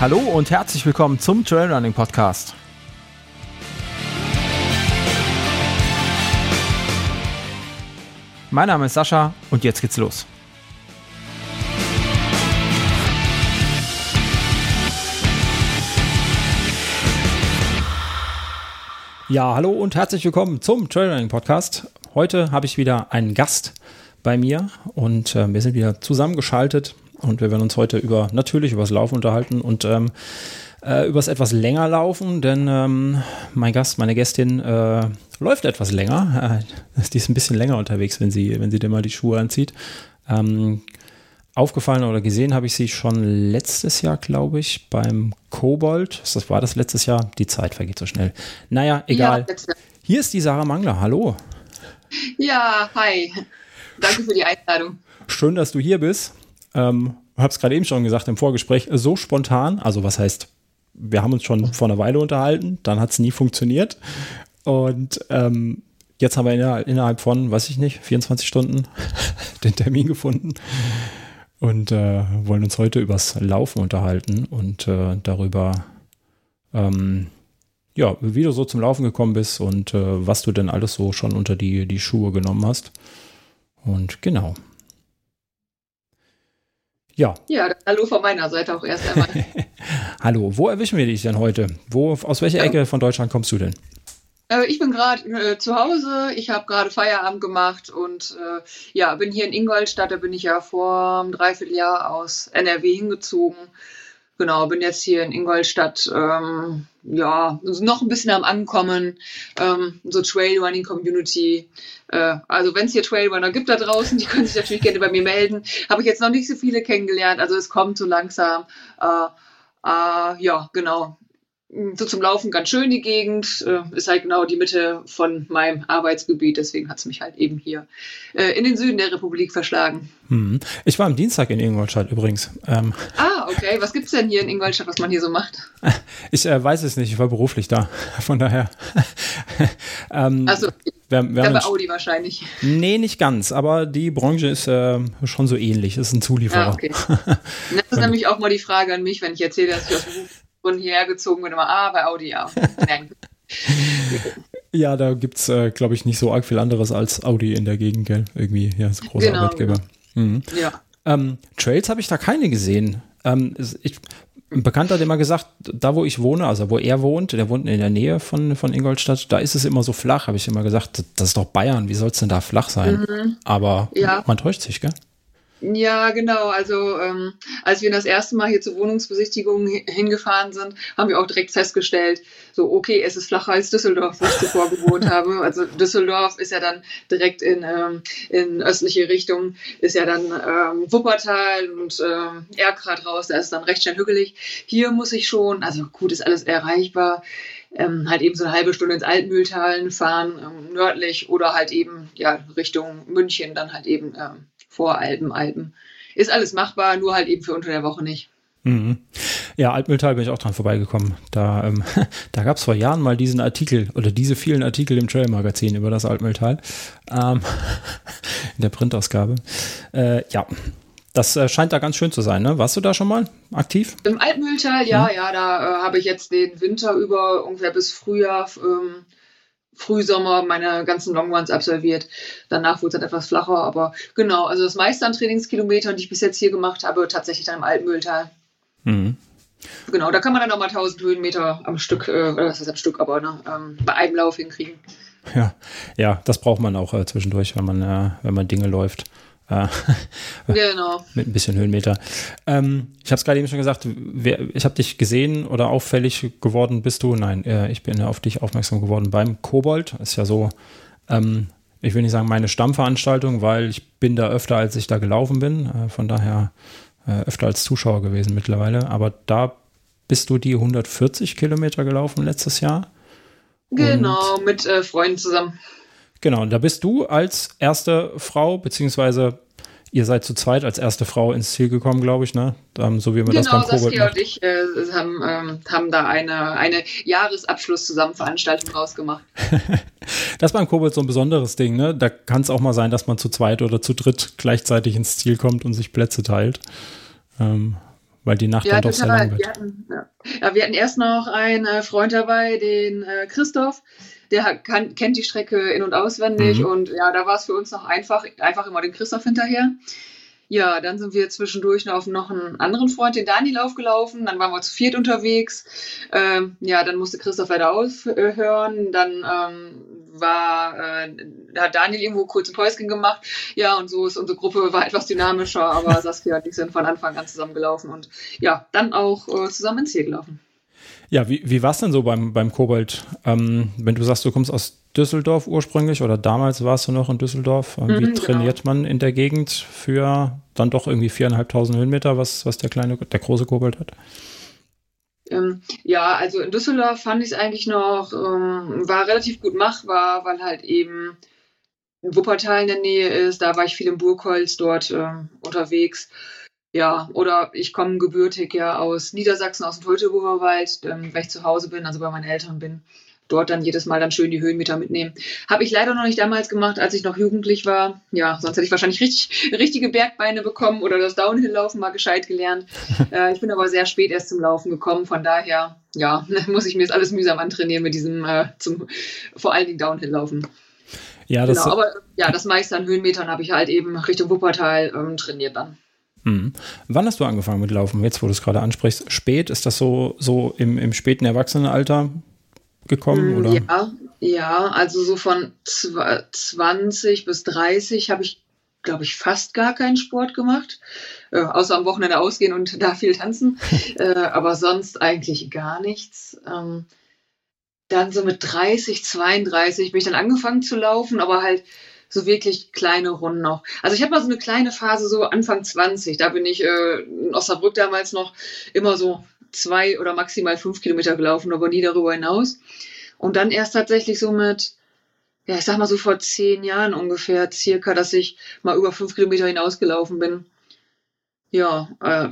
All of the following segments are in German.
Hallo und herzlich willkommen zum Trailrunning Podcast. Mein Name ist Sascha und jetzt geht's los. Ja, hallo und herzlich willkommen zum Trailrunning Podcast. Heute habe ich wieder einen Gast bei mir und äh, wir sind wieder zusammengeschaltet und wir werden uns heute über natürlich über das Laufen unterhalten und ähm, äh, über das etwas länger laufen, denn ähm, mein Gast, meine Gästin äh, läuft etwas länger. Äh, die ist ein bisschen länger unterwegs, wenn sie, wenn sie denn mal die Schuhe anzieht. Ähm, aufgefallen oder gesehen habe ich sie schon letztes Jahr, glaube ich, beim Kobold. Das war das letztes Jahr. Die Zeit vergeht so schnell. Naja, egal. Ja, Hier ist die Sarah Mangler. Hallo. Ja, hi. Danke für die Einladung. Schön, dass du hier bist. Ähm, habe es gerade eben schon gesagt im Vorgespräch, so spontan, also was heißt, wir haben uns schon vor einer Weile unterhalten, dann hat es nie funktioniert. Und ähm, jetzt haben wir innerhalb, innerhalb von, weiß ich nicht, 24 Stunden den Termin gefunden und äh, wollen uns heute übers Laufen unterhalten und äh, darüber, ähm, ja, wie du so zum Laufen gekommen bist und äh, was du denn alles so schon unter die, die Schuhe genommen hast. Und genau. Ja. Ja, hallo von meiner Seite auch erst einmal. hallo, wo erwischen wir dich denn heute? Wo, aus welcher Ecke von Deutschland kommst du denn? Äh, ich bin gerade äh, zu Hause, ich habe gerade Feierabend gemacht und äh, ja, bin hier in Ingolstadt, da bin ich ja vor einem Dreivierteljahr aus NRW hingezogen genau, bin jetzt hier in Ingolstadt, ähm, ja, noch ein bisschen am Ankommen, ähm, so Trailrunning Community. Äh, also wenn es hier Trailrunner gibt da draußen, die können sich natürlich gerne bei mir melden. Habe ich jetzt noch nicht so viele kennengelernt, also es kommt so langsam. Äh, äh, ja, genau so zum Laufen ganz schön die Gegend. Äh, ist halt genau die Mitte von meinem Arbeitsgebiet. Deswegen hat es mich halt eben hier äh, in den Süden der Republik verschlagen. Hm. Ich war am Dienstag in Ingolstadt übrigens. Ähm. Ah, okay. Was gibt es denn hier in Ingolstadt, was man hier so macht? Ich äh, weiß es nicht. Ich war beruflich da. Von daher. ähm, also, wir, wir bei Audi wahrscheinlich. Nee, nicht ganz. Aber die Branche ist äh, schon so ähnlich. Es ist ein Zulieferer. Ah, okay. Das ist nämlich auch mal die Frage an mich, wenn ich erzähle, dass ich aus Und hierher gezogen bin, immer, ah, bei Audi, ja. ja, da gibt es, äh, glaube ich, nicht so arg viel anderes als Audi in der Gegend, gell? Irgendwie, ja, so großer genau, Arbeitgeber. Mhm. Ja. Ähm, Trails habe ich da keine gesehen. Ähm, ich, ein Bekannter hat immer gesagt, da wo ich wohne, also wo er wohnt, der wohnt in der Nähe von, von Ingolstadt, da ist es immer so flach, habe ich immer gesagt, das ist doch Bayern, wie soll es denn da flach sein? Mhm. Aber ja. man täuscht sich, gell? Ja, genau. Also ähm, als wir das erste Mal hier zur Wohnungsbesichtigung hingefahren sind, haben wir auch direkt festgestellt, so okay, es ist flacher als Düsseldorf, wo ich zuvor gewohnt habe. Also Düsseldorf ist ja dann direkt in, ähm, in östliche Richtung, ist ja dann ähm, Wuppertal und ähm, Erkrad raus, da ist dann recht schnell hügelig. Hier muss ich schon, also gut, ist alles erreichbar. Ähm, halt eben so eine halbe Stunde ins Altmühltal fahren, ähm, nördlich oder halt eben ja Richtung München, dann halt eben ähm, Voralpen, Alpen. Ist alles machbar, nur halt eben für unter der Woche nicht. Mhm. Ja, Altmühltal bin ich auch dran vorbeigekommen. Da, ähm, da gab es vor Jahren mal diesen Artikel oder diese vielen Artikel im Trail-Magazin über das Altmühltal ähm, in der Printausgabe. Äh, ja, das äh, scheint da ganz schön zu sein. Ne? Warst du da schon mal aktiv? Im Altmühltal, ja, mhm. ja, da äh, habe ich jetzt den Winter über ungefähr bis Frühjahr ähm, Frühsommer meine ganzen Longruns absolviert. Danach wurde es dann etwas flacher, aber genau, also das meiste an Trainingskilometern, die ich bis jetzt hier gemacht habe, tatsächlich dann im Altmühltal. Mhm. Genau, da kann man dann nochmal 1000 Höhenmeter am Stück, äh, was heißt am Stück, aber ne, ähm, bei einem Lauf hinkriegen. Ja, ja, das braucht man auch äh, zwischendurch, wenn man, äh, wenn man Dinge läuft. Äh, genau. Mit ein bisschen Höhenmeter. Ähm, ich habe es gerade eben schon gesagt, wer, ich habe dich gesehen oder auffällig geworden bist du. Nein, äh, ich bin auf dich aufmerksam geworden beim Kobold. Ist ja so, ähm, ich will nicht sagen meine Stammveranstaltung, weil ich bin da öfter, als ich da gelaufen bin. Äh, von daher äh, öfter als Zuschauer gewesen mittlerweile. Aber da bist du die 140 Kilometer gelaufen letztes Jahr. Genau, Und mit äh, Freunden zusammen. Genau, und da bist du als erste Frau, beziehungsweise ihr seid zu zweit als erste Frau ins Ziel gekommen, glaube ich, ne? Um, so wie man genau, das beim Kobold Saskia und ich äh, haben, ähm, haben da eine, eine Jahresabschluss-Zusammenveranstaltung rausgemacht. das ist beim Kobold so ein besonderes Ding, ne? Da kann es auch mal sein, dass man zu zweit oder zu dritt gleichzeitig ins Ziel kommt und sich Plätze teilt. Ähm, weil die Nacht ja, dann doch sehr lang wird. Wir hatten, ja. ja. wir hatten erst noch einen äh, Freund dabei, den äh, Christoph. Der kann, kennt die Strecke in- und auswendig mhm. und ja, da war es für uns noch einfach, einfach immer den Christoph hinterher. Ja, dann sind wir zwischendurch noch auf noch einen anderen Freund, den Daniel, aufgelaufen. Dann waren wir zu viert unterwegs. Ähm, ja, dann musste Christoph weiter aufhören. Dann ähm, war, äh, hat Daniel irgendwo kurz ein Päuschen gemacht. Ja, und so ist unsere Gruppe war etwas dynamischer, aber Saskia und ich sind von Anfang an zusammengelaufen und ja, dann auch äh, zusammen ins Ziel gelaufen. Ja, wie, wie war es denn so beim, beim Kobold? Ähm, wenn du sagst, du kommst aus Düsseldorf ursprünglich oder damals warst du noch in Düsseldorf. Wie mhm, trainiert genau. man in der Gegend für dann doch irgendwie viereinhalbtausend Höhenmeter, was, was der kleine, der große Kobold hat? Ähm, ja, also in Düsseldorf fand ich es eigentlich noch, ähm, war relativ gut machbar, weil halt eben Wuppertal in der Nähe ist. Da war ich viel im Burgholz dort ähm, unterwegs. Ja, oder ich komme gebürtig ja aus Niedersachsen, aus dem Teutoburger Wald, ähm, weil ich zu Hause bin, also bei meinen Eltern bin dort dann jedes Mal dann schön die Höhenmeter mitnehmen. Habe ich leider noch nicht damals gemacht, als ich noch jugendlich war. Ja, sonst hätte ich wahrscheinlich richtig, richtige Bergbeine bekommen oder das Downhill-Laufen mal gescheit gelernt. äh, ich bin aber sehr spät erst zum Laufen gekommen, von daher, ja, muss ich mir jetzt alles mühsam antrainieren mit diesem, äh, zum, vor allen Dingen Downhill-Laufen. Ja, das genau, aber ja, das meiste an Höhenmetern habe ich halt eben Richtung Wuppertal ähm, trainiert dann. Mhm. Wann hast du angefangen mit Laufen? Jetzt, wo du es gerade ansprichst. Spät, ist das so, so im, im späten Erwachsenenalter? gekommen? Mm, oder? Ja, ja, also so von 20 bis 30 habe ich, glaube ich, fast gar keinen Sport gemacht. Äh, außer am Wochenende ausgehen und da viel tanzen. äh, aber sonst eigentlich gar nichts. Ähm, dann so mit 30, 32 bin ich dann angefangen zu laufen, aber halt so wirklich kleine Runden noch. Also ich hatte mal so eine kleine Phase, so Anfang 20, da bin ich äh, in Osnabrück damals noch immer so zwei oder maximal fünf Kilometer gelaufen, aber nie darüber hinaus. Und dann erst tatsächlich so mit, ja, ich sag mal so vor zehn Jahren ungefähr, circa, dass ich mal über fünf Kilometer hinausgelaufen bin. Ja, äh,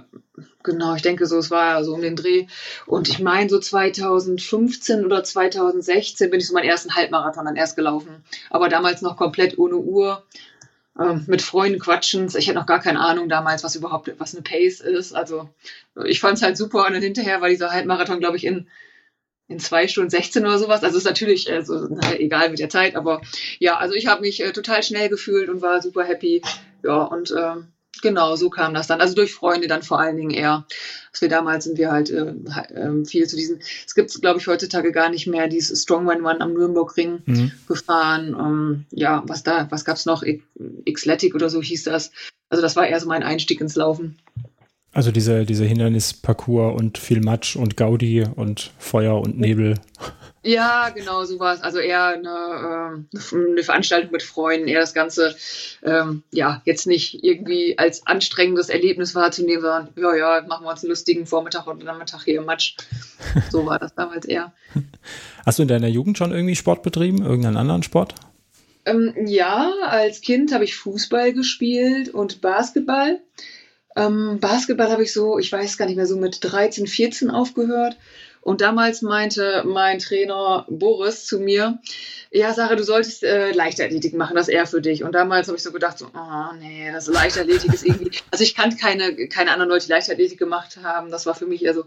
genau, ich denke so, es war ja so um den Dreh. Und ich meine, so 2015 oder 2016 bin ich so meinen ersten Halbmarathon dann erst gelaufen. Aber damals noch komplett ohne Uhr ähm, mit Freunden quatschend. Ich hatte noch gar keine Ahnung damals, was überhaupt, was eine Pace ist. Also ich fand es halt super und dann hinterher war dieser Halbmarathon, glaube ich, in, in zwei Stunden 16 oder sowas. Also ist natürlich also, na, egal mit der Zeit, aber ja, also ich habe mich äh, total schnell gefühlt und war super happy. Ja, und ähm, Genau, so kam das dann. Also durch Freunde dann vor allen Dingen eher. Dass wir damals sind wir halt äh, viel zu diesen, es gibt glaube ich heutzutage gar nicht mehr, dieses Strongman One am Nürnbergring mhm. gefahren. Ähm, ja, was da, was gab's noch? Xletic oder so hieß das. Also das war eher so mein Einstieg ins Laufen. Also diese, diese Hindernisparcours und viel Matsch und Gaudi und Feuer und Nebel. Ja, genau, sowas. Also eher eine, äh, eine Veranstaltung mit Freunden, eher das Ganze, ähm, ja, jetzt nicht irgendwie als anstrengendes Erlebnis wahrzunehmen, sondern ja, ja, machen wir uns einen lustigen Vormittag oder Nachmittag hier im Matsch. So war das damals eher. Hast du in deiner Jugend schon irgendwie Sport betrieben, irgendeinen anderen Sport? Ähm, ja, als Kind habe ich Fußball gespielt und Basketball. Ähm, Basketball habe ich so, ich weiß gar nicht mehr, so mit 13, 14 aufgehört. Und damals meinte mein Trainer Boris zu mir, ja, Sarah, du solltest äh, Leichtathletik machen, das ist eher für dich. Und damals habe ich so gedacht, so, oh nee, das Leichtathletik ist irgendwie, also ich kannte keine, keine anderen Leute, die Leichtathletik gemacht haben. Das war für mich eher so,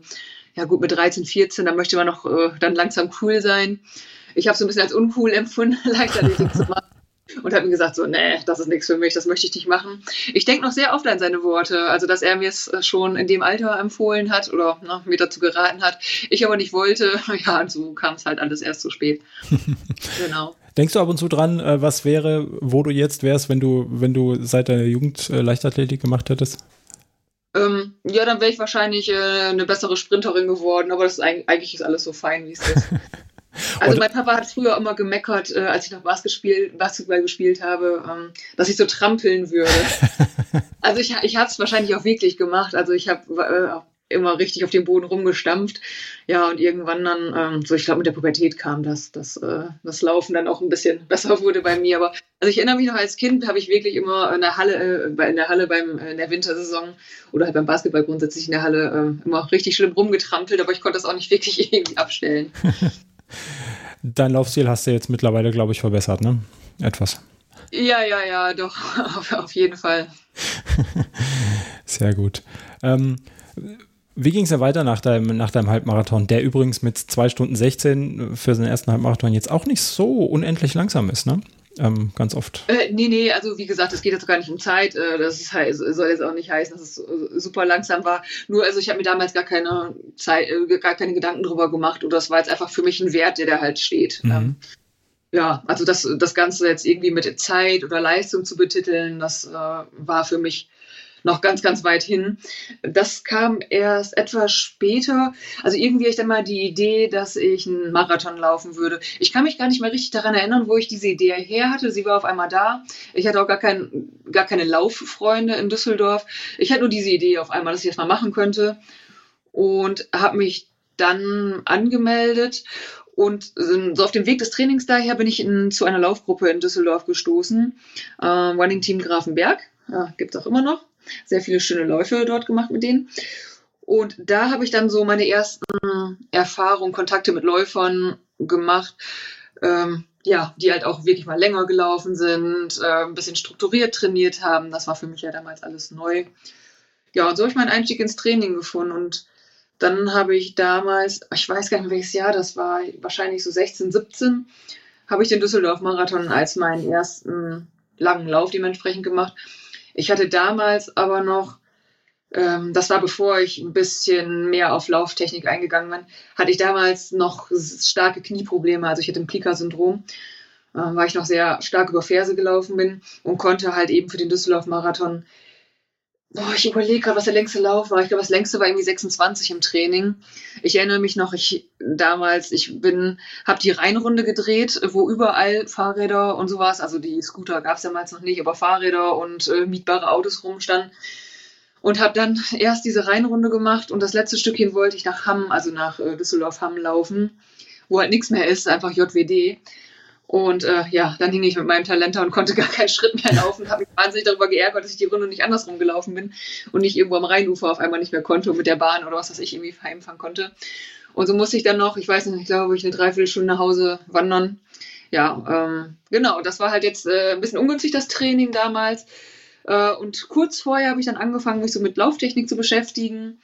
ja gut, mit 13, 14, da möchte man noch äh, dann langsam cool sein. Ich habe so ein bisschen als uncool empfunden, Leichtathletik zu machen und habe ihm gesagt, so, nee, das ist nichts für mich, das möchte ich nicht machen. Ich denke noch sehr oft an seine Worte, also dass er mir es schon in dem Alter empfohlen hat oder ne, mir dazu geraten hat, ich aber nicht wollte. Ja, und so kam es halt alles erst zu spät. genau. Denkst du ab und zu dran, äh, was wäre, wo du jetzt wärst, wenn du, wenn du seit deiner Jugend äh, Leichtathletik gemacht hättest? Ähm, ja, dann wäre ich wahrscheinlich äh, eine bessere Sprinterin geworden, aber das ist eigentlich, eigentlich ist alles so fein, wie es ist. Also mein Papa hat früher immer gemeckert, äh, als ich noch Basketball, Basketball gespielt habe, ähm, dass ich so trampeln würde. also ich, ich habe es wahrscheinlich auch wirklich gemacht. Also ich habe äh, immer richtig auf dem Boden rumgestampft. Ja, und irgendwann dann, ähm, so ich glaube mit der Pubertät kam das, dass äh, das Laufen dann auch ein bisschen besser wurde bei mir. Aber also ich erinnere mich noch als Kind habe ich wirklich immer in der Halle, äh, in der Halle beim in der Wintersaison oder halt beim Basketball grundsätzlich in der Halle äh, immer richtig schlimm rumgetrampelt, aber ich konnte das auch nicht wirklich irgendwie abstellen. Dein Laufstil hast du jetzt mittlerweile, glaube ich, verbessert, ne? Etwas. Ja, ja, ja, doch, auf, auf jeden Fall. Sehr gut. Ähm, Wie ging es denn weiter nach deinem, nach deinem Halbmarathon, der übrigens mit 2 Stunden 16 für seinen ersten Halbmarathon jetzt auch nicht so unendlich langsam ist, ne? Ähm, ganz oft. Äh, nee, nee, also wie gesagt, es geht jetzt gar nicht um Zeit. Äh, das ist, soll jetzt auch nicht heißen, dass es äh, super langsam war. Nur, also ich habe mir damals gar keine Zeit, äh, gar keine Gedanken drüber gemacht. Oder das war jetzt einfach für mich ein Wert, der da halt steht. Mhm. Ähm, ja, also das, das Ganze jetzt irgendwie mit Zeit oder Leistung zu betiteln, das war für mich noch ganz, ganz weit hin. Das kam erst etwas später. Also irgendwie ich dann mal die Idee, dass ich einen Marathon laufen würde. Ich kann mich gar nicht mehr richtig daran erinnern, wo ich diese Idee her hatte. Sie war auf einmal da. Ich hatte auch gar, kein, gar keine Lauffreunde in Düsseldorf. Ich hatte nur diese Idee auf einmal, dass ich das mal machen könnte. Und habe mich dann angemeldet und so auf dem Weg des Trainings daher bin ich in, zu einer Laufgruppe in Düsseldorf gestoßen. Äh, Running Team Grafenberg, ja, gibt es auch immer noch sehr viele schöne Läufe dort gemacht mit denen. Und da habe ich dann so meine ersten Erfahrungen, Kontakte mit Läufern gemacht, ähm, ja, die halt auch wirklich mal länger gelaufen sind, äh, ein bisschen strukturiert trainiert haben. Das war für mich ja damals alles neu. Ja, und so habe ich meinen Einstieg ins Training gefunden. Und dann habe ich damals, ich weiß gar nicht welches Jahr, das war wahrscheinlich so 16, 17, habe ich den Düsseldorf-Marathon als meinen ersten langen Lauf dementsprechend gemacht. Ich hatte damals aber noch, ähm, das war bevor ich ein bisschen mehr auf Lauftechnik eingegangen bin, hatte ich damals noch starke Knieprobleme. Also ich hatte ein Plika-Syndrom, äh, weil ich noch sehr stark über Ferse gelaufen bin und konnte halt eben für den Düsseldorf-Marathon Boah, ich überlege gerade, was der längste Lauf war. Ich glaube, das längste war irgendwie 26 im Training. Ich erinnere mich noch, ich damals, ich bin, habe die Rheinrunde gedreht, wo überall Fahrräder und sowas, also die Scooter gab es damals noch nicht, aber Fahrräder und äh, mietbare Autos rumstanden. Und habe dann erst diese Rheinrunde gemacht und das letzte Stückchen wollte ich nach Hamm, also nach äh, Düsseldorf-Hamm laufen, wo halt nichts mehr ist, einfach JWD. Und äh, ja, dann hing ich mit meinem Talent und konnte gar keinen Schritt mehr laufen. Habe mich wahnsinnig darüber geärgert, dass ich die Runde nicht andersrum gelaufen bin und nicht irgendwo am Rheinufer auf einmal nicht mehr konnte und mit der Bahn oder was weiß ich irgendwie heimfahren konnte. Und so musste ich dann noch, ich weiß nicht, ich glaube, ich eine Dreiviertelstunde nach Hause wandern. Ja, ähm, genau, das war halt jetzt äh, ein bisschen ungünstig, das Training damals. Äh, und kurz vorher habe ich dann angefangen, mich so mit Lauftechnik zu beschäftigen.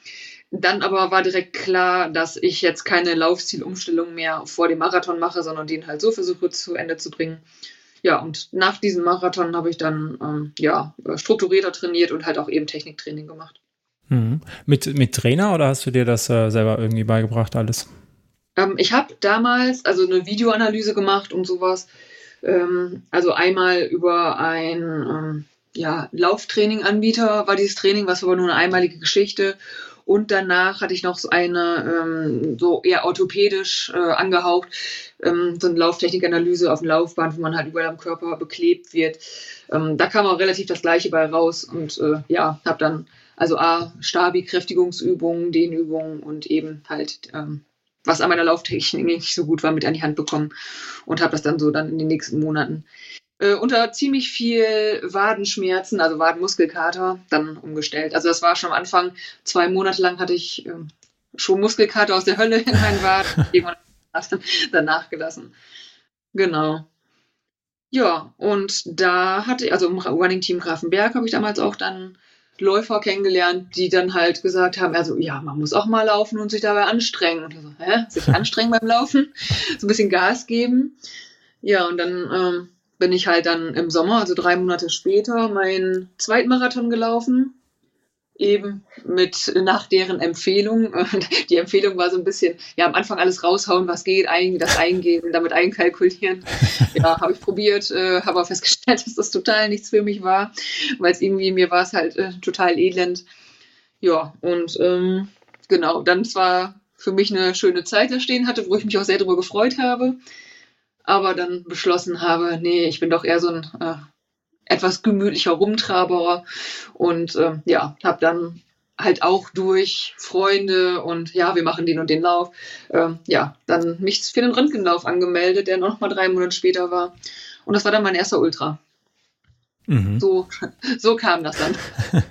Dann aber war direkt klar, dass ich jetzt keine Laufstilumstellung mehr vor dem Marathon mache, sondern den halt so versuche zu Ende zu bringen. Ja, und nach diesem Marathon habe ich dann ähm, ja, strukturierter trainiert und halt auch eben Techniktraining gemacht. Mhm. Mit, mit Trainer oder hast du dir das äh, selber irgendwie beigebracht, alles? Ähm, ich habe damals also eine Videoanalyse gemacht und sowas. Ähm, also einmal über ein ähm, ja, Lauftraining-Anbieter war dieses Training, was aber nur eine einmalige Geschichte. Und danach hatte ich noch so eine, ähm, so eher orthopädisch äh, angehaucht, ähm, so eine Lauftechnikanalyse auf dem Laufband, wo man halt überall am Körper beklebt wird. Ähm, da kam auch relativ das Gleiche bei raus und äh, ja, habe dann also A, Stabi, Kräftigungsübungen, Dehnübungen und eben halt ähm, was an meiner Lauftechnik nicht so gut war, mit an die Hand bekommen und habe das dann so dann in den nächsten Monaten äh, unter ziemlich viel Wadenschmerzen, also Wadenmuskelkater, dann umgestellt. Also das war schon am Anfang, zwei Monate lang hatte ich äh, schon Muskelkater aus der Hölle in meinen Waden. Irgendwann dann, dann nachgelassen. Genau. Ja, und da hatte ich, also im Running Team Grafenberg habe ich damals auch dann Läufer kennengelernt, die dann halt gesagt haben, also ja, man muss auch mal laufen und sich dabei anstrengen. Und so, hä? Sich anstrengen beim Laufen? So ein bisschen Gas geben. Ja, und dann ähm, bin ich halt dann im Sommer, also drei Monate später, meinen Zweitmarathon gelaufen. Eben mit nach deren Empfehlung. Und die Empfehlung war so ein bisschen, ja, am Anfang alles raushauen, was geht, ein, das eingeben, damit einkalkulieren. Ja, habe ich probiert, äh, habe aber festgestellt, dass das total nichts für mich war, weil es irgendwie, mir war es halt äh, total elend. Ja, und ähm, genau, dann zwar für mich eine schöne Zeit da stehen hatte, wo ich mich auch sehr darüber gefreut habe aber dann beschlossen habe, nee, ich bin doch eher so ein äh, etwas gemütlicher Rumtraber und äh, ja, habe dann halt auch durch Freunde und ja, wir machen den und den Lauf, äh, ja, dann mich für den Röntgenlauf angemeldet, der noch mal drei Monate später war. Und das war dann mein erster Ultra. Mhm. So, so kam das dann.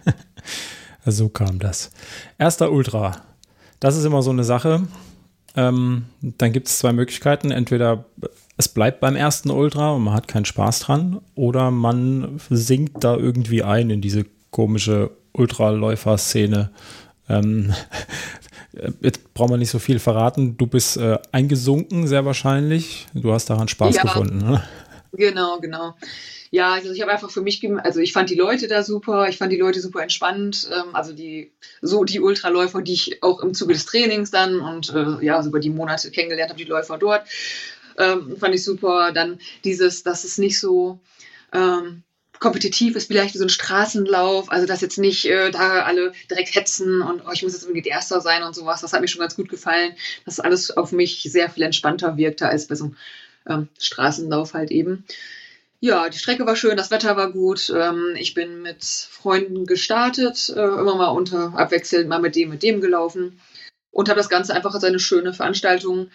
so kam das. Erster Ultra. Das ist immer so eine Sache. Ähm, dann gibt es zwei Möglichkeiten. Entweder es bleibt beim ersten Ultra und man hat keinen Spaß dran, oder man sinkt da irgendwie ein in diese komische Ultraläufer-Szene. Ähm, jetzt brauchen wir nicht so viel verraten. Du bist äh, eingesunken, sehr wahrscheinlich. Du hast daran Spaß ja, gefunden, ne? Genau, genau. Ja, also ich habe einfach für mich, also ich fand die Leute da super, ich fand die Leute super entspannt, ähm, also die so die Ultraläufer, die ich auch im Zuge des Trainings dann und äh, ja, so über die Monate kennengelernt habe, die Läufer dort, ähm, fand ich super. Dann dieses, dass es nicht so ähm, kompetitiv ist, vielleicht wie so ein Straßenlauf, also dass jetzt nicht äh, da alle direkt hetzen und oh, ich muss jetzt unbedingt Erster sein und sowas, das hat mir schon ganz gut gefallen, dass alles auf mich sehr viel entspannter wirkte als bei so einem ähm, Straßenlauf halt eben. Ja, die Strecke war schön, das Wetter war gut. Ähm, ich bin mit Freunden gestartet, äh, immer mal unter abwechselnd mal mit dem, mit dem gelaufen und habe das Ganze einfach als eine schöne Veranstaltung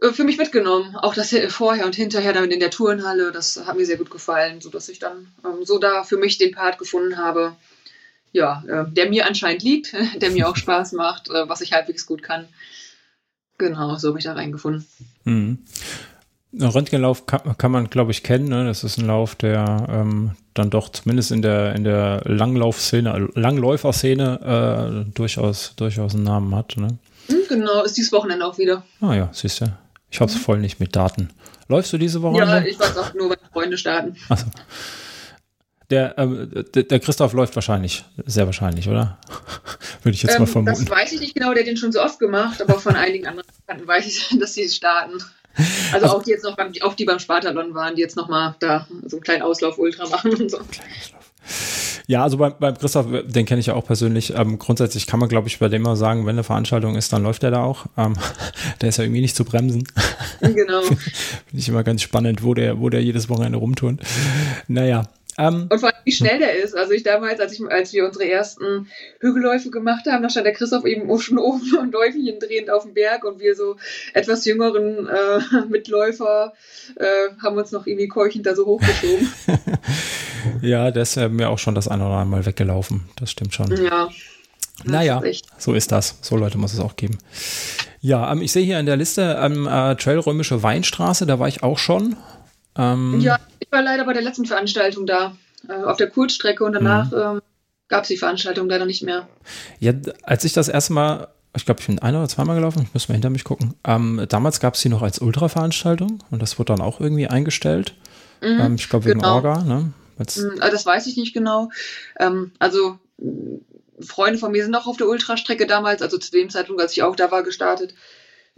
für mich mitgenommen. Auch das vorher und hinterher dann in der Tourenhalle, das hat mir sehr gut gefallen, sodass ich dann ähm, so da für mich den Part gefunden habe, ja, äh, der mir anscheinend liegt, der mir auch Spaß macht, äh, was ich halbwegs gut kann. Genau, so habe ich da reingefunden. Mhm. Röntgenlauf kann, kann man, glaube ich, kennen. Ne? Das ist ein Lauf, der ähm, dann doch zumindest in der, in der Langlaufszene, Langläuferszene äh, durchaus, durchaus einen Namen hat. Ne? Hm, genau, ist dieses Wochenende auch wieder. Ah ja, siehst du. Ich hab's mhm. voll nicht mit Daten. Läufst du diese Woche? Ja, ich weiß auch nur, wenn Freunde starten. Achso. Der, äh, der, Christoph läuft wahrscheinlich, sehr wahrscheinlich, oder? Würde ich jetzt ähm, mal vermuten. Das weiß ich nicht genau, der hat den schon so oft gemacht, aber von einigen anderen Bekannten weiß ich, dass sie starten. Also, also, auch die jetzt noch beim, auch die beim Spartalon waren, die jetzt noch mal da so einen kleinen Auslauf Ultra machen und so. Ja, also beim, beim Christoph, den kenne ich ja auch persönlich. Ähm, grundsätzlich kann man, glaube ich, bei dem mal sagen, wenn eine Veranstaltung ist, dann läuft er da auch. Ähm, der ist ja irgendwie nicht zu bremsen. Genau. Finde ich immer ganz spannend, wo der, wo der jedes Wochenende rumturnt. Naja, um, und vor allem, wie schnell der ist. Also ich damals, als, ich, als wir unsere ersten Hügelläufe gemacht haben, da stand der Christoph eben schon oben und Läufchen drehend auf dem Berg und wir so etwas jüngeren äh, Mitläufer äh, haben uns noch irgendwie keuchend da so hochgeschoben. ja, der ist ja mir auch schon das eine oder andere Mal weggelaufen. Das stimmt schon. Ja. Naja, so ist das. So Leute muss es auch geben. Ja, ähm, ich sehe hier in der Liste ähm, äh, Trail Römische Weinstraße, da war ich auch schon. Ähm, ja, ich war leider bei der letzten Veranstaltung da, äh, auf der Kurzstrecke und danach mhm. ähm, gab es die Veranstaltung leider nicht mehr. Ja, als ich das erste Mal, ich glaube, ich bin ein oder zweimal gelaufen, ich muss mal hinter mich gucken. Ähm, damals gab es sie noch als Ultra-Veranstaltung und das wurde dann auch irgendwie eingestellt. Mhm, ähm, ich glaube, wegen genau. Orga, ne? Jetzt mhm, äh, das weiß ich nicht genau. Ähm, also Freunde von mir sind auch auf der Ultrastrecke damals, also zu dem Zeitpunkt, als ich auch da war, gestartet.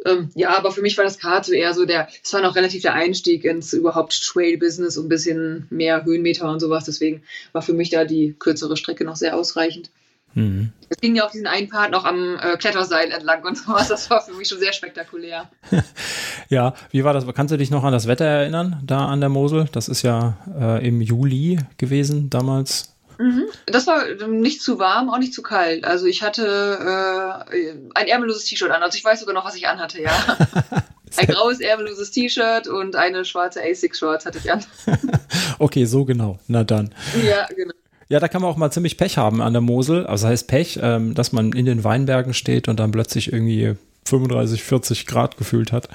Ähm, ja, aber für mich war das so eher so der, es war noch relativ der Einstieg ins überhaupt Trail-Business und ein bisschen mehr Höhenmeter und sowas. Deswegen war für mich da die kürzere Strecke noch sehr ausreichend. Mhm. Es ging ja auf diesen einen Part noch am äh, Kletterseil entlang und sowas. Das war für mich schon sehr spektakulär. ja, wie war das? Kannst du dich noch an das Wetter erinnern, da an der Mosel? Das ist ja äh, im Juli gewesen damals. Mhm. Das war nicht zu warm, auch nicht zu kalt. Also ich hatte äh, ein ärmelloses T-Shirt an. Also ich weiß sogar noch, was ich anhatte, ja. ein graues ärmelloses T-Shirt und eine schwarze Asics-Shorts hatte ich an. okay, so genau. Na dann. Ja, genau. Ja, da kann man auch mal ziemlich Pech haben an der Mosel. Also das heißt Pech, ähm, dass man in den Weinbergen steht und dann plötzlich irgendwie 35, 40 Grad gefühlt hat.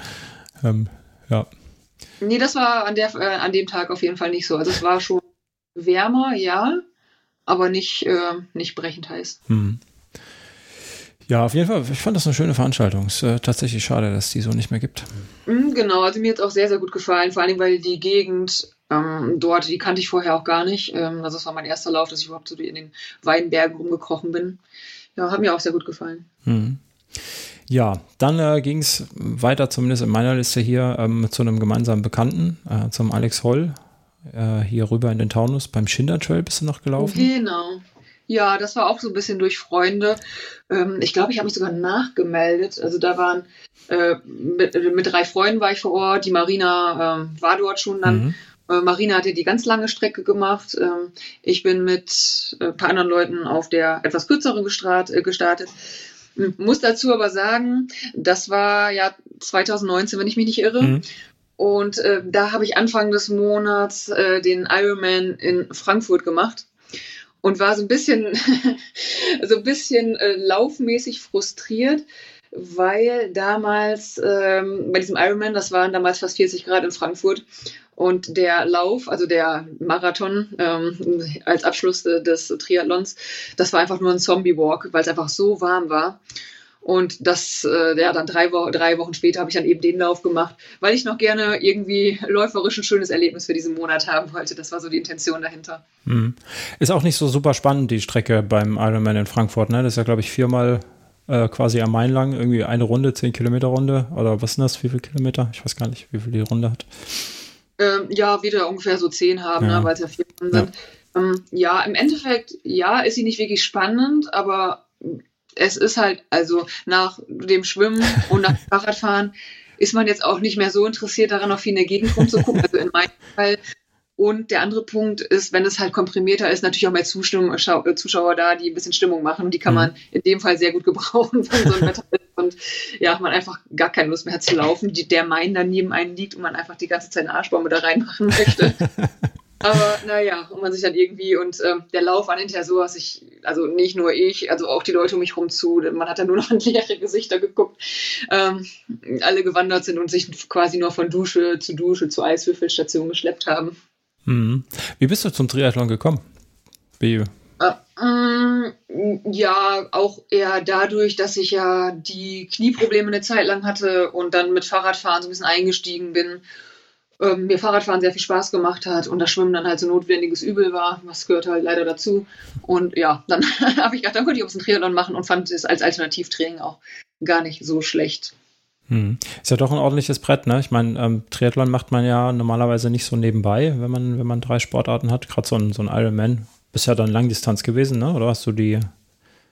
Ähm, ja. Nee, das war an, der, äh, an dem Tag auf jeden Fall nicht so. Also es war schon wärmer, ja aber nicht, äh, nicht brechend heiß. Hm. Ja, auf jeden Fall. Ich fand das eine schöne Veranstaltung. Es Ist äh, tatsächlich schade, dass die so nicht mehr gibt. Mhm, genau, also mir hat auch sehr, sehr gut gefallen. Vor allem, weil die Gegend ähm, dort, die kannte ich vorher auch gar nicht. Ähm, also es war mein erster Lauf, dass ich überhaupt so in den Weinbergen rumgekrochen bin. Ja, hat mir auch sehr gut gefallen. Mhm. Ja, dann äh, ging es weiter, zumindest in meiner Liste hier, ähm, zu einem gemeinsamen Bekannten, äh, zum Alex Holl äh, hier rüber in den Taunus. Beim Schinder Trail bist du noch gelaufen? Genau. Ja, das war auch so ein bisschen durch Freunde. Ähm, ich glaube, ich habe mich sogar nachgemeldet. Also da waren äh, mit, mit, drei Freunden war ich vor Ort. Die Marina äh, war dort schon dann. Mhm. Äh, Marina hat ja die ganz lange Strecke gemacht. Ähm, ich bin mit ein paar anderen Leuten auf der etwas kürzeren äh, gestartet. Muss dazu aber sagen, das war ja 2019, wenn ich mich nicht irre. Mhm. Und äh, da habe ich Anfang des Monats äh, den Ironman in Frankfurt gemacht und war so ein bisschen, so ein bisschen äh, laufmäßig frustriert, weil damals ähm, bei diesem Ironman, das waren damals fast 40 Grad in Frankfurt Und der Lauf, also der Marathon ähm, als Abschluss des Triathlons, das war einfach nur ein Zombie-Walk, weil es einfach so warm war. Und das, äh, ja, dann drei, Wo drei Wochen später habe ich dann eben den Lauf gemacht, weil ich noch gerne irgendwie läuferisch ein schönes Erlebnis für diesen Monat haben wollte. Das war so die Intention dahinter. Mhm. Ist auch nicht so super spannend, die Strecke beim Ironman in Frankfurt, ne? Das ist ja, glaube ich, viermal äh, quasi am Main lang, irgendwie eine Runde, zehn Kilometer Runde. Oder was sind das? Wie viele Kilometer? Ich weiß gar nicht, wie viel die Runde hat. Ähm, ja, wieder ungefähr so zehn haben, ne, ja. ne, weil es ja vier Runden sind. Ja. Ähm, ja, im Endeffekt, ja, ist sie nicht wirklich spannend, aber es ist halt, also nach dem Schwimmen und nach dem Fahrradfahren ist man jetzt auch nicht mehr so interessiert daran, auf viel in der Gegend rumzugucken. Also in meinem Fall. Und der andere Punkt ist, wenn es halt komprimierter ist, natürlich auch mehr Zustimmung, äh, Zuschauer da, die ein bisschen Stimmung machen. Die kann mhm. man in dem Fall sehr gut gebrauchen, wenn so ein Wetter ist und ja, man einfach gar keine Lust mehr hat zu laufen, die, der Main dann neben einem liegt und man einfach die ganze Zeit eine Arschbombe da reinmachen möchte. Aber naja, und man sich dann irgendwie und ähm, der Lauf war hinterher so, dass ich, also nicht nur ich, also auch die Leute um mich rum zu, man hat dann nur noch in leere Gesichter geguckt, ähm, alle gewandert sind und sich quasi nur von Dusche zu Dusche zu Eiswürfelstation geschleppt haben. Mhm. Wie bist du zum Triathlon gekommen? Wie? Äh, mm, ja, auch eher dadurch, dass ich ja die Knieprobleme eine Zeit lang hatte und dann mit Fahrradfahren so ein bisschen eingestiegen bin ähm, mir Fahrradfahren sehr viel Spaß gemacht hat und das Schwimmen dann halt so notwendiges Übel war, was gehört halt leider dazu. Und ja, dann habe ich gedacht, dann könnte ich auch ein Triathlon machen und fand es als Alternativtraining auch gar nicht so schlecht. Hm. Ist ja doch ein ordentliches Brett, ne? Ich meine, ähm, Triathlon macht man ja normalerweise nicht so nebenbei, wenn man, wenn man drei Sportarten hat. Gerade so ein, so ein Ironman. Bist ja dann Langdistanz gewesen, ne? Oder hast du die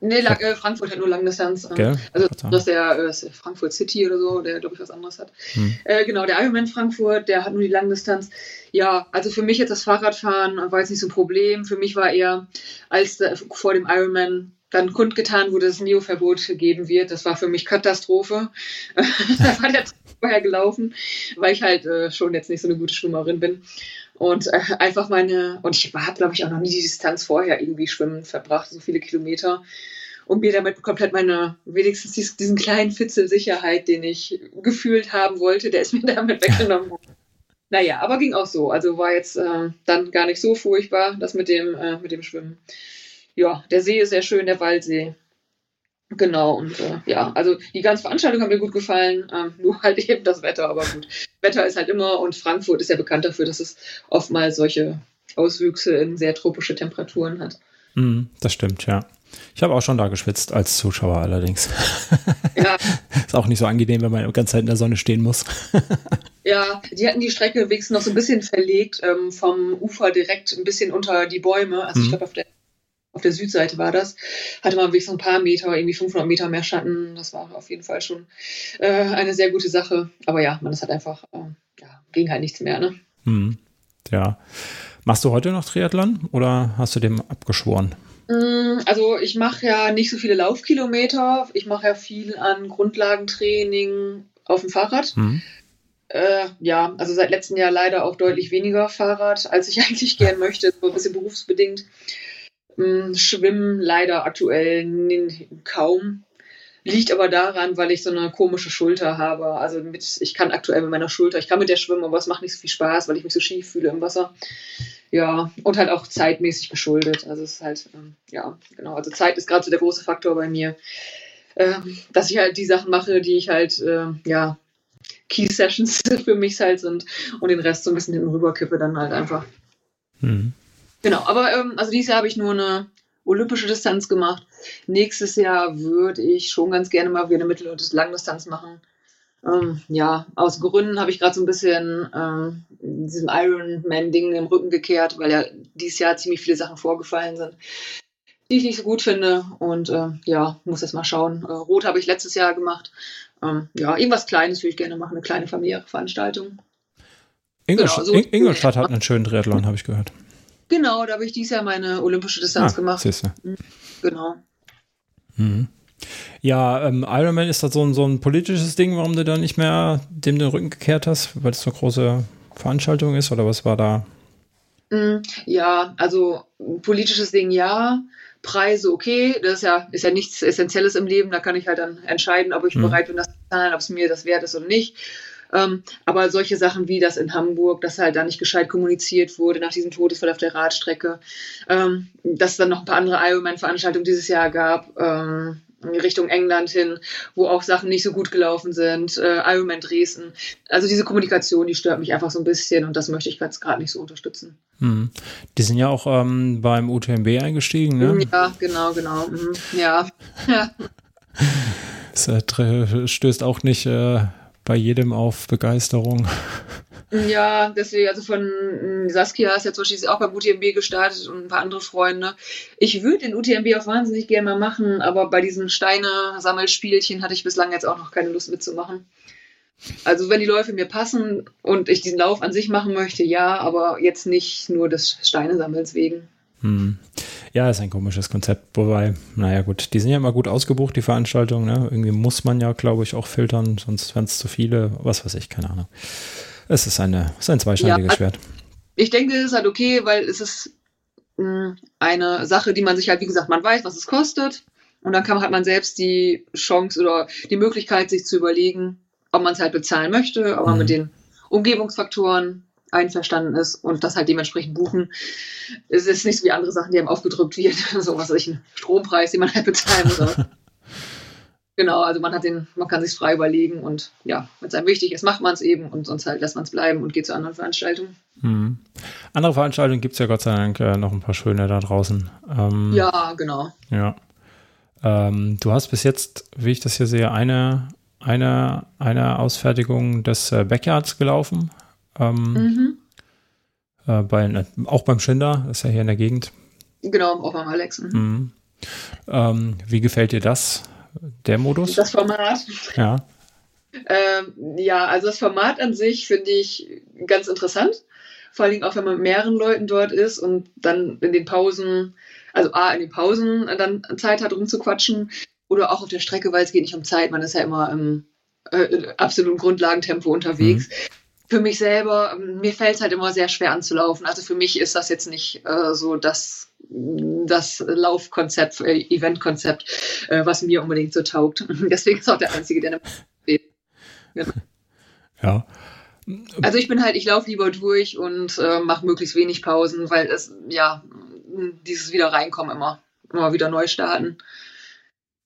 Nee, Lang, äh, Frankfurt hat nur Langdistanz. Ähm, also das ist der, äh, Frankfurt City oder so, der glaube ich was anderes hat. Hm. Äh, genau, der Ironman Frankfurt, der hat nur die Langdistanz. Ja, also für mich jetzt das Fahrradfahren war jetzt nicht so ein Problem. Für mich war eher, als der, vor dem Ironman dann kundgetan wurde, dass es Neo-Verbot geben wird. Das war für mich Katastrophe. da war der vorher gelaufen, weil ich halt äh, schon jetzt nicht so eine gute Schwimmerin bin. Und äh, einfach meine, und ich habe, glaube ich, auch noch nie die Distanz vorher irgendwie schwimmen verbracht, so viele Kilometer. Und mir damit komplett meine, wenigstens diesen kleinen Fitzel Sicherheit, den ich gefühlt haben wollte, der ist mir damit weggenommen worden. Naja, aber ging auch so. Also war jetzt äh, dann gar nicht so furchtbar, das mit dem, äh, mit dem Schwimmen. Ja, der See ist sehr schön, der Waldsee. Genau, und äh, ja, also die ganze Veranstaltung hat mir gut gefallen, ähm, nur halt eben das Wetter, aber gut. Wetter ist halt immer und Frankfurt ist ja bekannt dafür, dass es oftmals solche Auswüchse in sehr tropische Temperaturen hat. Mm, das stimmt, ja. Ich habe auch schon da geschwitzt als Zuschauer allerdings. Ja. ist auch nicht so angenehm, wenn man die ganze Zeit in der Sonne stehen muss. ja, die hatten die Strecke wenigstens noch so ein bisschen verlegt, ähm, vom Ufer direkt ein bisschen unter die Bäume. Also mhm. ich glaube, auf der auf der Südseite war das, hatte man wirklich so ein paar Meter, irgendwie 500 Meter mehr Schatten. Das war auf jeden Fall schon äh, eine sehr gute Sache. Aber ja, man ist halt einfach, äh, ja, ging halt nichts mehr, ne? Hm. Ja. Machst du heute noch Triathlon oder hast du dem abgeschworen? Mm, also ich mache ja nicht so viele Laufkilometer. Ich mache ja viel an Grundlagentraining auf dem Fahrrad. Hm. Äh, ja, also seit letztem Jahr leider auch deutlich weniger Fahrrad, als ich eigentlich gern möchte, so ein bisschen berufsbedingt. Hm, schwimmen leider aktuell kaum. Liegt aber daran, weil ich so eine komische Schulter habe. Also mit, ich kann aktuell mit meiner Schulter, ich kann mit der schwimmen, aber es macht nicht so viel Spaß, weil ich mich so schief fühle im Wasser. Ja, und halt auch zeitmäßig geschuldet. Also es ist halt, ähm, ja, genau. Also Zeit ist gerade so der große Faktor bei mir. Ähm, dass ich halt die Sachen mache, die ich halt, äh, ja, Key Sessions für mich halt sind und den Rest so ein bisschen hinten rüber kippe dann halt einfach. Mhm. Genau, aber ähm, also dieses Jahr habe ich nur eine olympische Distanz gemacht. Nächstes Jahr würde ich schon ganz gerne mal wieder eine Mittel- und Langdistanz machen. Ähm, ja, aus Gründen habe ich gerade so ein bisschen ähm, diesem Ironman-Ding im Rücken gekehrt, weil ja dieses Jahr ziemlich viele Sachen vorgefallen sind, die ich nicht so gut finde. Und äh, ja, muss jetzt mal schauen. Äh, Rot habe ich letztes Jahr gemacht. Ähm, ja, irgendwas Kleines würde ich gerne machen, eine kleine familiäre Veranstaltung. Ingolstadt, genau, so, Ingolstadt hat einen schönen Triathlon, habe ich gehört. Genau, da habe ich dieses Jahr meine olympische Distanz ah, gemacht. Siehste. Mhm, genau. Mhm. Ja, ähm, Ironman ist das so ein, so ein politisches Ding, warum du da nicht mehr dem den Rücken gekehrt hast, weil es so eine große Veranstaltung ist oder was war da? Mhm, ja, also politisches Ding ja, Preise okay, das ist ja, ist ja nichts Essentielles im Leben, da kann ich halt dann entscheiden, ob ich mhm. bereit bin, das zu zahlen, ob es mir das wert ist oder nicht. Ähm, aber solche Sachen wie das in Hamburg, dass halt da nicht gescheit kommuniziert wurde nach diesem Todesfall auf der Radstrecke, ähm, dass es dann noch ein paar andere Ironman-Veranstaltungen dieses Jahr gab, ähm, Richtung England hin, wo auch Sachen nicht so gut gelaufen sind, äh, Ironman Dresden. Also diese Kommunikation, die stört mich einfach so ein bisschen und das möchte ich jetzt gerade nicht so unterstützen. Hm. Die sind ja auch ähm, beim UTMB eingestiegen, ne? Ja, genau, genau. Mhm. Ja. ja. Das äh, stößt auch nicht äh, bei jedem auf Begeisterung. Ja, deswegen, also von mm, Saskia ist ja zum Beispiel auch beim UTMB gestartet und ein paar andere Freunde. Ich würde den UTMB auch wahnsinnig gerne mal machen, aber bei diesen Steine-Sammelspielchen hatte ich bislang jetzt auch noch keine Lust mitzumachen. Also wenn die Läufe mir passen und ich diesen Lauf an sich machen möchte, ja, aber jetzt nicht nur des Steinesammels wegen. Hm. Ja, ist ein komisches Konzept, wobei, naja gut, die sind ja immer gut ausgebucht, die Veranstaltungen. Ne? Irgendwie muss man ja, glaube ich, auch filtern, sonst wären es zu viele, was weiß ich, keine Ahnung. Es ist, eine, es ist ein zweischneidiges ja, Schwert. Ich denke, es ist halt okay, weil es ist mh, hm, eine Sache, die man sich halt, wie gesagt, man weiß, was es kostet. Und dann kann, hat man selbst die Chance oder die Möglichkeit, sich zu überlegen, ob man es halt bezahlen möchte, ob man mhm. mit den Umgebungsfaktoren einverstanden ist und das halt dementsprechend buchen. Es ist nicht so wie andere Sachen, die einem aufgedrückt wird, so was weiß ich, ein Strompreis, den man halt bezahlen muss. Genau, also man hat den, man kann sich frei überlegen und ja, wenn es einem wichtig ist, macht man es eben und sonst halt lässt man es bleiben und geht zu anderen Veranstaltungen. Hm. Andere Veranstaltungen gibt es ja Gott sei Dank äh, noch ein paar schöne da draußen. Ähm, ja, genau. Ja. Ähm, du hast bis jetzt, wie ich das hier sehe, eine, eine, eine Ausfertigung des äh, Backyards gelaufen. Ähm, mhm. äh, bei, äh, auch beim Schinder, das ist ja hier in der Gegend. Genau, auch beim Alex. Mhm. Mhm. Ähm, wie gefällt dir das? der Modus? Das Format. Ja. Ähm, ja, also das Format an sich finde ich ganz interessant. Vor allen Dingen auch, wenn man mit mehreren Leuten dort ist und dann in den Pausen, also A, in den Pausen dann Zeit hat, rumzuquatschen oder auch auf der Strecke, weil es geht nicht um Zeit, man ist ja immer im äh, absoluten Grundlagentempo unterwegs. Mhm. Für mich selber, mir fällt es halt immer sehr schwer anzulaufen. Also für mich ist das jetzt nicht äh, so das das Laufkonzept, äh, Eventkonzept, äh, was mir unbedingt so taugt. Deswegen ist auch der Einzige, der steht. Genau. Ja. Also ich bin halt, ich laufe lieber durch und äh, mache möglichst wenig Pausen, weil es, ja, dieses wieder reinkommen immer, immer wieder neu starten.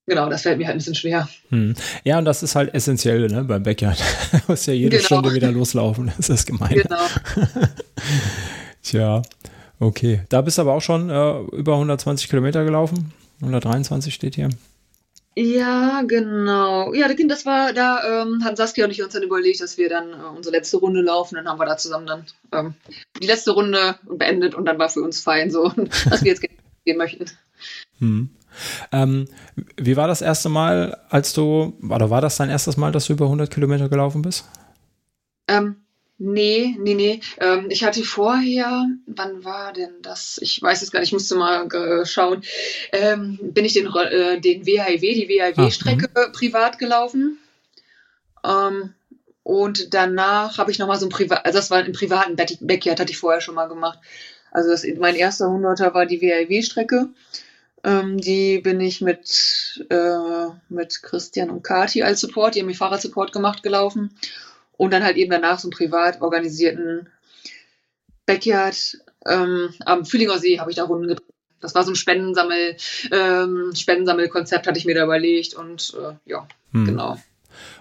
Genau, das fällt mir halt ein bisschen schwer. Hm. Ja, und das ist halt essentiell ne, beim Backyard. du musst ja jede genau. Stunde wieder loslaufen. Das ist gemein. Genau. Tja. Okay, da bist du aber auch schon äh, über 120 Kilometer gelaufen. 123 steht hier. Ja, genau. Ja, das war, da ähm, haben Saskia und ich uns dann überlegt, dass wir dann äh, unsere letzte Runde laufen. Dann haben wir da zusammen dann ähm, die letzte Runde beendet und dann war für uns fein so, dass wir jetzt gehen möchten. Hm. Ähm, wie war das erste Mal, als du, oder war das dein erstes Mal, dass du über 100 Kilometer gelaufen bist? Ähm, Nee, nee, nee. Ähm, ich hatte vorher, wann war denn das? Ich weiß es gar nicht, ich musste mal äh, schauen. Ähm, bin ich den, äh, den WHIW, die WHIW-Strecke ah, privat gelaufen. Ähm, und danach habe ich nochmal so ein Privat, also das war im privaten Backyard, hatte ich vorher schon mal gemacht. Also das, mein erster Hunderter war die WHIW-Strecke. Ähm, die bin ich mit, äh, mit Christian und Kati als Support, die haben mir Fahrradsupport gemacht, gelaufen und dann halt eben danach so einen privat organisierten Backyard ähm, am Fühlinger See habe ich da Runden gedreht. Das war so ein Spendensammel, ähm, Spendensammelkonzept, hatte ich mir da überlegt und äh, ja, hm. genau.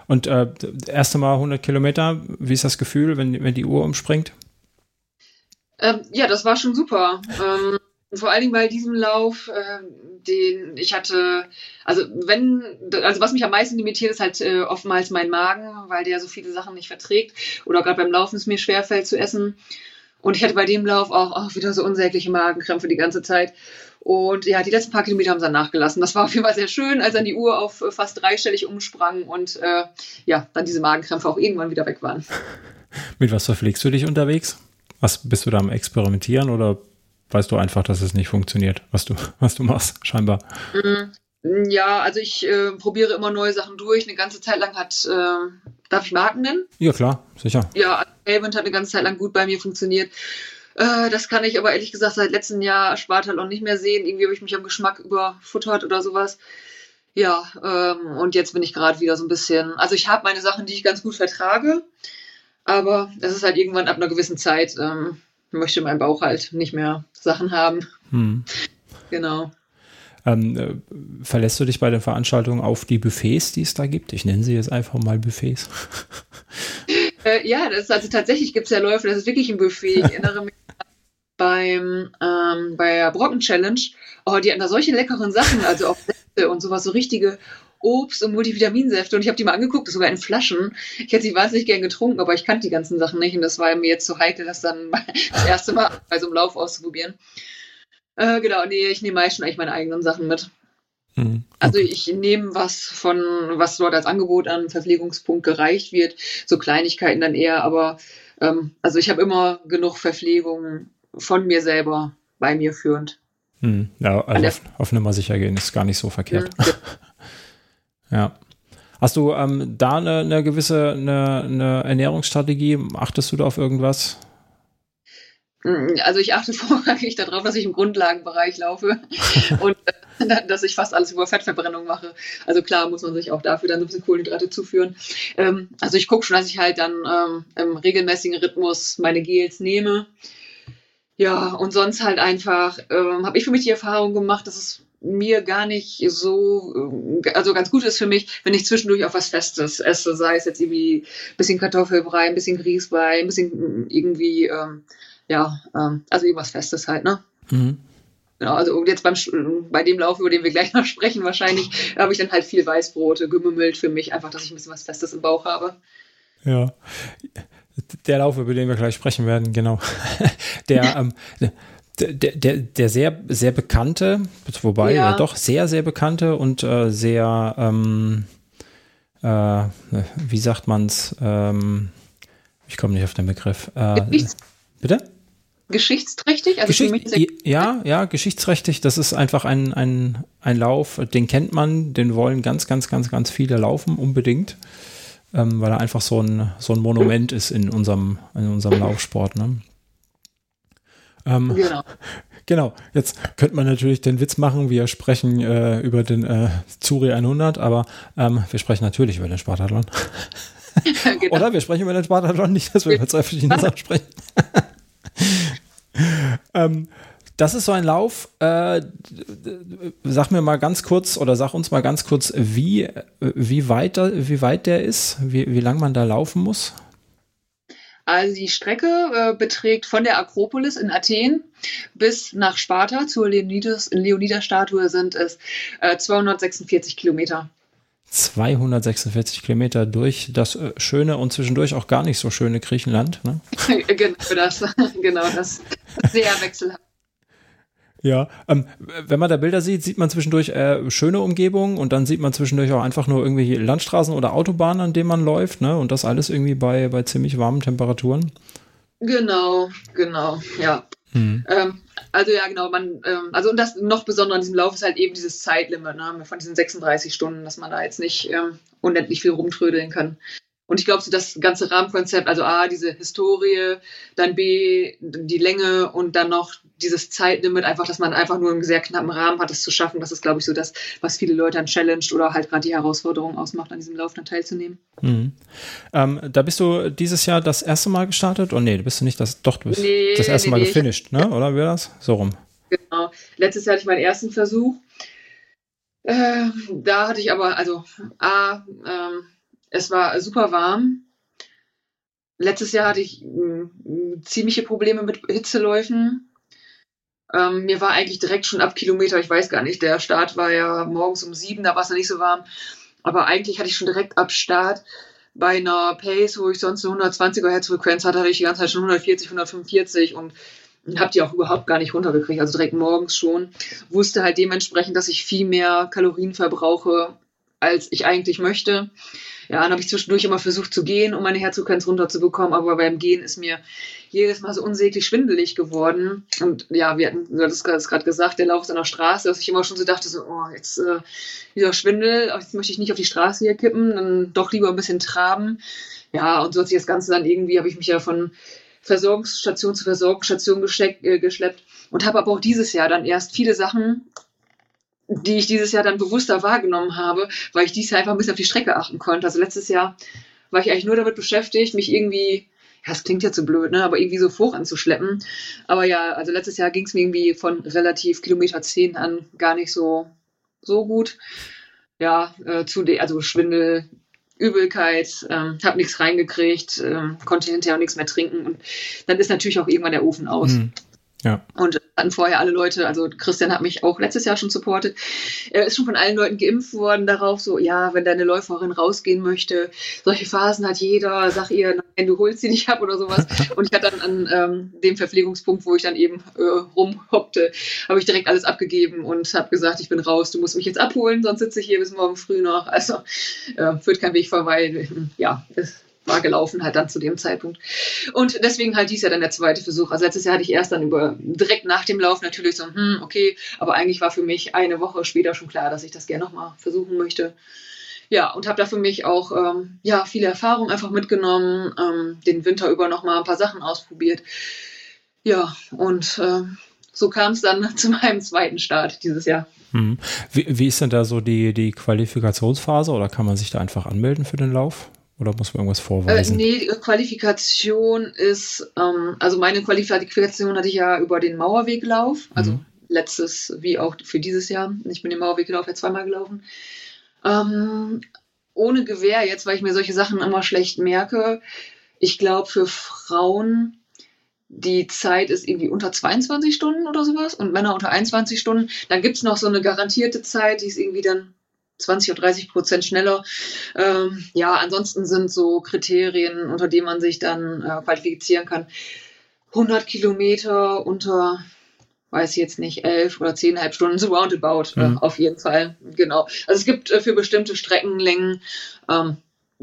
Und äh, erste Mal 100 Kilometer, wie ist das Gefühl, wenn, wenn die Uhr umspringt? Ähm, ja, das war schon super. Ähm, vor allen Dingen bei diesem Lauf, äh, den ich hatte, also wenn, also was mich am meisten limitiert, ist halt äh, oftmals mein Magen, weil der so viele Sachen nicht verträgt. Oder gerade beim Laufen es mir schwerfällt zu essen. Und ich hatte bei dem Lauf auch, auch wieder so unsägliche Magenkrämpfe die ganze Zeit. Und ja, die letzten paar Kilometer haben sie dann nachgelassen. Das war auf jeden Fall sehr schön, als dann die Uhr auf äh, fast dreistellig umsprang und äh, ja, dann diese Magenkrämpfe auch irgendwann wieder weg waren. Mit was verpflegst du dich unterwegs? Was bist du da am Experimentieren oder weißt du einfach, dass es nicht funktioniert, was du, was du machst, scheinbar. Mm, ja, also ich äh, probiere immer neue Sachen durch. Eine ganze Zeit lang hat, äh, darf ich Marken nennen? Ja, klar, sicher. Ja, Elbent hat eine ganze Zeit lang gut bei mir funktioniert. Äh, das kann ich aber ehrlich gesagt seit letztem Jahr Spartal auch nicht mehr sehen. Irgendwie habe ich mich am Geschmack überfuttert oder sowas. Ja, ähm, und jetzt bin ich gerade wieder so ein bisschen, also ich habe meine Sachen, die ich ganz gut vertrage, aber es ist halt irgendwann ab einer gewissen Zeit, ähm, möchte mein Bauch halt nicht mehr Sachen haben. Hm. Genau. Ähm, äh, verlässt du dich bei den Veranstaltungen auf die Buffets, die es da gibt? Ich nenne sie jetzt einfach mal Buffets. Äh, ja, das ist, also tatsächlich gibt es ja Läufe, das ist wirklich ein Buffet. Ich erinnere mich beim, ähm, bei der Brocken Challenge. Oh, die hatten da solche leckeren Sachen, also auch Säfte und sowas, so richtige Obst- und Multivitaminsäfte. Und ich habe die mal angeguckt, sogar in Flaschen. Ich hätte sie wahnsinnig gern getrunken, aber ich kannte die ganzen Sachen nicht. Und das war mir jetzt zu so heikel, das dann das erste Mal bei so einem Lauf auszuprobieren. Äh, genau, nee, ich nehme meist schon eigentlich meine eigenen Sachen mit. Mhm. Also ich nehme was von, was dort als Angebot an Verpflegungspunkt gereicht wird, so Kleinigkeiten dann eher, aber ähm, also ich habe immer genug Verpflegung von mir selber bei mir führend. Hm, ja, also auf, auf Nummer sicher gehen ist gar nicht so verkehrt. Ja. ja. Hast du ähm, da eine, eine gewisse eine, eine Ernährungsstrategie? Achtest du da auf irgendwas? Hm, also ich achte vorrangig darauf, dass ich im Grundlagenbereich laufe und äh, dass ich fast alles über Fettverbrennung mache. Also klar muss man sich auch dafür dann so ein bisschen Kohlenhydrate zuführen. Ähm, also ich gucke schon, dass ich halt dann ähm, im regelmäßigen Rhythmus meine Gels nehme. Ja, und sonst halt einfach, ähm, habe ich für mich die Erfahrung gemacht, dass es mir gar nicht so, äh, also ganz gut ist für mich, wenn ich zwischendurch auch was Festes esse, sei es jetzt irgendwie ein bisschen Kartoffelbrei, ein bisschen Grießbrei, ein bisschen irgendwie, ähm, ja, ähm, also irgendwas Festes halt, ne? Mhm. Genau, also jetzt beim, bei dem Lauf, über den wir gleich noch sprechen, wahrscheinlich, habe ich dann halt viel Weißbrote gemümmelt für mich, einfach, dass ich ein bisschen was Festes im Bauch habe. Ja. Der Lauf, über den wir gleich sprechen werden, genau. Der, ähm, der, der, der sehr, sehr bekannte, wobei ja. doch sehr, sehr bekannte und äh, sehr, ähm, äh, wie sagt man's, ähm, ich komme nicht auf den Begriff. Äh, bitte? Geschichtsträchtig? Also Geschicht, ja, ja, geschichtsträchtig. Das ist einfach ein, ein, ein Lauf, den kennt man, den wollen ganz, ganz, ganz, ganz viele laufen, unbedingt ähm, weil er einfach so ein, so ein Monument ist in unserem, in unserem Laufsport. Ne? Ähm, genau. Genau, jetzt könnte man natürlich den Witz machen, wir sprechen äh, über den äh, Zuri 100, aber ähm, wir sprechen natürlich über den Spartathlon. genau. Oder wir sprechen über den Spartathlon, nicht, dass wir über zwei verschiedene Sachen sprechen. ähm, das ist so ein Lauf. Äh, sag mir mal ganz kurz oder sag uns mal ganz kurz, wie, wie, weit, wie weit der ist, wie, wie lang man da laufen muss. Also die Strecke äh, beträgt von der Akropolis in Athen bis nach Sparta zur Leonidas-Statue sind es äh, 246 Kilometer. 246 Kilometer durch das äh, schöne und zwischendurch auch gar nicht so schöne Griechenland. Ne? genau das, genau das. Sehr wechselhaft. Ja, ähm, wenn man da Bilder sieht, sieht man zwischendurch äh, schöne Umgebungen und dann sieht man zwischendurch auch einfach nur irgendwelche Landstraßen oder Autobahnen, an denen man läuft, ne? Und das alles irgendwie bei, bei ziemlich warmen Temperaturen. Genau, genau, ja. Mhm. Ähm, also ja, genau, man, ähm, also und das noch besondere an diesem Lauf ist halt eben dieses Zeitlimit, ne, von diesen 36 Stunden, dass man da jetzt nicht ähm, unendlich viel rumtrödeln kann. Und ich glaube, so das ganze Rahmenkonzept, also A, diese Historie, dann B, die Länge und dann noch dieses Zeitlimit, einfach, dass man einfach nur einen sehr knappen Rahmen hat, das zu schaffen. Das ist, glaube ich, so das, was viele Leute dann challenged oder halt gerade die Herausforderung ausmacht, an diesem Lauf dann teilzunehmen. Mhm. Ähm, da bist du dieses Jahr das erste Mal gestartet? Oh nee, du bist du nicht das, doch, du bist nee, das erste nee, Mal nee, gefinisht, ne? Oder wie war das? So rum. Genau. Letztes Jahr hatte ich meinen ersten Versuch. Äh, da hatte ich aber, also A, ähm, es war super warm. Letztes Jahr hatte ich äh, ziemliche Probleme mit Hitzeläufen. Ähm, mir war eigentlich direkt schon ab Kilometer, ich weiß gar nicht, der Start war ja morgens um sieben, da war es noch nicht so warm. Aber eigentlich hatte ich schon direkt ab Start bei einer Pace, wo ich sonst eine 120er Herzfrequenz hatte, hatte ich die ganze Zeit schon 140, 145 und habe die auch überhaupt gar nicht runtergekriegt, also direkt morgens schon. Wusste halt dementsprechend, dass ich viel mehr Kalorien verbrauche, als ich eigentlich möchte. Ja, dann habe ich zwischendurch immer versucht zu gehen, um meine Herzfrequenz runterzubekommen, aber beim Gehen ist mir jedes Mal so unsäglich schwindelig geworden. Und ja, wir hatten, du hattest gerade gesagt, der Lauf ist an der Straße, dass ich immer schon so dachte, so, oh, jetzt äh, dieser Schwindel, jetzt möchte ich nicht auf die Straße hier kippen, dann doch lieber ein bisschen traben. Ja, und so hat sich das Ganze dann irgendwie, habe ich mich ja von Versorgungsstation zu Versorgungsstation äh, geschleppt und habe aber auch dieses Jahr dann erst viele Sachen die ich dieses Jahr dann bewusster wahrgenommen habe, weil ich dieses Jahr einfach ein bisschen auf die Strecke achten konnte. Also letztes Jahr war ich eigentlich nur damit beschäftigt, mich irgendwie, ja, es klingt ja zu blöd, ne, aber irgendwie so voranzuschleppen. Aber ja, also letztes Jahr ging es mir irgendwie von relativ Kilometer 10 an gar nicht so, so gut. Ja, äh, zu also Schwindel, Übelkeit, ähm, habe nichts reingekriegt, ähm, konnte hinterher auch nichts mehr trinken und dann ist natürlich auch irgendwann der Ofen aus. Mhm. Ja. Und hatten vorher alle Leute, also Christian hat mich auch letztes Jahr schon supportet, er ist schon von allen Leuten geimpft worden darauf, so, ja, wenn deine Läuferin rausgehen möchte, solche Phasen hat jeder, sag ihr, nein, du holst sie nicht ab oder sowas. Und ich hatte dann an ähm, dem Verpflegungspunkt, wo ich dann eben äh, rumhoppte, habe ich direkt alles abgegeben und habe gesagt, ich bin raus, du musst mich jetzt abholen, sonst sitze ich hier bis morgen früh noch. Also äh, führt kein Weg vorbei. Ja, es war gelaufen halt dann zu dem Zeitpunkt. Und deswegen halt dies Jahr dann der zweite Versuch. Also letztes Jahr hatte ich erst dann über, direkt nach dem Lauf natürlich so, hm, okay, aber eigentlich war für mich eine Woche später schon klar, dass ich das gerne nochmal versuchen möchte. Ja, und habe da für mich auch ähm, ja, viele Erfahrungen einfach mitgenommen, ähm, den Winter über nochmal ein paar Sachen ausprobiert. Ja, und äh, so kam es dann zu meinem zweiten Start dieses Jahr. Hm. Wie, wie ist denn da so die, die Qualifikationsphase oder kann man sich da einfach anmelden für den Lauf? Oder muss man irgendwas vorweisen? Äh, nee, Qualifikation ist, ähm, also meine Qualifikation hatte ich ja über den Mauerweglauf, also mhm. letztes wie auch für dieses Jahr. Ich bin den Mauerweglauf ja zweimal gelaufen. Ähm, ohne Gewehr jetzt, weil ich mir solche Sachen immer schlecht merke. Ich glaube, für Frauen die Zeit ist irgendwie unter 22 Stunden oder sowas und Männer unter 21 Stunden. Dann gibt es noch so eine garantierte Zeit, die ist irgendwie dann 20 oder 30 Prozent schneller. Ähm, ja, ansonsten sind so Kriterien, unter denen man sich dann äh, qualifizieren kann. 100 Kilometer unter, weiß ich jetzt nicht, 11 oder 10,5 Stunden, so roundabout, äh, mhm. äh, auf jeden Fall. Genau. Also es gibt äh, für bestimmte Streckenlängen ähm,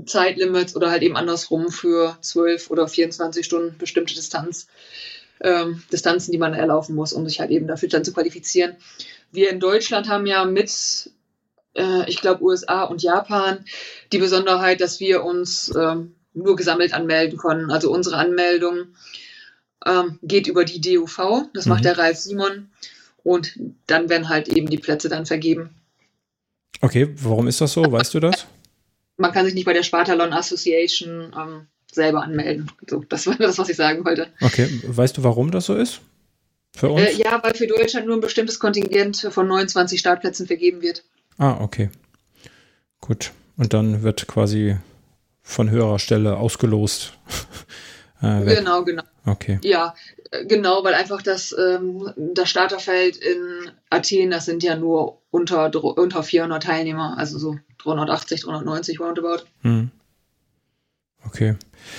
Zeitlimits oder halt eben andersrum für 12 oder 24 Stunden bestimmte Distanz. Ähm, Distanzen, die man erlaufen muss, um sich halt eben dafür dann zu qualifizieren. Wir in Deutschland haben ja mit äh, ich glaube USA und Japan, die Besonderheit, dass wir uns ähm, nur gesammelt anmelden können. Also unsere Anmeldung ähm, geht über die DUV, das mhm. macht der Ralf Simon und dann werden halt eben die Plätze dann vergeben. Okay, warum ist das so? Weißt du das? Man kann sich nicht bei der Spartalon Association ähm, selber anmelden. So, das war das, was ich sagen wollte. Okay, weißt du, warum das so ist? Für uns? Äh, ja, weil für Deutschland nur ein bestimmtes Kontingent von 29 Startplätzen vergeben wird. Ah, okay. Gut. Und dann wird quasi von höherer Stelle ausgelost. äh, genau, genau. Okay. Ja, äh, genau, weil einfach das, ähm, das Starterfeld in Athen, das sind ja nur unter, unter 400 Teilnehmer, also so 380, 390 roundabout. Hm. Okay.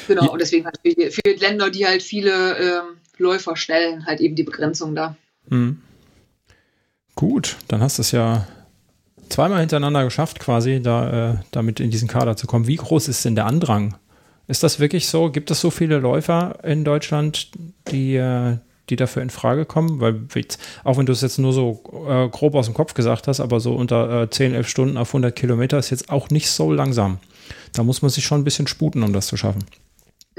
Genau, ja. und deswegen halt für, für, Länder, die halt viele ähm, Läufer stellen, halt eben die Begrenzung da. Hm. Gut, dann hast du es ja zweimal hintereinander geschafft, quasi da, äh, damit in diesen Kader zu kommen. Wie groß ist denn der Andrang? Ist das wirklich so? Gibt es so viele Läufer in Deutschland, die, äh, die dafür in Frage kommen? Weil, auch wenn du es jetzt nur so äh, grob aus dem Kopf gesagt hast, aber so unter äh, 10, 11 Stunden auf 100 Kilometer ist jetzt auch nicht so langsam. Da muss man sich schon ein bisschen sputen, um das zu schaffen.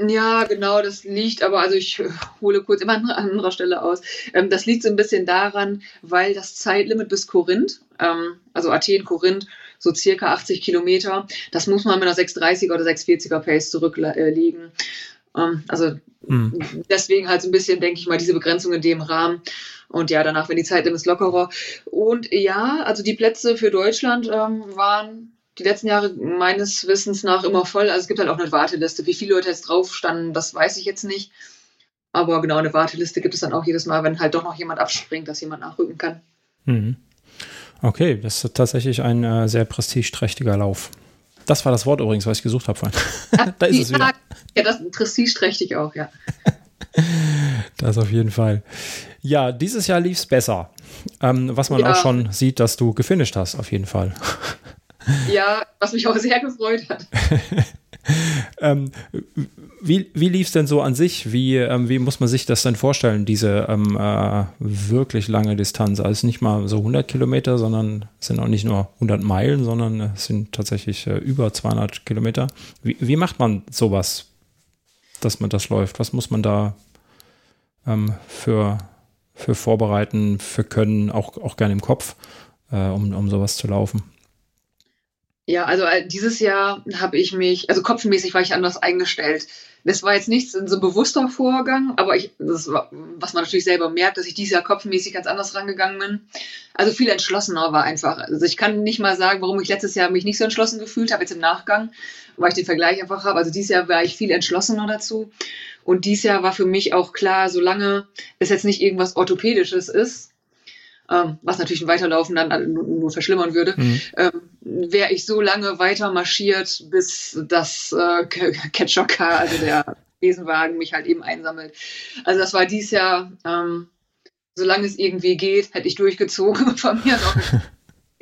Ja, genau, das liegt, aber also ich hole kurz immer an anderer Stelle aus. Ähm, das liegt so ein bisschen daran, weil das Zeitlimit bis Korinth, ähm, also Athen, Korinth, so circa 80 Kilometer, das muss man mit einer 630er oder 640er Pace zurücklegen. Ähm, also hm. deswegen halt so ein bisschen, denke ich mal, diese Begrenzung in dem Rahmen. Und ja, danach, wenn die Zeitlimits lockerer. Und ja, also die Plätze für Deutschland waren die letzten Jahre meines Wissens nach immer voll. Also es gibt halt auch eine Warteliste. Wie viele Leute jetzt drauf standen, das weiß ich jetzt nicht. Aber genau, eine Warteliste gibt es dann auch jedes Mal, wenn halt doch noch jemand abspringt, dass jemand nachrücken kann. Mhm. Okay, das ist tatsächlich ein äh, sehr prestigeträchtiger Lauf. Das war das Wort übrigens, was ich gesucht habe vorhin. da ist es wieder. Ja, das prestigeträchtig auch, ja. das auf jeden Fall. Ja, dieses Jahr lief es besser. Ähm, was man ja. auch schon sieht, dass du gefinisht hast, auf jeden Fall. Ja, was mich auch sehr gefreut hat. ähm, wie wie lief es denn so an sich? Wie, ähm, wie muss man sich das denn vorstellen, diese ähm, äh, wirklich lange Distanz? Also nicht mal so 100 Kilometer, sondern es sind auch nicht nur 100 Meilen, sondern es sind tatsächlich äh, über 200 Kilometer. Wie, wie macht man sowas, dass man das läuft? Was muss man da ähm, für, für vorbereiten, für können, auch, auch gerne im Kopf? äh, um, um sowas zu laufen? Ja, also äh, dieses Jahr habe ich mich, also kopfmäßig war ich anders eingestellt. Das war jetzt nichts so ein bewusster Vorgang, aber ich, das war, was man natürlich selber merkt, dass ich dieses Jahr kopfmäßig ganz anders rangegangen bin. Also viel entschlossener war einfach. Also ich kann nicht mal sagen, warum ich letztes Jahr mich nicht so entschlossen gefühlt habe, jetzt im Nachgang, weil ich den Vergleich einfach habe. Also dieses Jahr war ich viel entschlossener dazu. Und dieses Jahr war für mich auch klar, solange es jetzt nicht irgendwas Orthopädisches ist, ähm, was natürlich ein Weiterlaufen dann nur, nur verschlimmern würde, mhm. Wäre ich so lange weiter marschiert, bis das äh, Catcher-Car, also der Besenwagen, mich halt eben einsammelt. Also das war dies Jahr, ähm, solange es irgendwie geht, hätte ich durchgezogen von mir auch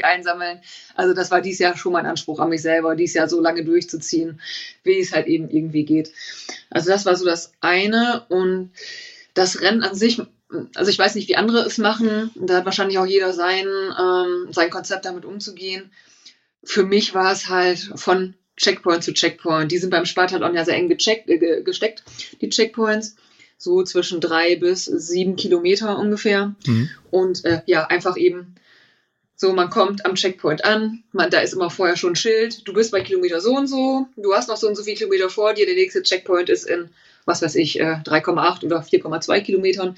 einsammeln. Also das war dies Jahr schon mein Anspruch an mich selber, dies Jahr so lange durchzuziehen, wie es halt eben irgendwie geht. Also das war so das eine und das Rennen an sich also ich weiß nicht, wie andere es machen. Da hat wahrscheinlich auch jeder sein, ähm, sein Konzept damit umzugehen. Für mich war es halt von Checkpoint zu Checkpoint. Die sind beim Spartathlon ja sehr eng gecheckt, äh, gesteckt, die Checkpoints. So zwischen drei bis sieben Kilometer ungefähr. Mhm. Und äh, ja, einfach eben so, man kommt am Checkpoint an, man, da ist immer vorher schon ein Schild, du bist bei Kilometer so und so, du hast noch so und so viele Kilometer vor dir, der nächste Checkpoint ist in, was weiß ich, 3,8 äh, oder 4,2 Kilometern.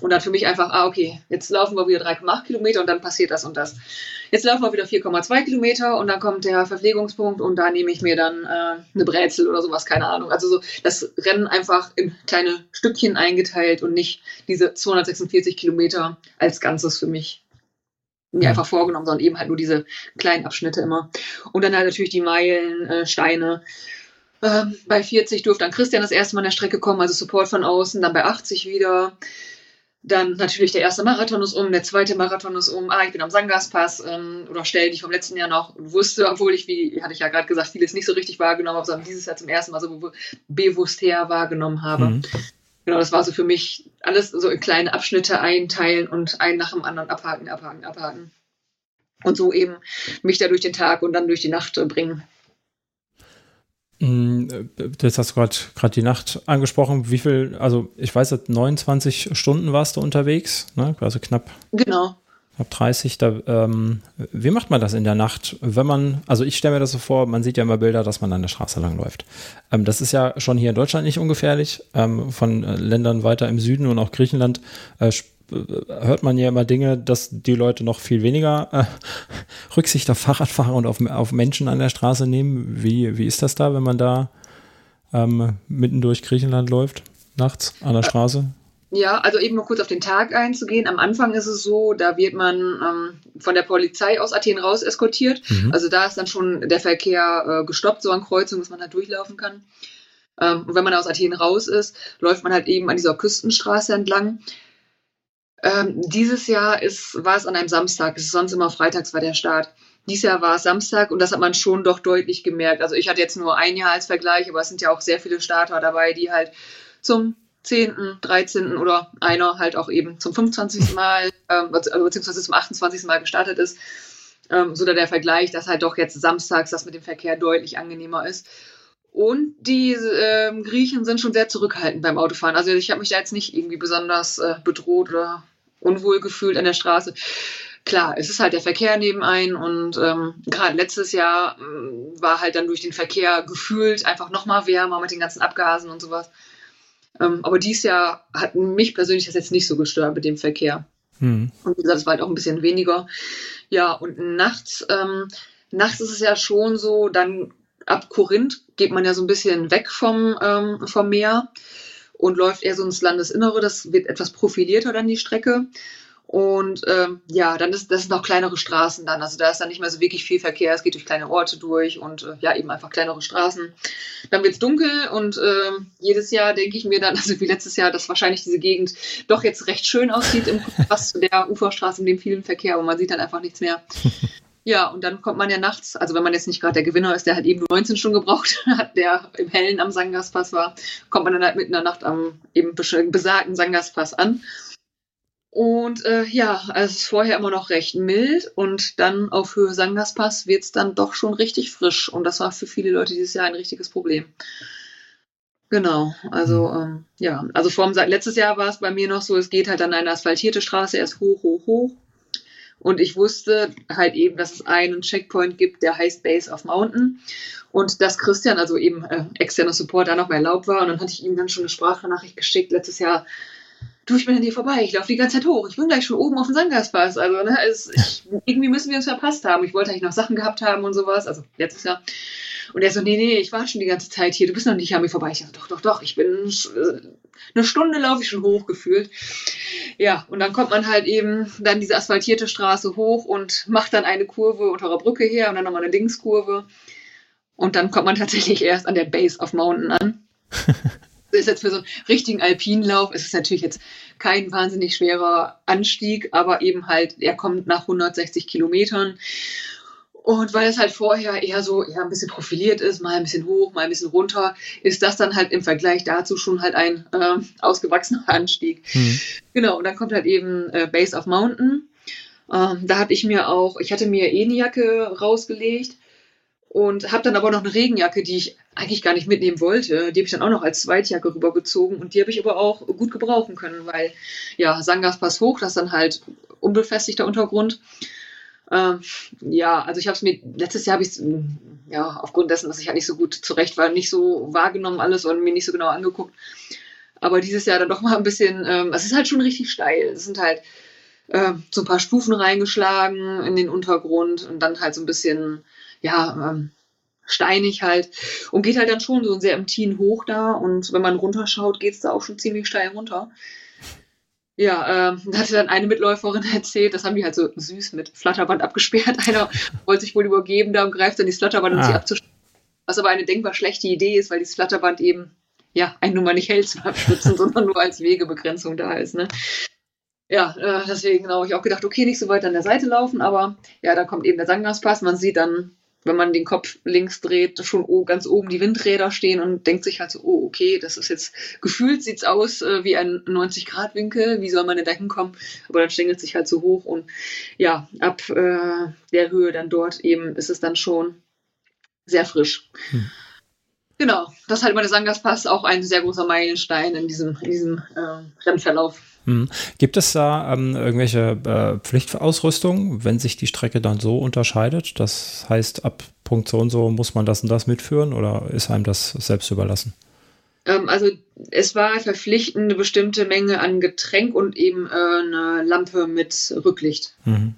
Und dann für mich einfach, ah, okay, jetzt laufen wir wieder 3,8 Kilometer und dann passiert das und das. Jetzt laufen wir wieder 4,2 Kilometer und dann kommt der Verpflegungspunkt und da nehme ich mir dann äh, eine Brezel oder sowas, keine Ahnung. Also so das Rennen einfach in kleine Stückchen eingeteilt und nicht diese 246 Kilometer als Ganzes für mich mir einfach vorgenommen, sondern eben halt nur diese kleinen Abschnitte immer. Und dann halt natürlich die Meilen, äh, Steine. Ähm, bei 40 durfte dann Christian das erste Mal an der Strecke kommen, also Support von außen, dann bei 80 wieder. Dann natürlich der erste Marathon ist um, der zweite Marathon ist um. Ah, ich bin am Sangaspass ähm, oder Stellen, die ich vom letzten Jahr noch wusste, obwohl ich, wie hatte ich ja gerade gesagt, vieles nicht so richtig wahrgenommen habe, sondern dieses Jahr zum ersten Mal so bewusst her wahrgenommen habe. Mhm. Genau, das war so für mich alles so in kleine Abschnitte einteilen und einen nach dem anderen abhaken, abhaken, abhaken. Und so eben mich da durch den Tag und dann durch die Nacht bringen. Mm, jetzt hast du gerade die Nacht angesprochen. Wie viel, also ich weiß, 29 Stunden warst du unterwegs, ne? also knapp. Genau. Knapp 30. Da, ähm, wie macht man das in der Nacht, wenn man, also ich stelle mir das so vor, man sieht ja immer Bilder, dass man an der Straße langläuft. Ähm, das ist ja schon hier in Deutschland nicht ungefährlich. Ähm, von äh, Ländern weiter im Süden und auch Griechenland äh, hört man ja immer Dinge, dass die Leute noch viel weniger äh, Rücksicht auf Fahrradfahrer und auf, auf Menschen an der Straße nehmen. Wie, wie ist das da, wenn man da ähm, mitten durch Griechenland läuft, nachts an der Straße? Ja, also eben nur kurz auf den Tag einzugehen. Am Anfang ist es so, da wird man ähm, von der Polizei aus Athen raus eskortiert. Mhm. Also da ist dann schon der Verkehr äh, gestoppt, so an Kreuzungen, dass man halt durchlaufen kann. Ähm, und wenn man aus Athen raus ist, läuft man halt eben an dieser Küstenstraße entlang. Ähm, dieses Jahr ist, war es an einem Samstag. Es ist sonst immer freitags war der Start. Dieses Jahr war es Samstag und das hat man schon doch deutlich gemerkt. Also ich hatte jetzt nur ein Jahr als Vergleich, aber es sind ja auch sehr viele Starter dabei, die halt zum 10., 13. oder einer halt auch eben zum 25. Mal, ähm, also beziehungsweise zum 28. Mal gestartet ist. Ähm, so der Vergleich, dass halt doch jetzt samstags das mit dem Verkehr deutlich angenehmer ist. Und die äh, Griechen sind schon sehr zurückhaltend beim Autofahren. Also ich habe mich da jetzt nicht irgendwie besonders äh, bedroht oder unwohl gefühlt an der Straße. Klar, es ist halt der Verkehr nebenein und ähm, gerade letztes Jahr äh, war halt dann durch den Verkehr gefühlt einfach noch mal wärmer mit den ganzen Abgasen und sowas. Ähm, aber dieses Jahr hat mich persönlich das jetzt nicht so gestört mit dem Verkehr. Hm. Und wie gesagt, es war halt auch ein bisschen weniger. Ja, und nachts, ähm, nachts ist es ja schon so, dann ab Korinth geht man ja so ein bisschen weg vom, ähm, vom Meer und läuft eher so ins Landesinnere. Das wird etwas profilierter dann die Strecke. Und ähm, ja, dann ist das sind auch kleinere Straßen dann. Also da ist dann nicht mehr so wirklich viel Verkehr. Es geht durch kleine Orte durch und äh, ja, eben einfach kleinere Straßen. Dann wird es dunkel und äh, jedes Jahr denke ich mir dann, also wie letztes Jahr, dass wahrscheinlich diese Gegend doch jetzt recht schön aussieht im Kontrast zu der Uferstraße mit dem vielen Verkehr, aber man sieht dann einfach nichts mehr. Ja, und dann kommt man ja nachts, also wenn man jetzt nicht gerade der Gewinner ist, der halt eben nur 19 Stunden gebraucht hat, der im Hellen am Sangaspass war, kommt man dann halt mitten in der Nacht am eben besagten Sangaspass an. Und äh, ja, also es ist vorher immer noch recht mild und dann auf Höhe Sangaspass wird es dann doch schon richtig frisch. Und das war für viele Leute dieses Jahr ein richtiges Problem. Genau, also mhm. ähm, ja, also vor letztes Jahr war es bei mir noch so, es geht halt an eine asphaltierte Straße erst hoch, hoch, hoch Und ich wusste halt eben, dass es einen Checkpoint gibt, der heißt Base of Mountain. Und dass Christian, also eben äh, externer Support, da noch mal erlaubt war. Und dann hatte ich ihm dann schon eine Sprachnachricht geschickt letztes Jahr. Du, ich bin an dir vorbei, ich laufe die ganze Zeit hoch. Ich bin gleich schon oben auf dem Sangaspass. Also, ne, es, ich, irgendwie müssen wir uns verpasst haben. Ich wollte eigentlich noch Sachen gehabt haben und sowas. Also letztes Jahr. Und er so, nee, nee, ich war schon die ganze Zeit hier, du bist noch nicht an mir vorbei. Ich so, doch, doch, doch, ich bin äh, eine Stunde laufe ich schon hochgefühlt. Ja, und dann kommt man halt eben dann diese asphaltierte Straße hoch und macht dann eine Kurve unter der Brücke her und dann nochmal eine Dingskurve. Und dann kommt man tatsächlich erst an der Base of Mountain an. Das ist jetzt für so einen richtigen Alpinlauf, es ist natürlich jetzt kein wahnsinnig schwerer Anstieg, aber eben halt, er kommt nach 160 Kilometern. Und weil es halt vorher eher so eher ein bisschen profiliert ist, mal ein bisschen hoch, mal ein bisschen runter, ist das dann halt im Vergleich dazu schon halt ein äh, ausgewachsener Anstieg. Mhm. Genau, und dann kommt halt eben äh, Base of Mountain. Ähm, da hatte ich mir auch, ich hatte mir eh eine Jacke rausgelegt und habe dann aber noch eine Regenjacke, die ich eigentlich gar nicht mitnehmen wollte. Die habe ich dann auch noch als Zweitjacke rübergezogen und die habe ich aber auch gut gebrauchen können, weil ja, Sangas Pass hoch, das ist dann halt unbefestigter Untergrund. Ähm, ja, also ich habe es mir, letztes Jahr habe ich es, ja, aufgrund dessen, dass ich halt nicht so gut zurecht war, nicht so wahrgenommen alles und mir nicht so genau angeguckt. Aber dieses Jahr dann doch mal ein bisschen, ähm, es ist halt schon richtig steil. Es sind halt äh, so ein paar Stufen reingeschlagen in den Untergrund und dann halt so ein bisschen, ja, ähm, steinig halt und geht halt dann schon so sehr im Teen hoch da und wenn man runterschaut, geht es da auch schon ziemlich steil runter. Ja, ähm, da hatte dann eine Mitläuferin erzählt, das haben die halt so süß mit Flatterband abgesperrt. Einer wollte sich wohl übergeben da und greift dann das Flatterband, um ah. sie abzuschneiden. Was aber eine denkbar schlechte Idee ist, weil dieses Flatterband eben, ja, einen nun mal nicht hält zum Abstützen, sondern nur als Wegebegrenzung da ist, ne? Ja, äh, deswegen habe ich auch gedacht, okay, nicht so weit an der Seite laufen, aber ja, da kommt eben der Sangaspass. Man sieht dann wenn man den Kopf links dreht, schon ganz oben die Windräder stehen und denkt sich halt so, oh, okay, das ist jetzt, gefühlt sieht's aus äh, wie ein 90-Grad-Winkel, wie soll man denn da hinkommen? Aber dann stängelt sich halt so hoch und ja, ab äh, der Höhe dann dort eben ist es dann schon sehr frisch. Hm. Genau, das halt immer der Sangaspass auch ein sehr großer Meilenstein in diesem, in diesem äh, Rennverlauf. Hm. Gibt es da ähm, irgendwelche äh, Pflichtausrüstung, wenn sich die Strecke dann so unterscheidet? Das heißt, ab Punkt so und so muss man das und das mitführen oder ist einem das selbst überlassen? Ähm, also es war verpflichtend eine bestimmte Menge an Getränk und eben äh, eine Lampe mit Rücklicht. Mhm.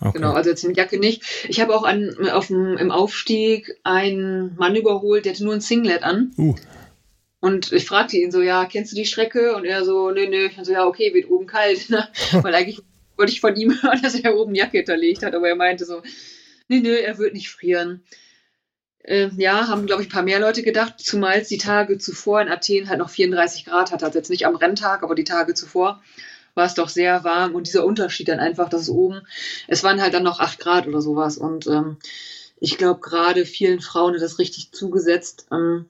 Okay. Genau, also jetzt eine Jacke nicht. Ich habe auch an, auf dem, im Aufstieg einen Mann überholt, der hatte nur ein Singlet an. Uh. Und ich fragte ihn so, ja, kennst du die Strecke? Und er so, nö, nö. Ich so, ja, okay, wird oben kalt. Ne? Weil eigentlich wollte ich von ihm hören, dass er oben Jacke hinterlegt hat, aber er meinte so, nö, nö, er wird nicht frieren. Äh, ja, haben, glaube ich, ein paar mehr Leute gedacht, zumal es die Tage zuvor in Athen halt noch 34 Grad hatte. Also jetzt nicht am Renntag, aber die Tage zuvor war es doch sehr warm. Und dieser Unterschied dann einfach, dass es oben, es waren halt dann noch 8 Grad oder sowas. Und ähm, ich glaube, gerade vielen Frauen hat das richtig zugesetzt. Ähm,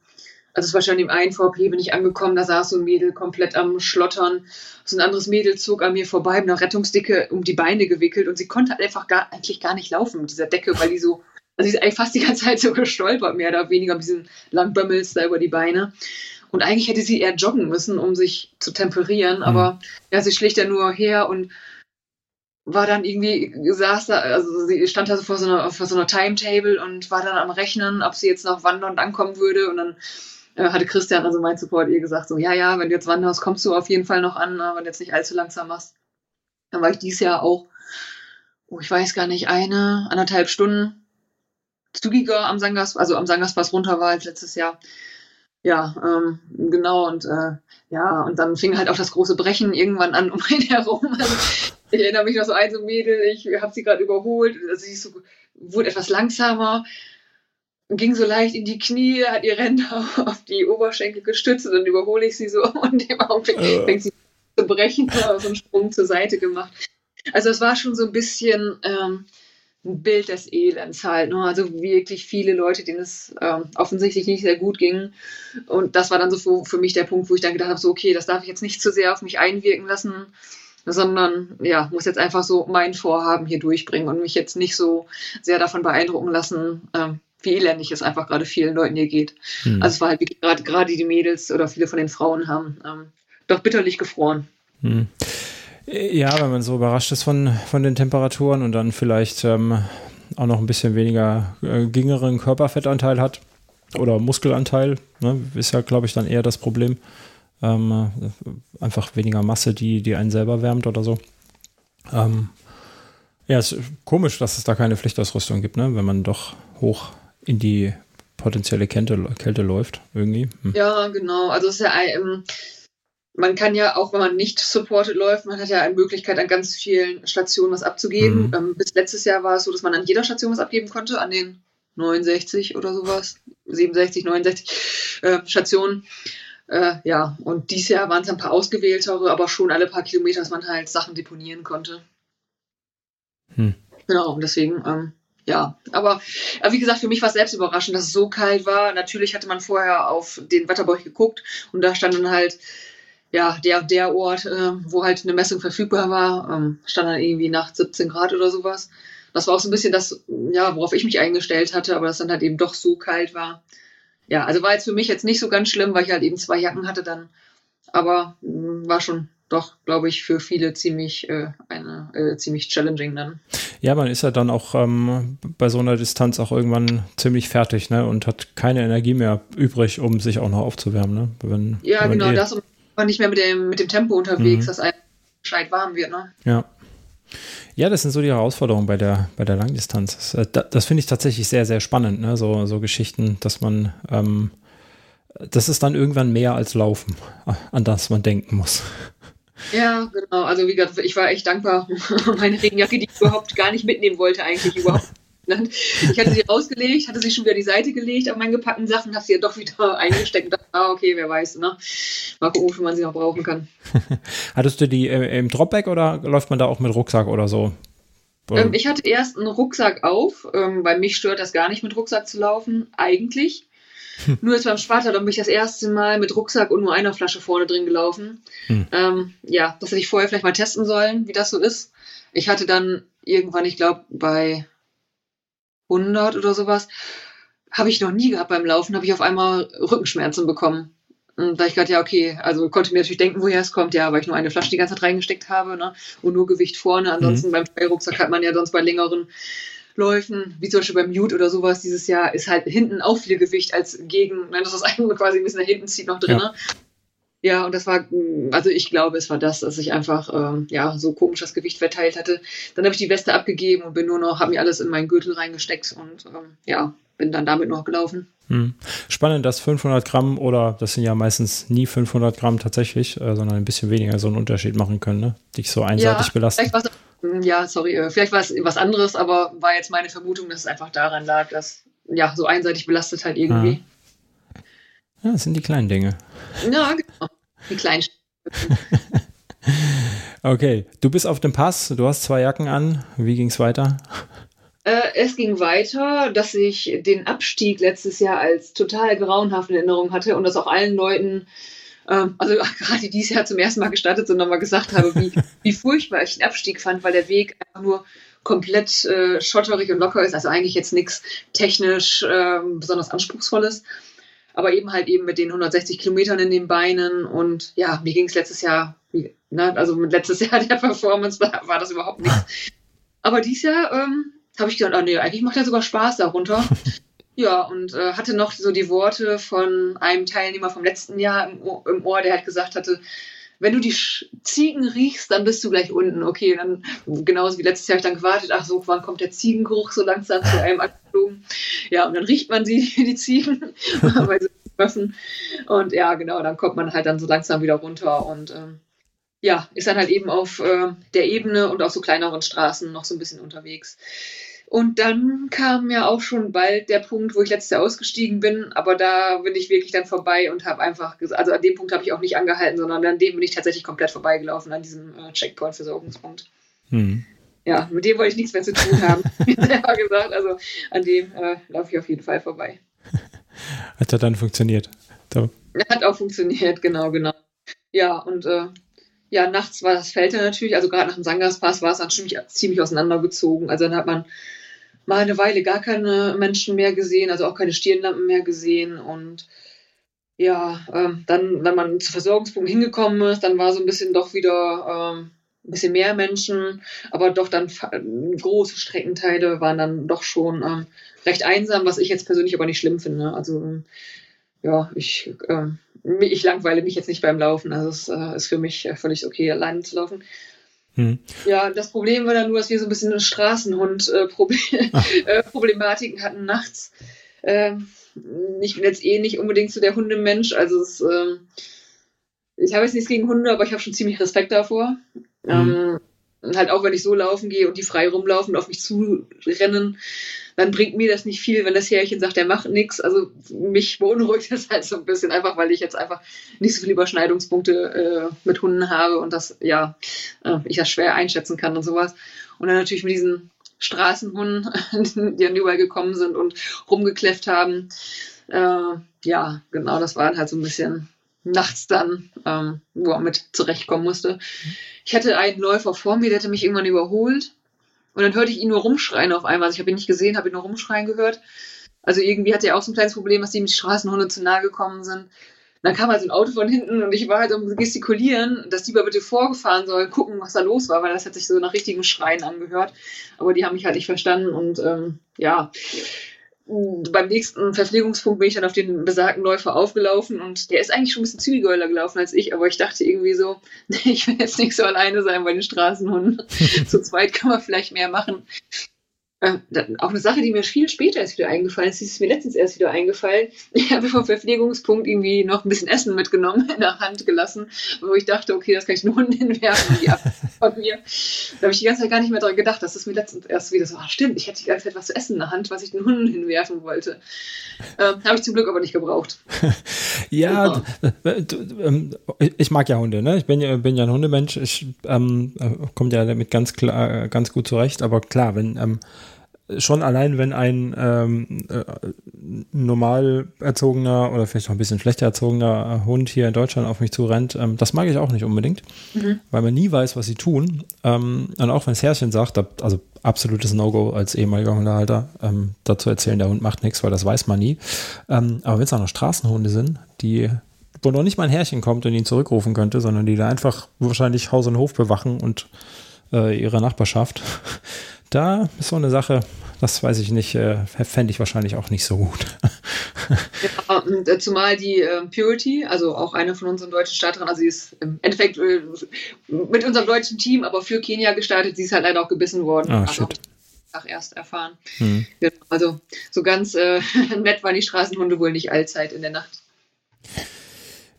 also es war schon im einen VP bin ich angekommen, da saß so ein Mädel komplett am Schlottern. So ein anderes Mädel zog an mir vorbei mit einer Rettungsdicke um die Beine gewickelt und sie konnte halt einfach gar, eigentlich gar nicht laufen mit dieser Decke, weil die so, also sie ist eigentlich fast die ganze Zeit so gestolpert, mehr oder weniger mit diesen Langbömmels da über die Beine. Und eigentlich hätte sie eher joggen müssen, um sich zu temperieren, mhm. aber ja, sie schlicht ja nur her und war dann irgendwie, saß da, also sie stand da so vor so einer, vor so einer Timetable und war dann am Rechnen, ob sie jetzt noch wandern und ankommen würde und dann äh, hatte Christian, also mein Support, ihr gesagt, so, ja, ja, wenn du jetzt wanderst, kommst du auf jeden Fall noch an, wenn du jetzt nicht allzu langsam machst. Dann war ich dieses Jahr auch, oh, ich weiß gar nicht, eine, anderthalb Stunden zügiger am Sangas, also am Sangaspass runter war als letztes Jahr. Ja, ähm, genau, und äh, ja, und dann fing halt auch das große Brechen irgendwann an um einen herum. Also, ich erinnere mich noch so ein so Mädel, ich habe sie gerade überholt, also sie so, wurde etwas langsamer ging so leicht in die Knie, hat ihre Hände auf die Oberschenkel gestützt und dann überhole ich sie so und im Augenblick uh. fängt sie zu brechen, so einen Sprung zur Seite gemacht. Also es war schon so ein bisschen ähm, ein Bild des Elends halt. Ne? Also wirklich viele Leute, denen es ähm, offensichtlich nicht sehr gut ging. Und das war dann so für, für mich der Punkt, wo ich dann gedacht habe, so okay, das darf ich jetzt nicht zu sehr auf mich einwirken lassen sondern ja, muss jetzt einfach so mein Vorhaben hier durchbringen und mich jetzt nicht so sehr davon beeindrucken lassen, ähm, wie elendig es einfach gerade vielen Leuten hier geht. Hm. Also es war halt gerade gerade die Mädels oder viele von den Frauen haben ähm, doch bitterlich gefroren. Hm. Ja, wenn man so überrascht ist von, von den Temperaturen und dann vielleicht ähm, auch noch ein bisschen weniger äh, geringeren Körperfettanteil hat oder Muskelanteil, ne, ist ja, glaube ich, dann eher das Problem. Ähm, einfach weniger Masse, die, die einen selber wärmt oder so. Ähm, ja, ist komisch, dass es da keine Pflichtausrüstung gibt, ne? wenn man doch hoch in die potenzielle Kälte, Kälte läuft, irgendwie. Hm. Ja, genau. Also es ist ja ähm, man kann ja auch, wenn man nicht supported läuft, man hat ja eine Möglichkeit, an ganz vielen Stationen was abzugeben. Mhm. Ähm, bis letztes Jahr war es so, dass man an jeder Station was abgeben konnte, an den 69 oder sowas, 67, 69 äh, Stationen. Äh, ja, und dieses Jahr waren es ein paar ausgewähltere, aber schon alle paar Kilometer, dass man halt Sachen deponieren konnte. Hm. Genau, und deswegen, ähm, ja, aber, aber wie gesagt, für mich war es selbst überraschend, dass es so kalt war. Natürlich hatte man vorher auf den Wetterbeuch geguckt und da stand dann halt, ja, der, der Ort, äh, wo halt eine Messung verfügbar war, ähm, stand dann irgendwie nach 17 Grad oder sowas. Das war auch so ein bisschen das, ja, worauf ich mich eingestellt hatte, aber das dann halt eben doch so kalt war ja, also war jetzt für mich jetzt nicht so ganz schlimm, weil ich halt eben zwei Jacken hatte dann. Aber mh, mm, war schon doch, glaube ich, für viele ziemlich äh, eine äh, ziemlich challenging dann. Ja, man ist ja dann auch ähm, bei so einer Distanz auch irgendwann ziemlich fertig, ne? Und hat keine Energie mehr übrig, um sich auch noch aufzuwärmen, ne? Wenn, ja, wenn genau, eh das war nicht mehr mit dem, mit dem Tempo unterwegs, mhm. dass ein Bescheid warm wird, ne? Ja. Ja, das sind so die Herausforderungen bei der, bei der Langdistanz. Das, das, das finde ich tatsächlich sehr, sehr spannend, ne? so, so Geschichten, dass man, ähm, das ist dann irgendwann mehr als Laufen, an das man denken muss. Ja, genau. Also wie gesagt, ich war echt dankbar. Meine Regenjacke, die ich überhaupt gar nicht mitnehmen wollte, eigentlich überhaupt ich hatte sie rausgelegt, hatte sie schon wieder die Seite gelegt an meinen gepackten Sachen, habe sie ja doch wieder eingesteckt und dachte, ah, okay, wer weiß, ne? Mal gucken, wofür man sie noch brauchen kann. Hattest du die äh, im Dropback oder läuft man da auch mit Rucksack oder so? Ähm, ich hatte erst einen Rucksack auf, ähm, weil mich stört das gar nicht, mit Rucksack zu laufen, eigentlich. Hm. Nur jetzt beim Sparta, dann bin ich das erste Mal mit Rucksack und nur einer Flasche vorne drin gelaufen. Hm. Ähm, ja, das hätte ich vorher vielleicht mal testen sollen, wie das so ist. Ich hatte dann irgendwann, ich glaube, bei 100 oder sowas, habe ich noch nie gehabt beim Laufen, habe ich auf einmal Rückenschmerzen bekommen. Und da ich gerade, ja, okay, also konnte mir natürlich denken, woher es kommt, ja, weil ich nur eine Flasche die ganze Zeit reingesteckt habe, ne? Und nur Gewicht vorne. Ansonsten mhm. beim Steilrucksack hat man ja sonst bei längeren Läufen, wie zum Beispiel beim Mute oder sowas dieses Jahr, ist halt hinten auch viel Gewicht als gegen, wenn das das eine quasi ein bisschen nach hinten zieht noch drin. Ja. Ja, und das war, also ich glaube, es war das, dass ich einfach ähm, ja so komisch das Gewicht verteilt hatte. Dann habe ich die Weste abgegeben und bin nur noch, habe mir alles in meinen Gürtel reingesteckt und ähm, ja, bin dann damit noch gelaufen. Hm. Spannend, dass 500 Gramm oder das sind ja meistens nie 500 Gramm tatsächlich, äh, sondern ein bisschen weniger so einen Unterschied machen können, ne? Dich so einseitig ja, belasten. ja, sorry, äh, vielleicht war es was anderes, aber war jetzt meine Vermutung, dass es einfach daran lag, dass ja so einseitig belastet halt irgendwie. Ah. Ja, das sind die kleinen Dinge. Ja, genau. Die kleinen. okay, du bist auf dem Pass, du hast zwei Jacken an. Wie ging es weiter? Äh, es ging weiter, dass ich den Abstieg letztes Jahr als total grauenhaft in Erinnerung hatte und das auch allen Leuten, ähm, also gerade dieses Jahr zum ersten Mal gestartet sind, nochmal gesagt habe, wie, wie furchtbar ich den Abstieg fand, weil der Weg einfach nur komplett äh, schotterig und locker ist. Also eigentlich jetzt nichts technisch äh, besonders anspruchsvolles aber eben halt eben mit den 160 Kilometern in den Beinen und ja, mir ging es letztes Jahr, ne, also mit letztes Jahr der Performance war, war das überhaupt nichts. Aber dieses Jahr ähm, habe ich gedacht, ah, nee, eigentlich macht er sogar Spaß darunter. ja, und äh, hatte noch so die Worte von einem Teilnehmer vom letzten Jahr im Ohr, im Ohr der halt gesagt hatte, wenn du die Ziegen riechst, dann bist du gleich unten. Okay, dann genauso wie letztes Jahr habe ich dann gewartet, ach so, wann kommt der Ziegengeruch so langsam zu einem angeflogen? Ja, und dann riecht man sie, die Ziegen, bei so Waffen. Und ja, genau, dann kommt man halt dann so langsam wieder runter und ähm, ja, ist dann halt eben auf äh, der Ebene und auf so kleineren Straßen noch so ein bisschen unterwegs. Und dann kam ja auch schon bald der Punkt, wo ich letztes Jahr ausgestiegen bin, aber da bin ich wirklich dann vorbei und habe einfach, also an dem Punkt habe ich auch nicht angehalten, sondern an dem bin ich tatsächlich komplett vorbeigelaufen, an diesem äh, Checkpoint-Versorgungspunkt. Hm. Ja, mit dem wollte ich nichts mehr zu tun haben, wie selber gesagt. Also an dem äh, laufe ich auf jeden Fall vorbei. Hat ja dann funktioniert. Da. Hat auch funktioniert, genau, genau. Ja, und äh, ja, nachts war das Feld dann natürlich, also gerade nach dem Sangaspass war es dann ziemlich, ziemlich auseinandergezogen. Also dann hat man mal eine Weile gar keine Menschen mehr gesehen, also auch keine Stirnlampen mehr gesehen und ja, ähm, dann, wenn man zu Versorgungspunkten hingekommen ist, dann war so ein bisschen doch wieder, ähm, ein bisschen mehr Menschen, aber doch dann große Streckenteile waren dann doch schon ähm, recht einsam, was ich jetzt persönlich aber nicht schlimm finde. Also ja, ich, äh, ich langweile mich jetzt nicht beim Laufen. Also es äh, ist für mich völlig okay, alleine zu laufen. Hm. Ja, das Problem war dann nur, dass wir so ein bisschen eine Straßenhund-Problematiken äh, äh, hatten nachts. Ähm, ich bin jetzt eh nicht unbedingt so der Hundemensch. Also es, ähm, ich habe jetzt nichts gegen Hunde, aber ich habe schon ziemlich Respekt davor. Mhm. Ähm, halt auch, wenn ich so laufen gehe und die frei rumlaufen und auf mich zurennen, dann bringt mir das nicht viel, wenn das Härchen sagt, der macht nichts. Also mich beunruhigt das halt so ein bisschen, einfach weil ich jetzt einfach nicht so viele Überschneidungspunkte äh, mit Hunden habe und das, ja, äh, ich das schwer einschätzen kann und sowas. Und dann natürlich mit diesen Straßenhunden, die dann überall gekommen sind und rumgekläfft haben. Äh, ja, genau, das war halt so ein bisschen nachts dann, ähm, wo er mit zurechtkommen musste. Ich hatte einen Läufer vor mir, der hatte mich irgendwann überholt. Und dann hörte ich ihn nur rumschreien auf einmal. Also ich habe ihn nicht gesehen, habe ihn nur rumschreien gehört. Also irgendwie hatte er auch so ein kleines Problem, dass ihm die Straßenhunde zu nahe gekommen sind. Dann kam halt so ein Auto von hinten und ich war halt am gestikulieren, dass die mal bitte vorgefahren sollen, gucken, was da los war, weil das hat sich so nach richtigen Schreien angehört. Aber die haben mich halt nicht verstanden und ähm, ja, beim nächsten Verpflegungspunkt bin ich dann auf den besagten Läufer aufgelaufen und der ist eigentlich schon ein bisschen zügiger gelaufen als ich, aber ich dachte irgendwie so, ich will jetzt nicht so alleine sein bei den Straßenhunden. Zu zweit kann man vielleicht mehr machen. Äh, auch eine Sache, die mir viel später erst wieder eingefallen ist, die ist mir letztens erst wieder eingefallen. Ich habe vom Verpflegungspunkt irgendwie noch ein bisschen Essen mitgenommen, in der Hand gelassen, wo ich dachte, okay, das kann ich nur Hunden hinwerfen, die ab von mir. Da habe ich die ganze Zeit gar nicht mehr daran gedacht. Das ist mir letztens erst wieder so, ach stimmt, ich hätte die ganze Zeit was zu essen in der Hand, was ich den Hunden hinwerfen wollte. Ähm, habe ich zum Glück aber nicht gebraucht. ja, ähm, ich mag ja Hunde, ne? Ich bin ja, bin ja ein Hundemensch. Ich ähm, äh, komme ja damit ganz klar, ganz gut zurecht. Aber klar, wenn ähm, schon allein, wenn ein ähm, äh, normal erzogener oder vielleicht auch ein bisschen schlechter erzogener Hund hier in Deutschland auf mich zurennt, ähm, das mag ich auch nicht unbedingt, mhm. weil man nie weiß, was sie tun. Ähm, und auch wenn das Herrchen sagt, also absolutes No-Go als ehemaliger Hundehalter, ähm, dazu erzählen, der Hund macht nichts, weil das weiß man nie. Ähm, aber wenn es auch noch Straßenhunde sind, die wo noch nicht mal ein Herrchen kommt und ihn zurückrufen könnte, sondern die da einfach wahrscheinlich Haus und Hof bewachen und äh, ihre Nachbarschaft, da ist so eine Sache, das weiß ich nicht, äh, fände ich wahrscheinlich auch nicht so gut. ja, äh, zumal die äh, Purity, also auch eine von unseren deutschen Starterinnen, also sie ist im Endeffekt äh, mit unserem deutschen Team, aber für Kenia gestartet, sie ist halt leider auch gebissen worden. Ah, shit. Tag erst erfahren. Hm. Genau, also so ganz äh, nett waren die Straßenhunde wohl nicht allzeit in der Nacht.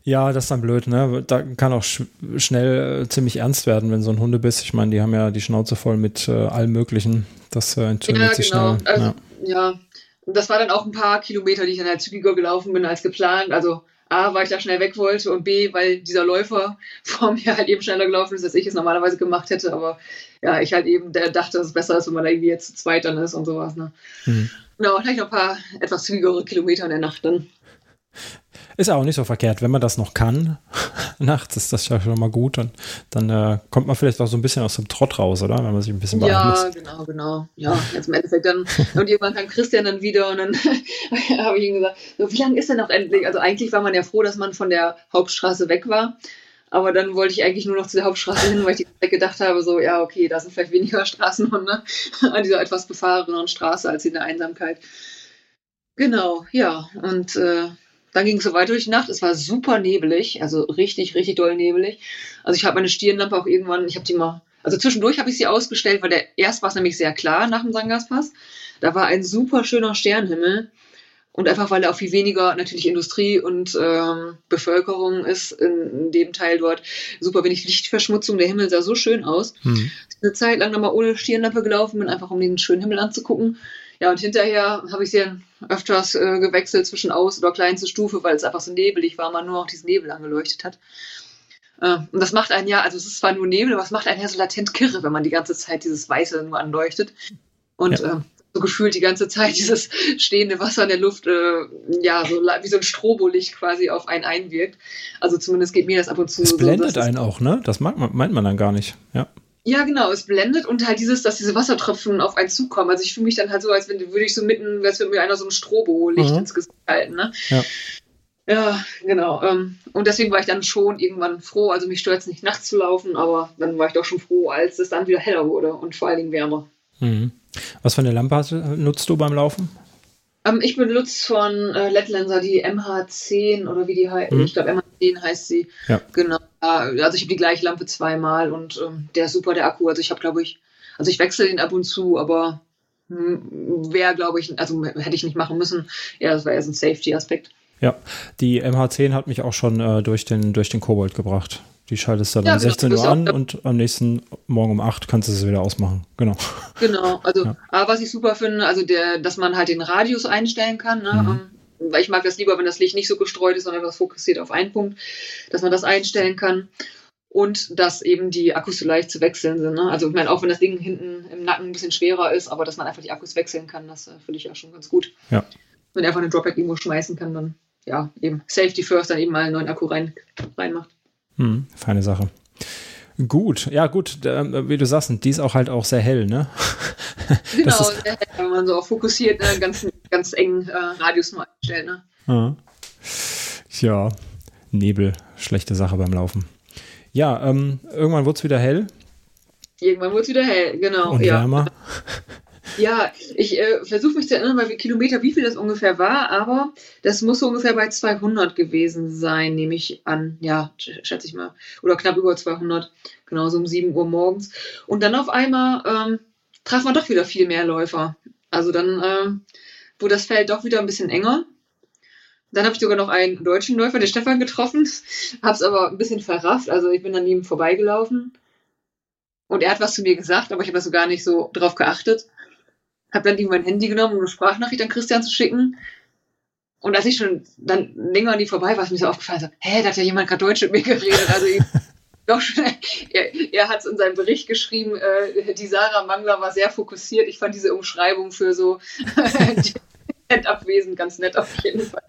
Ja, das ist dann blöd, ne? Da kann auch sch schnell äh, ziemlich ernst werden, wenn so ein Hundebiss, ich meine, die haben ja die Schnauze voll mit äh, allem Möglichen. Das äh, entzündet ja, sich genau. schnell. Also, ja. ja, das war dann auch ein paar Kilometer, die ich dann halt zügiger gelaufen bin als geplant. Also A, weil ich da schnell weg wollte und B, weil dieser Läufer vor mir halt eben schneller gelaufen ist, als ich es normalerweise gemacht hätte. Aber ja, ich halt eben der dachte, dass es besser ist, wenn man da irgendwie jetzt zu zweit dann ist und sowas. Ne? Mhm. Genau, vielleicht noch ein paar etwas zügigere Kilometer in der Nacht dann. Ist auch nicht so verkehrt, wenn man das noch kann. Nachts ist das ja schon mal gut und dann äh, kommt man vielleicht auch so ein bisschen aus dem Trott raus, oder? Wenn man sich ein bisschen Ja, genau, genau. Ja, jetzt im Endeffekt dann. und irgendwann kam Christian dann wieder und dann habe ich ihm gesagt, so, wie lange ist denn noch endlich? Also eigentlich war man ja froh, dass man von der Hauptstraße weg war. Aber dann wollte ich eigentlich nur noch zu der Hauptstraße hin, weil ich die Zeit gedacht habe, so, ja, okay, da sind vielleicht weniger Straßenhunde an dieser etwas befahreneren Straße als in der Einsamkeit. Genau, ja. Und äh, dann ging es so weiter durch die Nacht. Es war super nebelig, also richtig, richtig doll nebelig. Also ich habe meine Stirnlampe auch irgendwann, ich habe die mal, also zwischendurch habe ich sie ausgestellt, weil der erst war es nämlich sehr klar nach dem Sangaspass. Da war ein super schöner Sternhimmel. Und einfach, weil da auch viel weniger natürlich Industrie und ähm, Bevölkerung ist in, in, dem Teil dort, super wenig Lichtverschmutzung. Der Himmel sah so schön aus. Hm. Eine Zeit lang nochmal ohne Stirnlampe gelaufen bin, einfach um den schönen Himmel anzugucken. Ja, und hinterher habe ich sie dann öfters äh, gewechselt zwischen Aus- oder kleinste Stufe, weil es einfach so nebelig war, man nur noch diesen Nebel angeleuchtet hat. Äh, und das macht einen ja, also es ist zwar nur Nebel, aber es macht einen ja so latent kirre, wenn man die ganze Zeit dieses Weiße nur anleuchtet. Und ja. äh, so gefühlt die ganze Zeit dieses stehende Wasser in der Luft, äh, ja, so wie so ein Strobolicht quasi auf einen einwirkt. Also zumindest geht mir das ab und zu das so. Blendet einen auch, ne? Das mag man, meint man dann gar nicht, ja. Ja, genau, es blendet und halt dieses, dass diese Wassertropfen auf einen zukommen. Also ich fühle mich dann halt so, als wenn würde ich so mitten, als würde mir einer so ein Strobo-Licht mhm. ins Gesicht halten, ne? Ja. Ja, genau. Ähm, und deswegen war ich dann schon irgendwann froh. Also mich stört es nicht, nachts zu laufen, aber dann war ich doch schon froh, als es dann wieder heller wurde und vor allen Dingen wärmer. Mhm. Was für eine Lampe nutzt du beim Laufen? Ähm, ich benutze von äh, Letlenser die MH10 oder wie die heißt. Mhm. Ich glaube, MH10 heißt sie. Ja. Genau. Also ich habe die gleiche Lampe zweimal und ähm, der ist super, der Akku. Also ich habe, glaube ich, also ich wechsle den ab und zu, aber hm, wäre, glaube ich, also hätte ich nicht machen müssen. Ja, das war eher so ein Safety-Aspekt. Ja, die MH10 hat mich auch schon äh, durch den, durch den Kobold gebracht. Die schaltest du dann ja, um 16 genau, Uhr an und am nächsten Morgen um 8 kannst du es wieder ausmachen. Genau. Genau, also ja. aber was ich super finde, also der, dass man halt den Radius einstellen kann, ne? Mhm. Ähm, weil ich mag das lieber, wenn das Licht nicht so gestreut ist, sondern das fokussiert auf einen Punkt, dass man das einstellen kann. Und dass eben die Akkus so leicht zu wechseln sind. Ne? Also ich meine, auch wenn das Ding hinten im Nacken ein bisschen schwerer ist, aber dass man einfach die Akkus wechseln kann, das äh, finde ich ja schon ganz gut. Ja. Wenn er einfach eine Dropback irgendwo schmeißen kann, dann ja, eben Safety First dann eben mal einen neuen Akku rein, reinmacht. Hm, feine Sache. Gut, ja gut, wie du sagst, die ist auch halt auch sehr hell, ne? Genau, ist, hell, wenn man so auch fokussiert, ne, ganz, ganz engen äh, Radius nur einstellt, ne? Ja. ja, Nebel, schlechte Sache beim Laufen. Ja, ähm, irgendwann wurde es wieder hell. Irgendwann wurde es wieder hell, genau. Und ja. wärmer. Ja, ich äh, versuche mich zu erinnern, bei wie Kilometer, wie viel das ungefähr war, aber das muss so ungefähr bei 200 gewesen sein, nehme ich an. Ja, schätze ich mal. Oder knapp über 200. Genauso um 7 Uhr morgens. Und dann auf einmal ähm, traf man doch wieder viel mehr Läufer. Also dann ähm, wurde das Feld doch wieder ein bisschen enger. Dann habe ich sogar noch einen deutschen Läufer, den Stefan, getroffen. Habe es aber ein bisschen verrafft. Also ich bin an ihm vorbeigelaufen. Und er hat was zu mir gesagt, aber ich habe so gar nicht so drauf geachtet habe dann mein Handy genommen, um eine Sprachnachricht an Christian zu schicken. Und als ich schon dann länger an die vorbei war, ist mir so aufgefallen, so, hä, da hat ja jemand gerade Deutsch mit mir geredet. Also ich, doch schon, er, er hat es in seinem Bericht geschrieben, äh, die Sarah Mangler war sehr fokussiert. Ich fand diese Umschreibung für so abwesend ganz nett auf jeden Fall.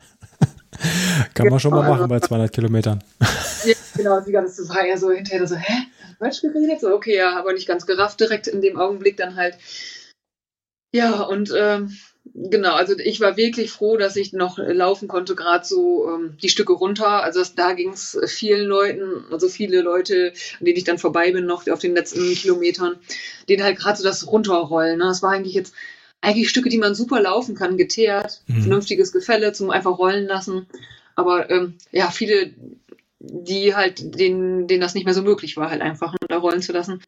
Kann man schon mal machen bei 200 Kilometern. Ja, genau, sie das war ja so hinterher so, hä, Deutsch geredet? So, okay, ja, aber nicht ganz gerafft direkt in dem Augenblick dann halt ja, und ähm, genau, also ich war wirklich froh, dass ich noch laufen konnte, gerade so ähm, die Stücke runter. Also das, da ging es vielen Leuten, also viele Leute, an denen ich dann vorbei bin, noch auf den letzten Kilometern, denen halt gerade so das Runterrollen. Ne? Das war eigentlich jetzt eigentlich Stücke, die man super laufen kann, geteert, mhm. vernünftiges Gefälle zum einfach rollen lassen. Aber ähm, ja, viele die halt, denen, denen das nicht mehr so möglich war, halt einfach da rollen zu lassen.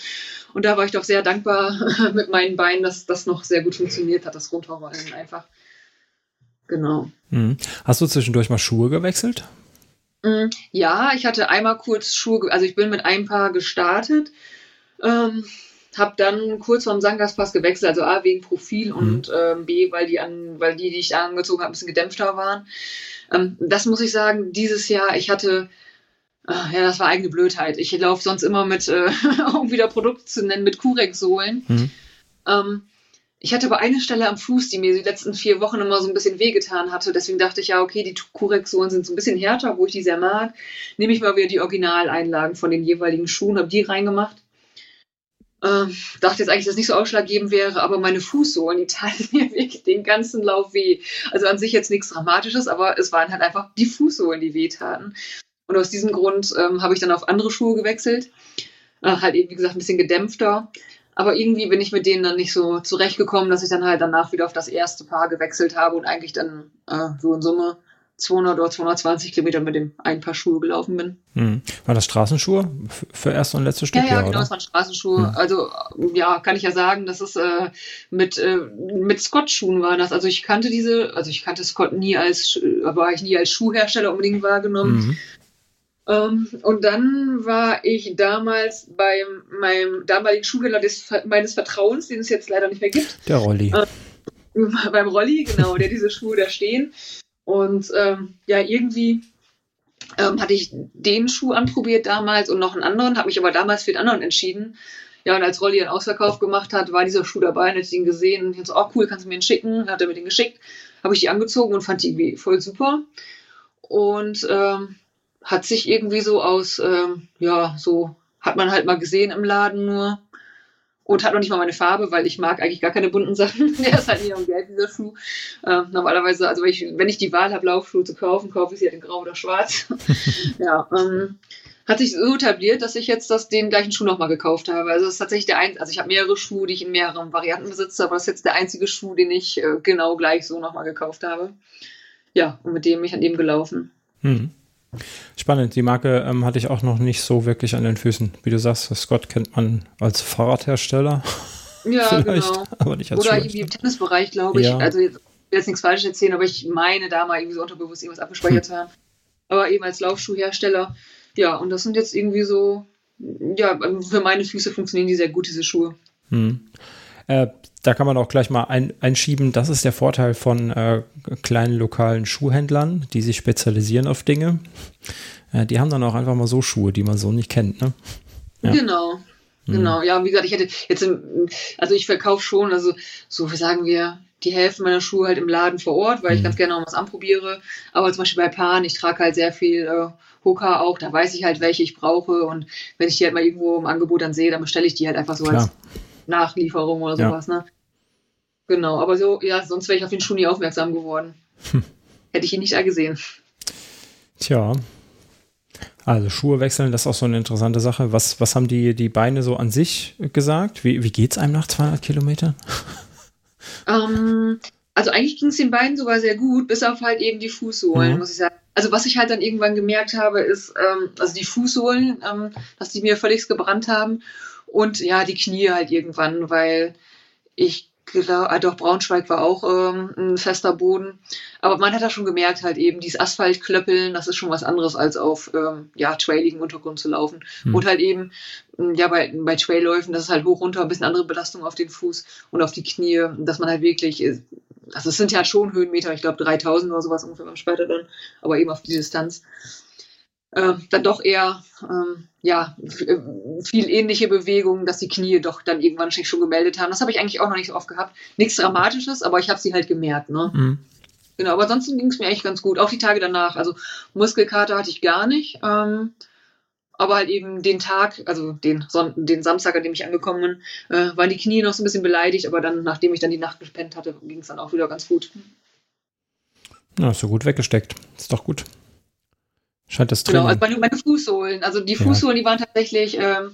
Und da war ich doch sehr dankbar mit meinen Beinen, dass das noch sehr gut funktioniert hat, das Runterrollen einfach. Genau. Mhm. Hast du zwischendurch mal Schuhe gewechselt? Mhm. Ja, ich hatte einmal kurz Schuhe, also ich bin mit einem Paar gestartet, ähm, habe dann kurz vorm Sangaspass gewechselt, also A wegen Profil mhm. und ähm, B, weil die, an, weil die, die ich angezogen habe, ein bisschen gedämpfter waren. Ähm, das muss ich sagen, dieses Jahr, ich hatte Ach, ja, das war eigene Blödheit. Ich laufe sonst immer mit, äh, um wieder Produkt zu nennen, mit Kurex-Sohlen. Mhm. Ähm, ich hatte aber eine Stelle am Fuß, die mir die letzten vier Wochen immer so ein bisschen wehgetan hatte. Deswegen dachte ich, ja, okay, die Kurex-Sohlen sind so ein bisschen härter, wo ich die sehr mag. Nehme ich mal wieder die Originaleinlagen von den jeweiligen Schuhen, habe die reingemacht. Ähm, dachte jetzt eigentlich, dass es nicht so ausschlaggebend wäre, aber meine Fußsohlen, die taten mir wirklich den ganzen Lauf weh. Also an sich jetzt nichts Dramatisches, aber es waren halt einfach die Fußsohlen, die wehtaten. Und aus diesem Grund ähm, habe ich dann auf andere Schuhe gewechselt. Äh, halt eben, wie gesagt, ein bisschen gedämpfter. Aber irgendwie bin ich mit denen dann nicht so zurechtgekommen, dass ich dann halt danach wieder auf das erste Paar gewechselt habe und eigentlich dann äh, so in Summe 200 oder 220 Kilometer mit dem ein Paar Schuhe gelaufen bin. Hm. War das Straßenschuhe für erste und letzte Stück? Ja, ja, genau, oder? das waren Straßenschuhe. Hm. Also ja, kann ich ja sagen, das ist äh, mit, äh, mit Scott-Schuhen war das. Also ich kannte diese, also ich kannte Scott nie als, aber ich nie als Schuhhersteller unbedingt wahrgenommen. Mhm. Ähm, und dann war ich damals bei meinem damaligen Schuhhändler des, meines Vertrauens, den es jetzt leider nicht mehr gibt. Der Rolli. Äh, beim Rolli, genau, der diese Schuhe da stehen. Und ähm, ja, irgendwie ähm, hatte ich den Schuh anprobiert damals und noch einen anderen, habe mich aber damals für den anderen entschieden. Ja, und als Rolli einen Ausverkauf gemacht hat, war dieser Schuh dabei und hätte ich ihn gesehen und ich so, oh cool, kannst du mir den schicken? Hat er mir den geschickt, habe ich die angezogen und fand die irgendwie voll super. Und ähm, hat sich irgendwie so aus, ähm, ja, so hat man halt mal gesehen im Laden nur. und hat noch nicht mal meine Farbe, weil ich mag eigentlich gar keine bunten Sachen. Der ist halt und gelb, dieser Schuh. Äh, normalerweise, also wenn ich, wenn ich die Wahl habe, Laufschuhe zu kaufen, kaufe ich sie halt in grau oder schwarz. ja, ähm, hat sich so etabliert, dass ich jetzt das, den gleichen Schuh nochmal gekauft habe. Also das ist tatsächlich der einzige, also ich habe mehrere Schuhe, die ich in mehreren Varianten besitze, aber das ist jetzt der einzige Schuh, den ich äh, genau gleich so nochmal gekauft habe. Ja, und mit dem bin ich an dem gelaufen. Hm. Spannend, die Marke ähm, hatte ich auch noch nicht so wirklich an den Füßen. Wie du sagst, Scott kennt man als Fahrradhersteller. Ja, genau. Aber nicht als Oder irgendwie im Tennisbereich, glaube ich. Ja. Also jetzt, jetzt nichts Falsches erzählen, aber ich meine da mal irgendwie so unterbewusst irgendwas abgespeichert hm. zu haben. Aber eben als Laufschuhhersteller ja, und das sind jetzt irgendwie so, ja, für meine Füße funktionieren die sehr gut, diese Schuhe. Hm. Äh, da kann man auch gleich mal ein, einschieben. Das ist der Vorteil von äh, kleinen lokalen Schuhhändlern, die sich spezialisieren auf Dinge. Äh, die haben dann auch einfach mal so Schuhe, die man so nicht kennt. Ne? Ja. Genau. Hm. Genau, ja, wie gesagt, ich hätte jetzt, also ich verkaufe schon, also so sagen wir, die Hälfte meiner Schuhe halt im Laden vor Ort, weil ich mhm. ganz gerne noch was anprobiere. Aber zum Beispiel bei Paaren, ich trage halt sehr viel äh, Hoka auch, da weiß ich halt, welche ich brauche. Und wenn ich die halt mal irgendwo im Angebot dann sehe, dann bestelle ich die halt einfach so Klar. als Nachlieferung oder sowas, ja. ne? Genau, aber so, ja, sonst wäre ich auf den Schuh nie aufmerksam geworden. Hm. Hätte ich ihn nicht da gesehen. Tja. Also Schuhe wechseln, das ist auch so eine interessante Sache. Was, was haben die, die Beine so an sich gesagt? Wie, wie geht es einem nach 200 Kilometern? Ähm, also eigentlich ging es den Beinen sogar sehr gut, bis auf halt eben die Fußsohlen, mhm. muss ich sagen. Also was ich halt dann irgendwann gemerkt habe, ist, ähm, also die Fußsohlen, ähm, dass die mir völlig gebrannt haben und ja, die Knie halt irgendwann, weil ich glaube, ah, doch Braunschweig war auch ähm, ein fester Boden. Aber man hat da schon gemerkt, halt eben, dieses Asphaltklöppeln, das ist schon was anderes, als auf ähm, ja, trailigem Untergrund zu laufen. Hm. Und halt eben, hm, ja, bei, bei Trailläufen, das ist halt hoch runter, ein bisschen andere Belastung auf den Fuß und auf die Knie, dass man halt wirklich, äh, also es sind ja schon Höhenmeter, ich glaube 3000 oder sowas ungefähr beim später dann, aber eben auf die Distanz äh, dann doch eher ähm, ja, äh, viel ähnliche Bewegungen, dass die Knie doch dann irgendwann schon gemeldet haben. Das habe ich eigentlich auch noch nicht so oft gehabt. Nichts Dramatisches, aber ich habe sie halt gemerkt. Ne? Mhm. Genau, aber ansonsten ging es mir echt ganz gut. Auch die Tage danach. Also Muskelkater hatte ich gar nicht. Ähm, aber halt eben den Tag, also den, Son den Samstag, an dem ich angekommen bin, äh, waren die Knie noch so ein bisschen beleidigt, aber dann, nachdem ich dann die Nacht gespennt hatte, ging es dann auch wieder ganz gut. Ja, ist so gut weggesteckt. Ist doch gut. Scheint das Training. Genau, also meine, meine Fußsohlen. Also die Fußsohlen, ja. die waren tatsächlich ähm,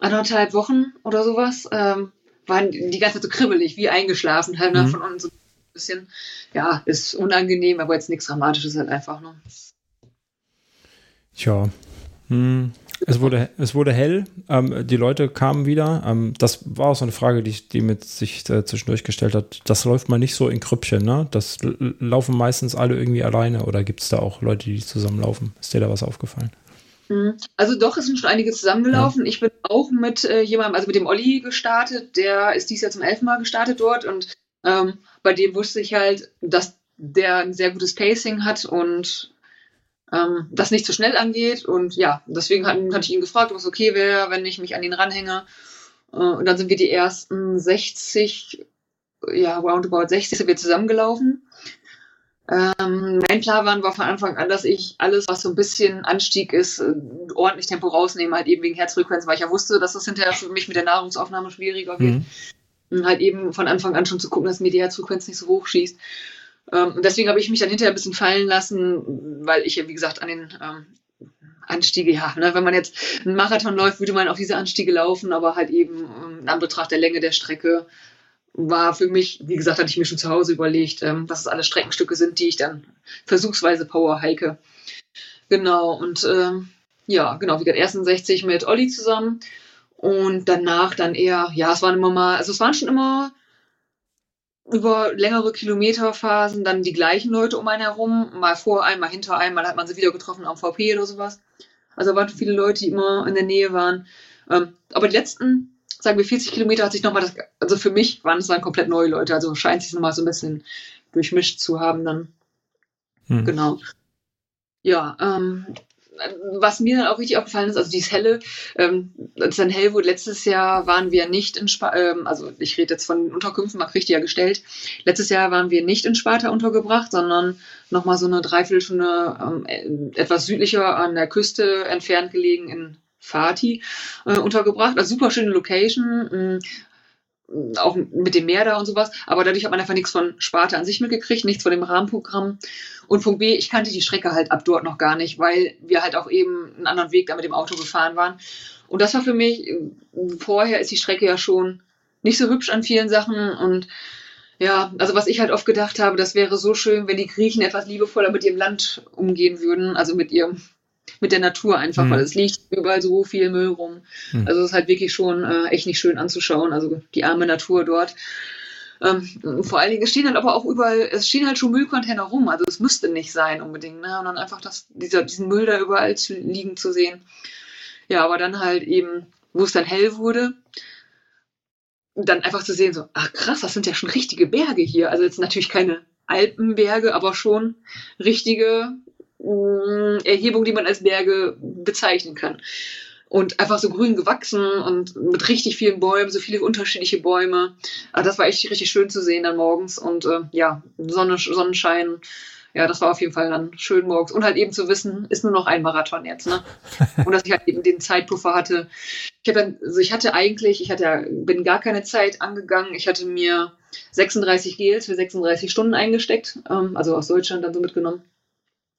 anderthalb Wochen oder sowas. Ähm, waren die ganze Zeit so kribbelig, wie eingeschlafen, halt mhm. von unten so ein bisschen. Ja, ist unangenehm, aber jetzt nichts Dramatisches halt einfach. Ne? Tja. Hm. Es wurde, es wurde hell, ähm, die Leute kamen wieder. Ähm, das war auch so eine Frage, die, die mit sich äh, zwischendurch gestellt hat. Das läuft mal nicht so in Krüppchen, ne? Das laufen meistens alle irgendwie alleine oder gibt es da auch Leute, die zusammenlaufen? Ist dir da was aufgefallen? Mhm. Also doch, es sind schon einige zusammengelaufen. Ja. Ich bin auch mit äh, jemandem, also mit dem Olli gestartet, der ist dies Jahr zum elften Mal gestartet dort und ähm, bei dem wusste ich halt, dass der ein sehr gutes Pacing hat und ähm, das nicht zu so schnell angeht. Und ja, deswegen hatte hat ich ihn gefragt, ob es okay wäre, wenn ich mich an ihn ranhänge. Äh, und dann sind wir die ersten 60, ja, roundabout 60 sind wir zusammengelaufen. Ähm, mein Plan war von Anfang an, dass ich alles, was so ein bisschen Anstieg ist, äh, ordentlich Tempo rausnehme, halt eben wegen Herzfrequenz, weil ich ja wusste, dass das hinterher für mich mit der Nahrungsaufnahme schwieriger wird. Mhm. Und halt eben von Anfang an schon zu gucken, dass mir die Herzfrequenz nicht so hoch schießt. Ähm, deswegen habe ich mich dann hinterher ein bisschen fallen lassen, weil ich ja, wie gesagt, an den ähm, Anstiege, ja, ne, wenn man jetzt einen Marathon läuft, würde man auf diese Anstiege laufen, aber halt eben ähm, in Anbetracht der Länge der Strecke war für mich, wie gesagt, hatte ich mir schon zu Hause überlegt, ähm, dass es alle Streckenstücke sind, die ich dann versuchsweise Power hike. Genau, und ähm, ja, genau, wie gesagt, ersten 60 mit Olli zusammen und danach dann eher, ja, es waren immer mal, also es waren schon immer über längere Kilometerphasen dann die gleichen Leute um einen herum, mal vor einem, mal hinter einem, mal hat man sie wieder getroffen am VP oder sowas. Also waren viele Leute, die immer in der Nähe waren. Ähm, aber die letzten, sagen wir 40 Kilometer hat sich nochmal das, also für mich waren es dann komplett neue Leute, also scheint sich nochmal so ein bisschen durchmischt zu haben dann. Hm. Genau. Ja, ähm, was mir dann auch richtig aufgefallen ist, also dieses Helle, ähm, dann hell wurde, letztes Jahr waren wir nicht in Sparta, ähm, also ich rede jetzt von Unterkünften, man kriegt gestellt. Letztes Jahr waren wir nicht in Sparta untergebracht, sondern nochmal so eine Dreiviertelstunde ähm, etwas südlicher an der Küste entfernt gelegen in Fatih äh, untergebracht. Also super schöne Location. Auch mit dem Meer da und sowas, aber dadurch hat man einfach nichts von Sparte an sich mitgekriegt, nichts von dem Rahmenprogramm. Und Punkt B, ich kannte die Strecke halt ab dort noch gar nicht, weil wir halt auch eben einen anderen Weg da mit dem Auto gefahren waren. Und das war für mich, vorher ist die Strecke ja schon nicht so hübsch an vielen Sachen und ja, also was ich halt oft gedacht habe, das wäre so schön, wenn die Griechen etwas liebevoller mit ihrem Land umgehen würden, also mit ihrem mit der Natur einfach, mhm. weil es liegt überall so viel Müll rum. Mhm. Also es ist halt wirklich schon äh, echt nicht schön anzuschauen, also die arme Natur dort. Ähm, vor allen Dingen, es stehen halt aber auch überall, es stehen halt schon Müllcontainer rum, also es müsste nicht sein unbedingt, ne? Und dann einfach das, dieser, diesen Müll da überall zu, liegen zu sehen. Ja, aber dann halt eben, wo es dann hell wurde, dann einfach zu sehen, so, ach krass, das sind ja schon richtige Berge hier. Also jetzt natürlich keine Alpenberge, aber schon richtige äh, Erhebung, die man als Berge bezeichnen kann. Und einfach so grün gewachsen und mit richtig vielen Bäumen, so viele unterschiedliche Bäume. Also das war echt richtig schön zu sehen dann morgens. Und äh, ja, Sonne, Sonnenschein. Ja, das war auf jeden Fall dann schön morgens. Und halt eben zu wissen, ist nur noch ein Marathon jetzt, ne? Und dass ich halt eben den Zeitpuffer hatte. Ich habe dann, also ich hatte eigentlich, ich hatte, bin gar keine Zeit angegangen. Ich hatte mir 36 Gels für 36 Stunden eingesteckt, ähm, also aus Deutschland dann so mitgenommen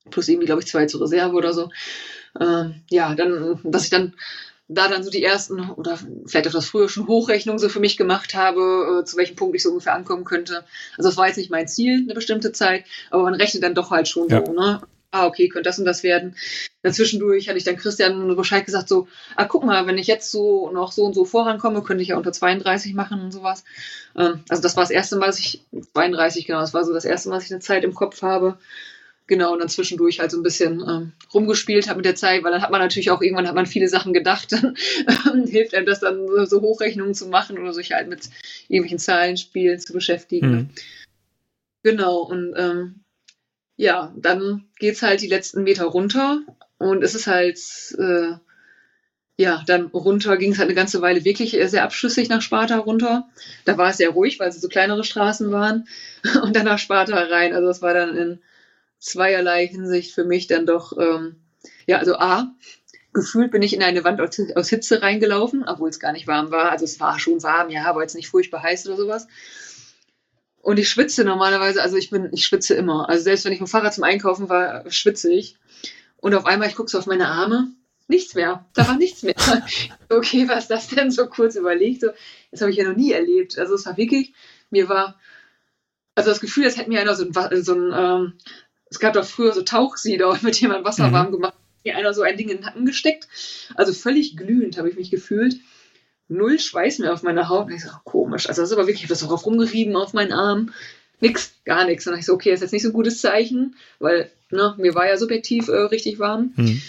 plus irgendwie, glaube ich, zwei zur Reserve oder so. Ähm, ja, dann, dass ich dann da dann so die ersten oder vielleicht auch das früher schon Hochrechnungen so für mich gemacht habe, äh, zu welchem Punkt ich so ungefähr ankommen könnte. Also das war jetzt nicht mein Ziel, eine bestimmte Zeit, aber man rechnet dann doch halt schon ja. so, ne? Ah, okay, könnte das und das werden. Dazwischendurch hatte ich dann Christian Bescheid gesagt, so, ah, guck mal, wenn ich jetzt so noch so und so vorankomme, könnte ich ja unter 32 machen und sowas. Ähm, also das war das erste Mal, dass ich, 32, genau, das war so das erste Mal, dass ich eine Zeit im Kopf habe. Genau, und dann zwischendurch halt so ein bisschen ähm, rumgespielt habe mit der Zeit, weil dann hat man natürlich auch irgendwann hat man viele Sachen gedacht, dann ähm, hilft einem das dann so Hochrechnungen zu machen oder sich halt mit irgendwelchen Zahlenspielen zu beschäftigen. Mhm. Genau, und ähm, ja, dann geht's halt die letzten Meter runter und es ist halt, äh, ja, dann runter ging es halt eine ganze Weile wirklich sehr abschüssig nach Sparta runter. Da war es sehr ruhig, weil es so kleinere Straßen waren und dann nach Sparta rein. Also das war dann in zweierlei Hinsicht für mich dann doch, ähm, ja, also A, gefühlt bin ich in eine Wand aus, Hitze reingelaufen, obwohl es gar nicht warm war. Also es war schon warm, ja, aber jetzt nicht furchtbar heiß oder sowas. Und ich schwitze normalerweise, also ich bin, ich schwitze immer. Also selbst wenn ich mit dem Fahrrad zum Einkaufen war, schwitze ich. Und auf einmal, ich gucke so auf meine Arme, nichts mehr. Da war nichts mehr. okay, was das denn so kurz überlegt? So, das habe ich ja noch nie erlebt. Also es war wirklich, mir war, also das Gefühl, als hätte mir einer so ein, so ein ähm, es gab doch früher so Tauchsieder, mit denen man Wasser mhm. warm gemacht hat. Mir einer so ein Ding in den Nacken gesteckt. Also völlig glühend habe ich mich gefühlt. Null Schweiß mehr auf meiner Haut. Und ich so, oh, komisch. Also das ist aber wirklich, ich habe das drauf rumgerieben auf meinen Arm. Nix, gar nichts. Und dann ich so, okay, das ist jetzt nicht so ein gutes Zeichen, weil ne, mir war ja subjektiv äh, richtig warm. Mhm.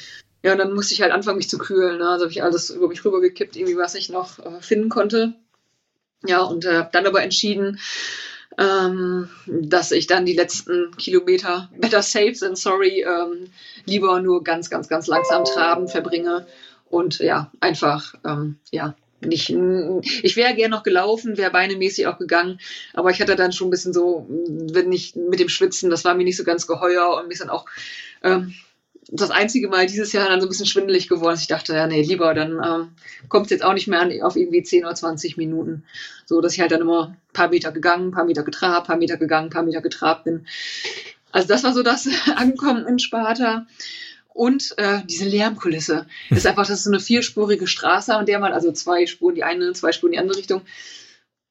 Ja, und dann musste ich halt anfangen, mich zu kühlen. Ne? Also habe ich alles über mich rübergekippt, irgendwie was ich noch äh, finden konnte. Ja, und äh, dann aber entschieden, ähm, dass ich dann die letzten Kilometer better safe than sorry ähm, lieber nur ganz, ganz, ganz langsam traben verbringe und ja, einfach, ähm, ja, nicht, ich wäre gern noch gelaufen, wäre beinemäßig auch gegangen, aber ich hatte dann schon ein bisschen so, wenn nicht mit dem Schwitzen, das war mir nicht so ganz geheuer und ist dann auch ähm, das einzige Mal dieses Jahr dann so ein bisschen schwindelig geworden, dass ich dachte, ja, nee, lieber, dann ähm, kommt es jetzt auch nicht mehr an, auf irgendwie 10 oder 20 Minuten. So, dass ich halt dann immer ein paar Meter gegangen, ein paar Meter getrabt, ein paar Meter gegangen, ein paar Meter getrabt bin. Also das war so das Ankommen in Sparta. Und äh, diese Lärmkulisse. Das ist einfach, das ist so eine vierspurige Straße, an der man, also zwei Spuren die eine, zwei Spuren die andere Richtung.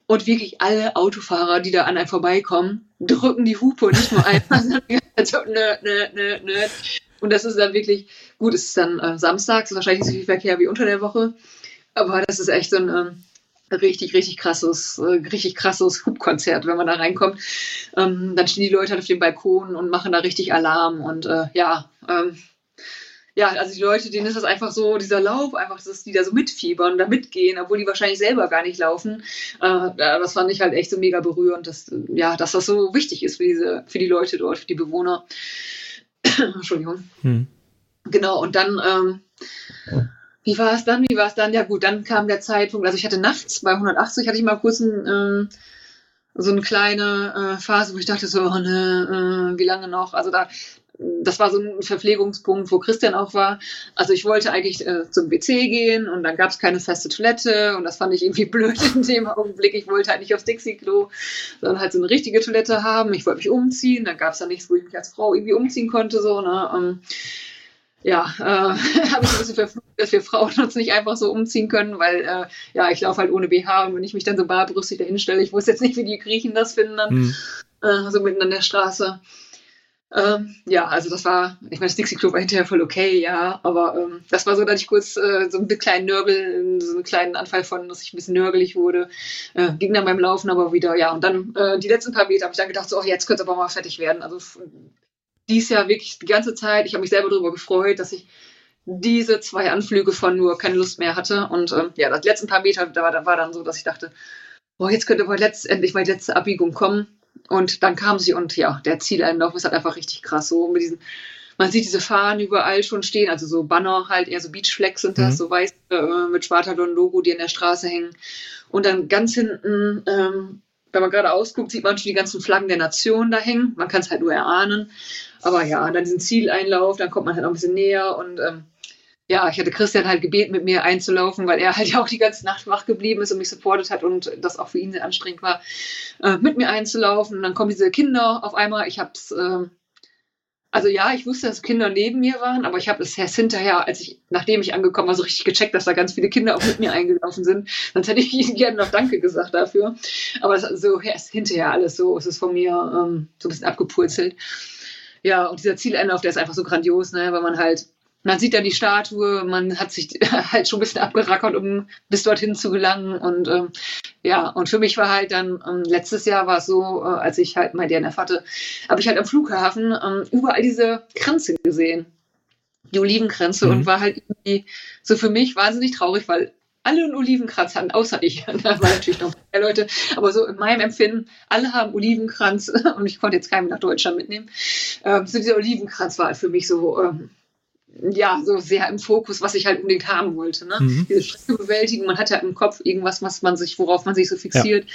Und wirklich alle Autofahrer, die da an einem vorbeikommen, drücken die Hupe nicht nur einmal, sondern nö, nö, nö. Und das ist dann wirklich, gut, es ist dann äh, samstags, wahrscheinlich nicht so viel Verkehr wie unter der Woche, aber das ist echt so ein ähm, richtig, richtig krasses, äh, richtig krasses Hubkonzert, wenn man da reinkommt. Ähm, dann stehen die Leute halt auf dem Balkon und machen da richtig Alarm und äh, ja, ähm, ja, also die Leute, denen ist das einfach so, dieser Lauf, einfach, dass die da so mitfiebern, da mitgehen, obwohl die wahrscheinlich selber gar nicht laufen. Äh, das fand ich halt echt so mega berührend, dass, ja, dass das so wichtig ist für diese, für die Leute dort, für die Bewohner. Entschuldigung. Hm. Genau, und dann, ähm, wie war es dann? Wie war es dann? Ja gut, dann kam der Zeitpunkt, also ich hatte nachts bei 180, hatte ich mal kurz ein, ähm, so eine kleine äh, Phase, wo ich dachte so, oh, ne, äh, wie lange noch? Also da, das war so ein Verpflegungspunkt, wo Christian auch war. Also ich wollte eigentlich äh, zum WC gehen und dann gab es keine feste Toilette und das fand ich irgendwie blöd in dem Augenblick. Ich wollte halt nicht aufs Dixie-Klo, sondern halt so eine richtige Toilette haben. Ich wollte mich umziehen, dann gab es da nichts, wo ich mich als Frau irgendwie umziehen konnte. So, ne? Ähm, ja, äh, habe ich ein bisschen verflucht, dass wir Frauen uns nicht einfach so umziehen können, weil äh, ja, ich laufe halt ohne BH und wenn ich mich dann so barbrüstig dahinstelle, ich wusste jetzt nicht, wie die Griechen das finden dann, mhm. äh, so mitten an der Straße. Ähm, ja, also das war, ich meine, das Dixie Club war hinterher voll okay, ja, aber ähm, das war so, dass ich kurz äh, so einen kleinen Nörgel, so einen kleinen Anfall von, dass ich ein bisschen nörgelig wurde, äh, ging dann beim Laufen aber wieder, ja, und dann äh, die letzten paar Meter habe ich dann gedacht, so, oh, jetzt könnte es aber mal fertig werden. Also dies Jahr wirklich die ganze Zeit, ich habe mich selber darüber gefreut, dass ich diese zwei Anflüge von nur keine Lust mehr hatte. Und ähm, ja, die letzten paar Meter, da, da war dann so, dass ich dachte, boah, jetzt könnte aber letztendlich die letzte Abbiegung kommen und dann kam sie und ja, der Zieleinlauf ist halt einfach richtig krass. So mit diesen, man sieht diese Fahnen überall schon stehen, also so Banner halt, eher so Beachflags sind das, mhm. so weiß äh, mit Spartalon-Logo, die an der Straße hängen. Und dann ganz hinten, ähm, wenn man gerade ausguckt, sieht man schon die ganzen Flaggen der Nation da hängen. Man kann es halt nur erahnen. Aber ja, dann diesen Zieleinlauf, dann kommt man halt auch ein bisschen näher und ähm, ja, ich hatte Christian halt gebeten, mit mir einzulaufen, weil er halt ja auch die ganze Nacht wach geblieben ist und mich supportet hat und das auch für ihn sehr anstrengend war, äh, mit mir einzulaufen. Und dann kommen diese Kinder auf einmal. Ich hab's, äh, also ja, ich wusste, dass Kinder neben mir waren, aber ich habe es erst hinterher, als ich, nachdem ich angekommen war, so richtig gecheckt, dass da ganz viele Kinder auch mit mir eingelaufen sind. Sonst hätte ich ihnen gerne noch Danke gesagt dafür. Aber das so erst hinterher alles so, es ist von mir ähm, so ein bisschen abgepurzelt. Ja, und dieser Zieleinlauf, der ist einfach so grandios, ne, weil man halt man sieht dann die Statue, man hat sich halt schon ein bisschen abgerackert, um bis dorthin zu gelangen. Und ähm, ja, und für mich war halt dann, ähm, letztes Jahr war es so, äh, als ich halt mein DNF hatte, habe ich halt am Flughafen ähm, überall diese Kränze gesehen. Die Olivenkränze mhm. und war halt irgendwie so für mich wahnsinnig traurig, weil alle einen Olivenkranz hatten, außer ich. Da waren natürlich noch mehr Leute. Aber so in meinem Empfinden, alle haben Olivenkranz und ich konnte jetzt keinen nach Deutschland mitnehmen. Ähm, so dieser Olivenkranz war für mich so, ähm, ja, so sehr im Fokus, was ich halt unbedingt haben wollte. Ne? Mhm. Diese Strecke man hat ja im Kopf irgendwas, was man sich, worauf man sich so fixiert. Ja.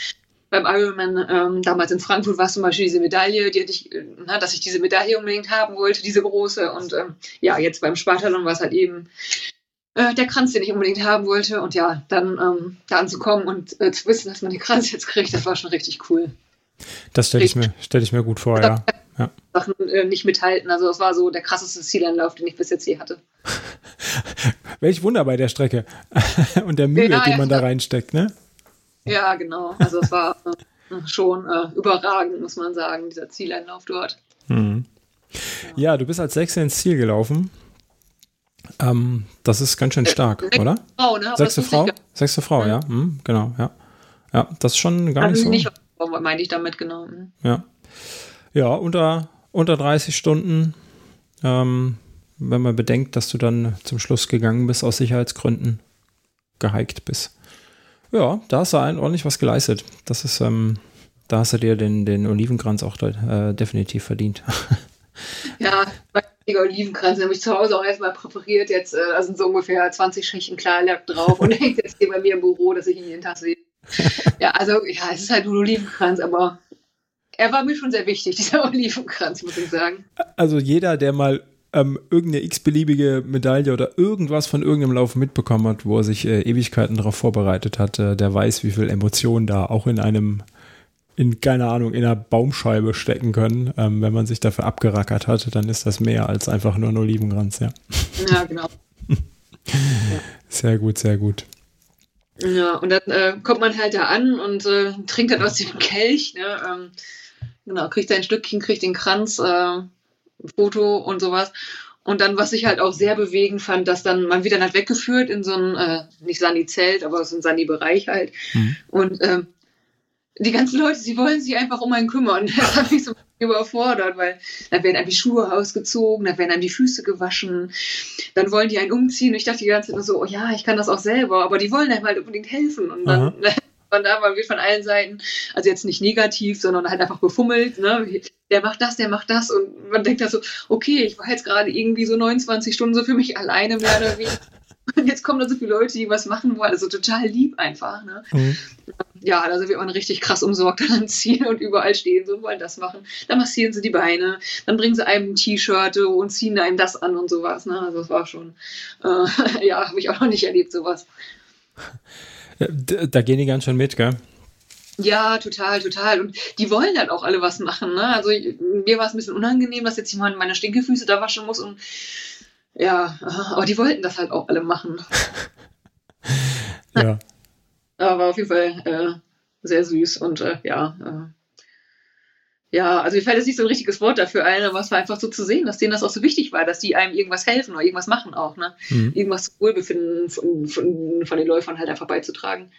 Beim Ironman ähm, damals in Frankfurt war es zum Beispiel diese Medaille, die hatte ich, äh, na, dass ich diese Medaille unbedingt haben wollte, diese große. Und ähm, ja, jetzt beim Spartalon war es halt eben äh, der Kranz, den ich unbedingt haben wollte. Und ja, dann ähm, da anzukommen und äh, zu wissen, dass man den Kranz jetzt kriegt, das war schon richtig cool. Das stelle ich, mir, stell ich mir gut vor, ja. Ja. Sachen äh, nicht mithalten. Also es war so der krasseste Zielanlauf, den ich bis jetzt je hatte. Welch Wunder bei der Strecke und der Mühe, ja, die man da reinsteckt, ne? Ja, genau. Also es war äh, schon äh, überragend, muss man sagen, dieser Zieleinlauf dort. Mhm. Ja. ja, du bist als Sechste ins Ziel gelaufen. Ähm, das ist ganz schön äh, stark, äh, oder? Frau, ne? Sechste Frau? Sechste Frau, mhm. ja. Mhm, genau, ja. Ja, das ist schon gar also nicht so. Nicht, meine ich damit, genau. Mhm. Ja. Ja, unter, unter 30 Stunden, ähm, wenn man bedenkt, dass du dann zum Schluss gegangen bist aus Sicherheitsgründen, gehiked bist. Ja, da hast du ordentlich was geleistet. Das ist, ähm, da hast du dir den, den Olivenkranz auch äh, definitiv verdient. ja, mein Olivenkranz habe ich zu Hause auch erstmal präpariert. Jetzt äh, da sind so ungefähr 20 Schichten Klarlack drauf und hängt jetzt hier bei mir im Büro, dass ich ihn jeden Tag sehe. ja, also ja, es ist halt ein Olivenkranz, aber er war mir schon sehr wichtig, dieser Olivenkranz, muss ich sagen. Also jeder, der mal ähm, irgendeine x-beliebige Medaille oder irgendwas von irgendeinem Lauf mitbekommen hat, wo er sich äh, Ewigkeiten darauf vorbereitet hat, äh, der weiß, wie viel Emotionen da auch in einem, in, keine Ahnung, in einer Baumscheibe stecken können. Ähm, wenn man sich dafür abgerackert hat, dann ist das mehr als einfach nur ein Olivenkranz, ja. Ja, genau. Sehr gut, sehr gut. Ja, und dann äh, kommt man halt da an und äh, trinkt dann aus dem Kelch, ne? Ähm, Genau, kriegt ein Stückchen, kriegt den Kranz, äh, Foto und sowas. Und dann, was ich halt auch sehr bewegend fand, dass dann man wieder halt weggeführt in so ein, äh, nicht Sani-Zelt, aber so ein Sani-Bereich halt. Mhm. Und ähm, die ganzen Leute, sie wollen sich einfach um einen kümmern. Das hat mich so überfordert, weil da werden einem die Schuhe ausgezogen, da werden einem die Füße gewaschen, dann wollen die einen umziehen. Und ich dachte die ganze Zeit nur so, oh ja, ich kann das auch selber, aber die wollen einem halt unbedingt helfen. Und dann man da, man wird von allen Seiten, also jetzt nicht negativ, sondern halt einfach befummelt, ne? Der macht das, der macht das und man denkt da so, okay, ich war jetzt gerade irgendwie so 29 Stunden so für mich alleine mehr oder weniger. Und jetzt kommen da so viele Leute, die was machen wollen. Also total lieb einfach. Ne? Mhm. Ja, also wird man richtig krass umsorgt an Ziel und überall stehen so, wollen das machen. Dann massieren sie die Beine, dann bringen sie einem ein T-Shirt und ziehen einem das an und sowas. Ne? Also das war schon, äh, ja, habe ich auch noch nicht erlebt, sowas. Da gehen die ganz schön mit, gell? Ja, total, total. Und die wollen halt auch alle was machen. Ne? Also mir war es ein bisschen unangenehm, dass jetzt jemand meine Stinkefüße da waschen muss und ja, aber die wollten das halt auch alle machen. ja. Aber auf jeden Fall äh, sehr süß und äh, ja. Ja, also mir fällt jetzt nicht so ein richtiges Wort dafür ein, aber es war einfach so zu sehen, dass denen das auch so wichtig war, dass die einem irgendwas helfen oder irgendwas machen auch, ne? Mhm. Irgendwas Wohlbefinden von, von, von den Läufern halt einfach beizutragen.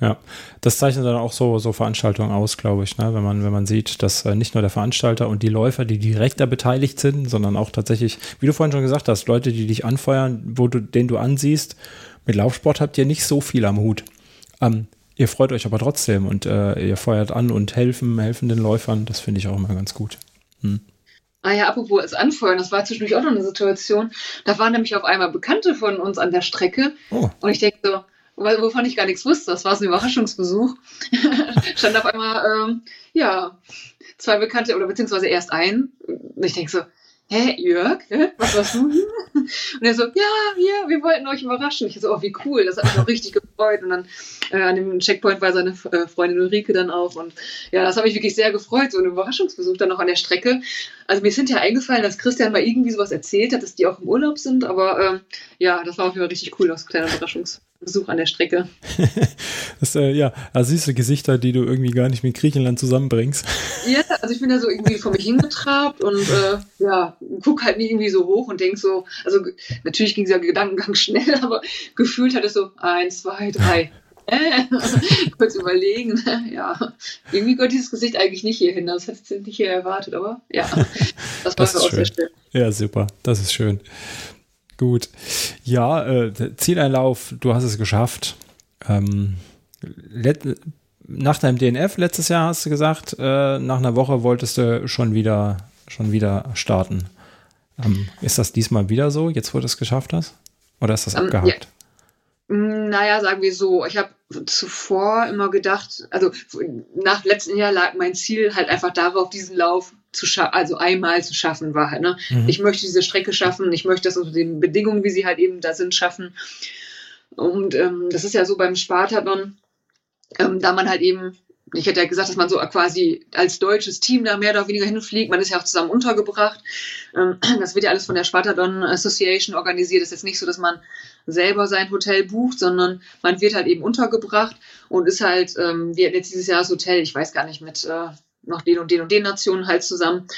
Ja, das zeichnet dann auch so, so Veranstaltungen aus, glaube ich, ne? wenn, man, wenn man sieht, dass äh, nicht nur der Veranstalter und die Läufer, die direkt da beteiligt sind, sondern auch tatsächlich, wie du vorhin schon gesagt hast, Leute, die dich anfeuern, wo du, den du ansiehst, mit Laufsport habt ihr nicht so viel am Hut. Ähm, ihr freut euch aber trotzdem und äh, ihr feuert an und helfen, helfen den Läufern, das finde ich auch immer ganz gut. Hm. Ah ja, apropos das Anfeuern, das war zwischendurch auch noch eine Situation. Da waren nämlich auf einmal Bekannte von uns an der Strecke. Oh. Und ich denke so, wovon ich gar nichts wusste. Das war so ein Überraschungsbesuch. Stand auf einmal, ähm, ja, zwei Bekannte oder beziehungsweise erst ein. Und ich denke so, hä, Jörg, hä? was warst du hier? Und er so, ja, wir, wir wollten euch überraschen. Ich so, oh, wie cool, das hat mich auch richtig gefreut. Und dann äh, an dem Checkpoint war seine äh, Freundin Ulrike dann auch. Und ja, das hat mich wirklich sehr gefreut, so ein Überraschungsbesuch dann noch an der Strecke. Also mir ist hinterher eingefallen, dass Christian mal irgendwie sowas erzählt hat, dass die auch im Urlaub sind. Aber ähm, ja, das war auf jeden Fall richtig cool, das kleine Überraschungsbesuch. Besuch an der Strecke. das, äh, ja, also süße Gesichter, die du irgendwie gar nicht mit Griechenland zusammenbringst. ja, also ich bin da so irgendwie vor mich hingetrabt und äh, ja, guck halt nie irgendwie so hoch und denk so, also natürlich ging es ja Gedankengang schnell, aber gefühlt hat es so eins, zwei, drei. Äh, kurz überlegen, ja. Irgendwie gehört dieses Gesicht eigentlich nicht hier hin. Das hätte ich nicht hier erwartet, aber ja, das war das auch schön. sehr schön. Ja, super, das ist schön. Gut. Ja, äh, Zieleinlauf, du hast es geschafft. Ähm, nach deinem DNF letztes Jahr hast du gesagt, äh, nach einer Woche wolltest du schon wieder, schon wieder starten. Ähm, ist das diesmal wieder so, jetzt wo du es geschafft hast? Oder ist das um, ähm, abgehakt? Ja. Naja, sagen wir so, ich habe zuvor immer gedacht, also nach letzten Jahr lag mein Ziel halt einfach darauf, diesen Lauf zu schaffen, also einmal zu schaffen war halt. Ne? Mhm. Ich möchte diese Strecke schaffen, ich möchte das unter den Bedingungen, wie sie halt eben da sind, schaffen. Und ähm, das ist ja so beim Spartathlon, ähm, da man halt eben, ich hätte ja gesagt, dass man so quasi als deutsches Team da mehr oder weniger hinfliegt. Man ist ja auch zusammen untergebracht. Ähm, das wird ja alles von der Spartathlon Association organisiert. Es ist jetzt nicht so, dass man selber sein Hotel bucht, sondern man wird halt eben untergebracht und ist halt, ähm, wir hatten jetzt dieses Jahr das Hotel, ich weiß gar nicht, mit äh, noch den und den und den Nationen halt zusammen.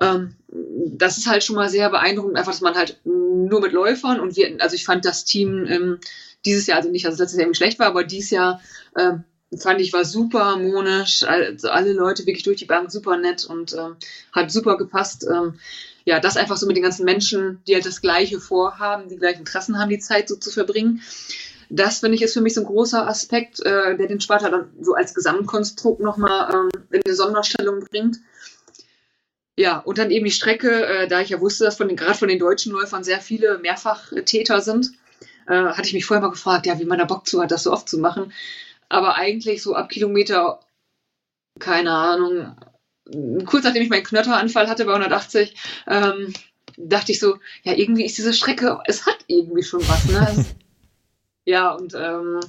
Ähm, das ist halt schon mal sehr beeindruckend, einfach, dass man halt nur mit Läufern und wir, also ich fand das Team dieses Jahr, also nicht, dass es letztes Jahr irgendwie schlecht war, aber dieses Jahr fand ich war super harmonisch, also alle Leute wirklich durch die Bank super nett und ähm, hat super gepasst. Ähm, ja, das einfach so mit den ganzen Menschen, die halt das Gleiche vorhaben, die gleichen Interessen haben, die Zeit so zu verbringen das finde ich ist für mich so ein großer Aspekt, äh, der den Sparta dann so als Gesamtkonstrukt nochmal ähm, in eine Sonderstellung bringt. Ja, und dann eben die Strecke, äh, da ich ja wusste, dass von den, gerade von den deutschen Läufern sehr viele Mehrfachtäter sind, äh, hatte ich mich vorher mal gefragt, ja, wie man da Bock zu hat, das so oft zu machen. Aber eigentlich so ab Kilometer, keine Ahnung, kurz nachdem ich meinen Knötteranfall hatte bei 180, ähm, dachte ich so, ja, irgendwie ist diese Strecke, es hat irgendwie schon was, ne? Ja, und ähm,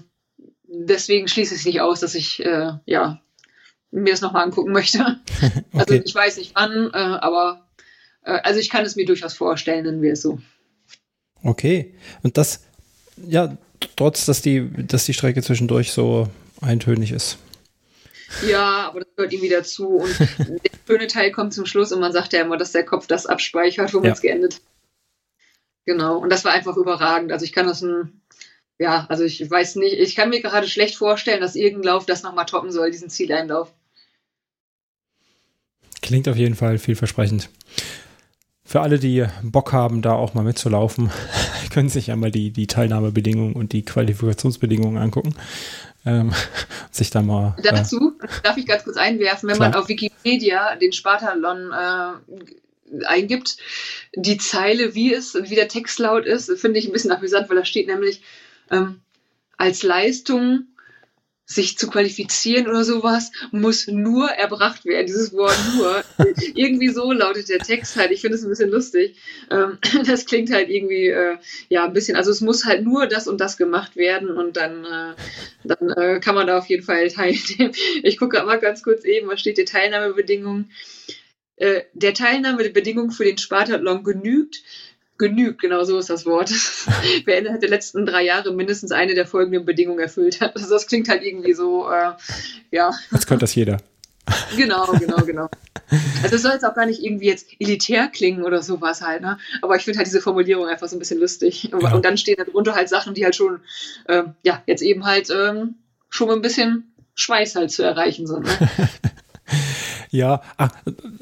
deswegen schließe ich es nicht aus, dass ich äh, ja, mir das nochmal angucken möchte. Also okay. Also ich weiß nicht wann, äh, aber äh, also ich kann es mir durchaus vorstellen, nennen wir es so. Okay. Und das, ja, trotz, dass die, dass die Strecke zwischendurch so eintönig ist. Ja, aber das gehört irgendwie dazu. Und der schöne Teil kommt zum Schluss und man sagt ja immer, dass der Kopf das abspeichert, wo man es geendet hat. Genau. Und das war einfach überragend. Also ich kann das ein ja, also ich weiß nicht, ich kann mir gerade schlecht vorstellen, dass irgendein Lauf das nochmal toppen soll, diesen Zieleinlauf. Klingt auf jeden Fall vielversprechend. Für alle, die Bock haben, da auch mal mitzulaufen, können sich einmal die, die Teilnahmebedingungen und die Qualifikationsbedingungen angucken. Ähm, sich da mal. Dazu äh, darf ich ganz kurz einwerfen, wenn klar. man auf Wikipedia den Spartalon äh, eingibt, die Zeile, wie es, wie der Text laut ist, finde ich ein bisschen amüsant, weil da steht nämlich ähm, als Leistung sich zu qualifizieren oder sowas, muss nur erbracht werden. Dieses Wort nur. irgendwie so lautet der Text halt. Ich finde es ein bisschen lustig. Ähm, das klingt halt irgendwie, äh, ja, ein bisschen, also es muss halt nur das und das gemacht werden und dann, äh, dann äh, kann man da auf jeden Fall teilnehmen. Ich gucke mal ganz kurz eben, was steht die Teilnahmebedingungen. Der Teilnahmebedingung für den Spartathlon genügt, genügt, genau so ist das Wort. Wer innerhalb der letzten drei Jahre mindestens eine der folgenden Bedingungen erfüllt hat. Also das klingt halt irgendwie so, äh, ja. Jetzt könnte das jeder. Genau, genau, genau. Also es soll jetzt auch gar nicht irgendwie jetzt elitär klingen oder sowas halt, ne? Aber ich finde halt diese Formulierung einfach so ein bisschen lustig. Ja. Und dann stehen darunter halt Sachen, die halt schon, äh, ja, jetzt eben halt ähm, schon ein bisschen Schweiß halt zu erreichen sind. Ne? Ja, ach,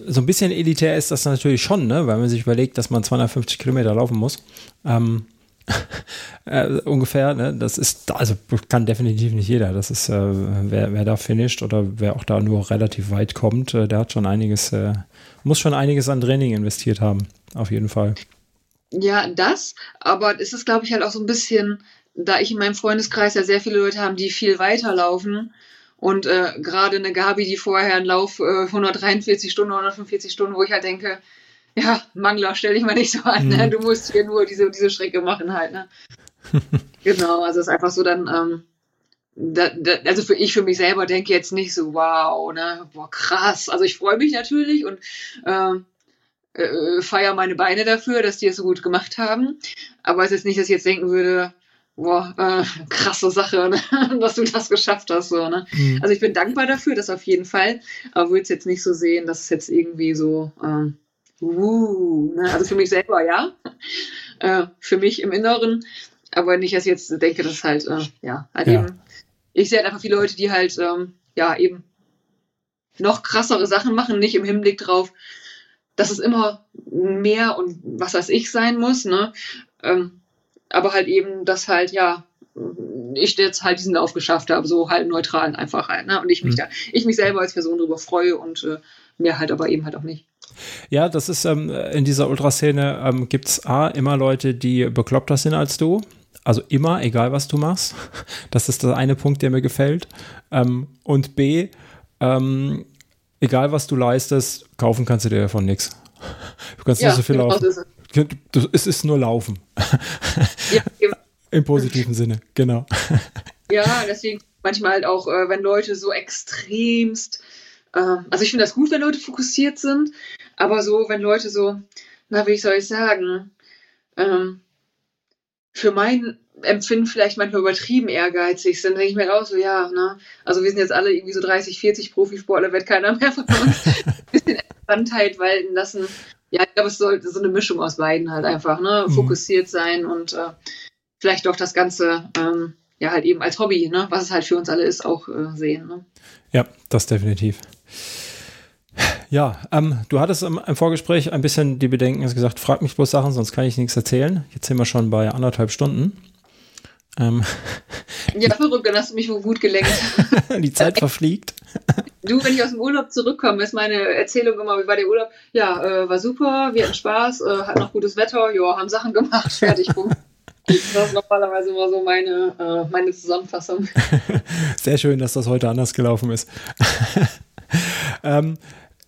so ein bisschen elitär ist das natürlich schon, ne? weil man sich überlegt, dass man 250 Kilometer laufen muss. Ähm, äh, ungefähr, ne? Das ist, also kann definitiv nicht jeder. Das ist, äh, wer, wer da finisht oder wer auch da nur relativ weit kommt, äh, der hat schon einiges, äh, muss schon einiges an Training investiert haben, auf jeden Fall. Ja, das, aber es ist, glaube ich, halt auch so ein bisschen, da ich in meinem Freundeskreis ja sehr viele Leute haben, die viel weiterlaufen und äh, gerade eine Gabi, die vorher einen Lauf äh, 143 Stunden, 145 Stunden, wo ich halt denke, ja, Mangler, stell dich mal nicht so an, ne? mhm. du musst hier nur diese, diese Strecke machen halt. Ne? genau, also es ist einfach so dann, ähm, da, da, also für ich für mich selber denke jetzt nicht so, wow, ne, boah, krass. Also ich freue mich natürlich und ähm, äh, feiere meine Beine dafür, dass die es so gut gemacht haben. Aber es ist nicht, dass ich jetzt denken würde, boah, äh, krasse Sache, ne? dass du das geschafft hast. So, ne? Mhm. Also ich bin dankbar dafür, das auf jeden Fall, aber würde es jetzt nicht so sehen, dass es jetzt irgendwie so, ähm, uh, ne? also für mich selber ja, äh, für mich im Inneren, aber nicht, dass ich jetzt denke, dass halt, äh, ja, halt ja. eben, ich sehe halt einfach viele Leute, die halt, ähm, ja, eben noch krassere Sachen machen, nicht im Hinblick drauf, dass es immer mehr und was weiß ich sein muss, ne? Ähm, aber halt eben, dass halt, ja, ich jetzt halt diesen Lauf geschafft habe, so halt neutral einfach halt, ne? Und ich mich mhm. da, ich mich selber als Person darüber freue und äh, mehr halt aber eben halt auch nicht. Ja, das ist ähm, in dieser Ultraszene ähm, gibt es A, immer Leute, die bekloppter sind als du. Also immer, egal was du machst. Das ist der eine Punkt, der mir gefällt. Ähm, und B, ähm, egal was du leistest, kaufen kannst du dir davon nichts. Du kannst ja, nicht so viel genau laufen. Es ist nur Laufen. Ja, Im positiven Sinne, genau. Ja, deswegen manchmal halt auch, äh, wenn Leute so extremst, äh, also ich finde das gut, wenn Leute fokussiert sind, aber so, wenn Leute so, na, wie soll ich sagen, ähm, für mein Empfinden vielleicht manchmal übertrieben ehrgeizig sind, denke ich mir auch so, ja, ne, also wir sind jetzt alle irgendwie so 30, 40 Profisportler, wird keiner mehr von uns ein bisschen Entspanntheit walten lassen ja, ich glaube, es sollte so eine Mischung aus beiden halt einfach, ne? Mhm. Fokussiert sein und äh, vielleicht doch das Ganze, ähm, ja, halt eben als Hobby, ne? Was es halt für uns alle ist, auch äh, sehen. Ne? Ja, das definitiv. Ja, ähm, du hattest im, im, Vorgespräch ein bisschen die Bedenken, hast gesagt, frag mich bloß Sachen, sonst kann ich nichts erzählen. Jetzt sind wir schon bei anderthalb Stunden. Ähm, ja, verrückt, dann hast du mich wohl gut gelenkt. die Zeit verfliegt. Du, wenn ich aus dem Urlaub zurückkomme, ist meine Erzählung immer, wie war der Urlaub? Ja, äh, war super, wir hatten Spaß, äh, hatten noch gutes Wetter, ja, haben Sachen gemacht, fertig, Punkt. Das ist normalerweise immer so meine, äh, meine Zusammenfassung. Sehr schön, dass das heute anders gelaufen ist. ähm,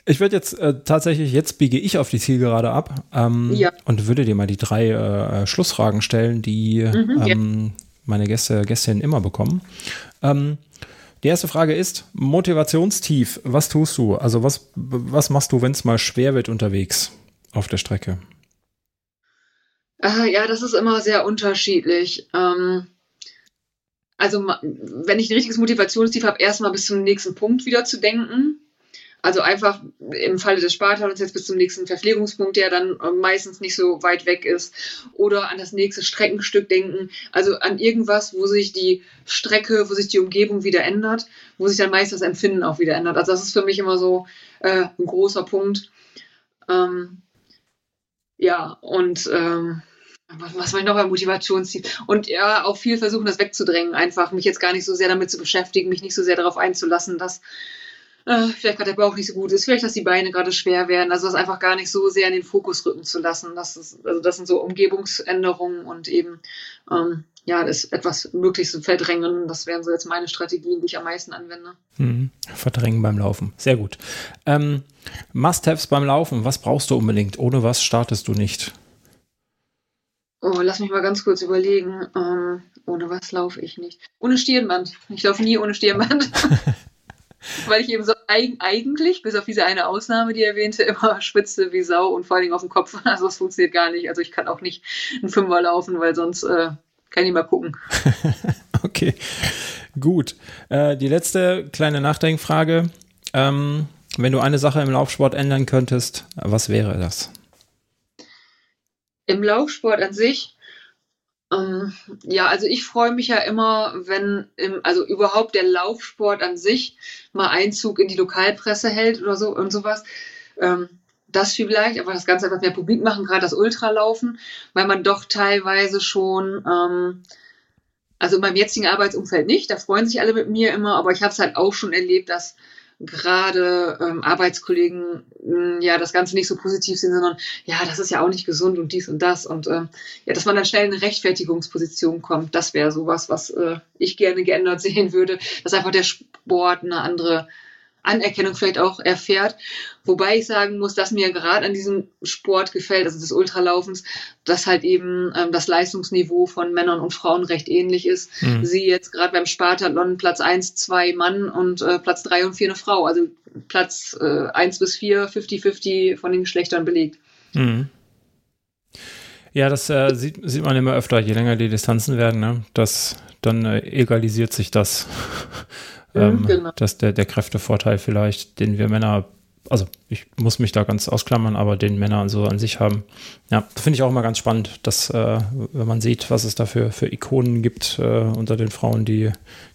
ich würde jetzt äh, tatsächlich, jetzt biege ich auf die Zielgerade ab ähm, ja. und würde dir mal die drei äh, Schlussfragen stellen, die mhm, ähm, ja. Meine Gäste, Gästinnen immer bekommen. Ähm, die erste Frage ist Motivationstief. Was tust du? Also was, was machst du, wenn es mal schwer wird unterwegs auf der Strecke? Ah, ja, das ist immer sehr unterschiedlich. Ähm, also wenn ich ein richtiges Motivationstief habe, erstmal bis zum nächsten Punkt wieder zu denken. Also einfach im Falle des Spartans jetzt bis zum nächsten Verpflegungspunkt, der dann äh, meistens nicht so weit weg ist, oder an das nächste Streckenstück denken, also an irgendwas, wo sich die Strecke, wo sich die Umgebung wieder ändert, wo sich dann meist das Empfinden auch wieder ändert. Also das ist für mich immer so äh, ein großer Punkt. Ähm, ja, und ähm, was war ich noch bei Motivationsziel? Und ja, auch viel versuchen, das wegzudrängen, einfach mich jetzt gar nicht so sehr damit zu beschäftigen, mich nicht so sehr darauf einzulassen, dass äh, vielleicht gerade der Bauch nicht so gut ist, vielleicht, dass die Beine gerade schwer werden. Also das einfach gar nicht so sehr in den Fokus rücken zu lassen. Das ist, also das sind so Umgebungsänderungen und eben ähm, ja, das etwas möglichst zu verdrängen. Das wären so jetzt meine Strategien, die ich am meisten anwende. Mhm. Verdrängen beim Laufen. Sehr gut. Ähm, Must-Haves beim Laufen. Was brauchst du unbedingt? Ohne was startest du nicht? Oh, lass mich mal ganz kurz überlegen. Ähm, ohne was laufe ich nicht? Ohne Stirnband. Ich laufe nie ohne Stirnband. Weil ich eben so eig eigentlich, bis auf diese eine Ausnahme, die erwähnte, immer schwitze wie Sau und vor allen Dingen auf dem Kopf. Also das funktioniert gar nicht. Also ich kann auch nicht einen Fünfer laufen, weil sonst äh, kann ich mal gucken. okay, gut. Äh, die letzte kleine Nachdenkfrage. Ähm, wenn du eine Sache im Laufsport ändern könntest, was wäre das? Im Laufsport an sich, ähm, ja, also ich freue mich ja immer, wenn im, also überhaupt der Laufsport an sich mal Einzug in die Lokalpresse hält oder so und sowas. Ähm, das vielleicht, aber das Ganze einfach mehr publik machen, gerade das Ultralaufen, weil man doch teilweise schon, ähm, also in meinem jetzigen Arbeitsumfeld nicht, da freuen sich alle mit mir immer, aber ich habe es halt auch schon erlebt, dass gerade ähm, Arbeitskollegen mh, hm, ja das Ganze nicht so positiv sehen, sondern ja, das ist ja auch nicht gesund und dies und das und ähm, ja, dass man dann schnell in eine Rechtfertigungsposition kommt, das wäre sowas, was äh, ich gerne geändert sehen würde, dass einfach der Sport eine andere Anerkennung vielleicht auch erfährt. Wobei ich sagen muss, dass mir gerade an diesem Sport gefällt, also des Ultralaufens, dass halt eben ähm, das Leistungsniveau von Männern und Frauen recht ähnlich ist. Mhm. Sie jetzt gerade beim Spartathlon Platz 1, 2 Mann und äh, Platz 3 und 4 eine Frau. Also Platz äh, 1 bis 4, 50-50 von den Geschlechtern belegt. Mhm. Ja, das äh, sieht, sieht man immer öfter, je länger die Distanzen werden, ne? Das, dann äh, egalisiert sich das. Mhm, ähm, genau. dass der, der Kräftevorteil vielleicht, den wir Männer, also ich muss mich da ganz ausklammern, aber den Männer so an sich haben. Ja, finde ich auch immer ganz spannend, dass, äh, wenn man sieht, was es da für, für Ikonen gibt äh, unter den Frauen, die,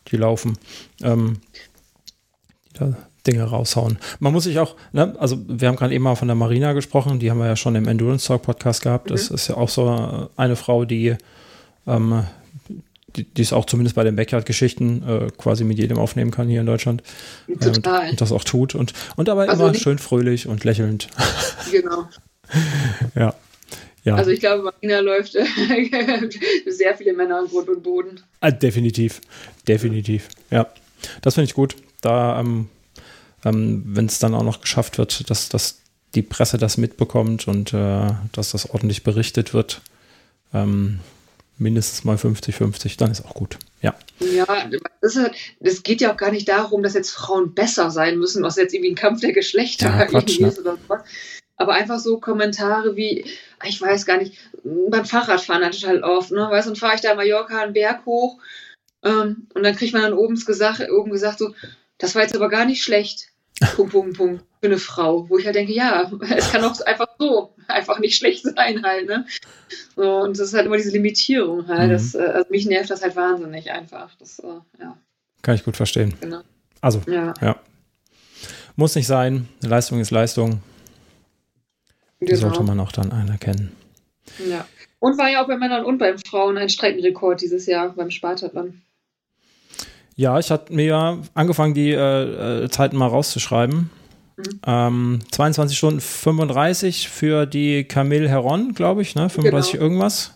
die laufen, ähm, die da Dinge raushauen. Man muss sich auch, ne, also wir haben gerade eben mal von der Marina gesprochen, die haben wir ja schon im Endurance Talk Podcast gehabt. Mhm. Das ist ja auch so eine Frau, die ähm, die, die es auch zumindest bei den Backyard-Geschichten äh, quasi mit jedem aufnehmen kann hier in Deutschland. Total. Und, und das auch tut. Und, und dabei also immer schön fröhlich und lächelnd. Genau. ja. Ja. Also ich glaube, Marina läuft sehr viele Männer an Grund und Boden. Ah, definitiv, definitiv. Ja, das finde ich gut. Da, ähm, ähm, wenn es dann auch noch geschafft wird, dass, dass die Presse das mitbekommt und äh, dass das ordentlich berichtet wird, ähm, mindestens mal 50-50, dann ist auch gut. Ja. Ja, das, das, geht ja auch gar nicht darum, dass jetzt Frauen besser sein müssen, was jetzt irgendwie ein Kampf der Geschlechter ja, Quatsch, ne? ist oder was. Aber einfach so Kommentare wie, ich weiß gar nicht, beim Fahrradfahren halt total oft, ne? Weißt du, dann fahre ich da in Mallorca einen Berg hoch ähm, und dann kriegt man dann oben gesagt, oben gesagt so, das war jetzt aber gar nicht schlecht. Punkt, Punkt, Punkt. Für eine Frau, wo ich halt denke, ja, es kann auch einfach so einfach nicht schlecht sein halt, ne? So, und das ist halt immer diese Limitierung halt. Mhm. Das, äh, also mich nervt das halt wahnsinnig einfach. Das, äh, ja. Kann ich gut verstehen. Genau. Also, ja. ja. Muss nicht sein. Leistung ist Leistung. Die genau. sollte man auch dann anerkennen. Ja. Und war ja auch bei Männern und bei Frauen ein Streckenrekord dieses Jahr beim Spartathlon. Ja, ich hatte mir angefangen, die äh, äh, Zeiten mal rauszuschreiben. Mhm. Ähm, 22 Stunden 35 für die Camille Heron, glaube ich, ne? 35 genau. irgendwas.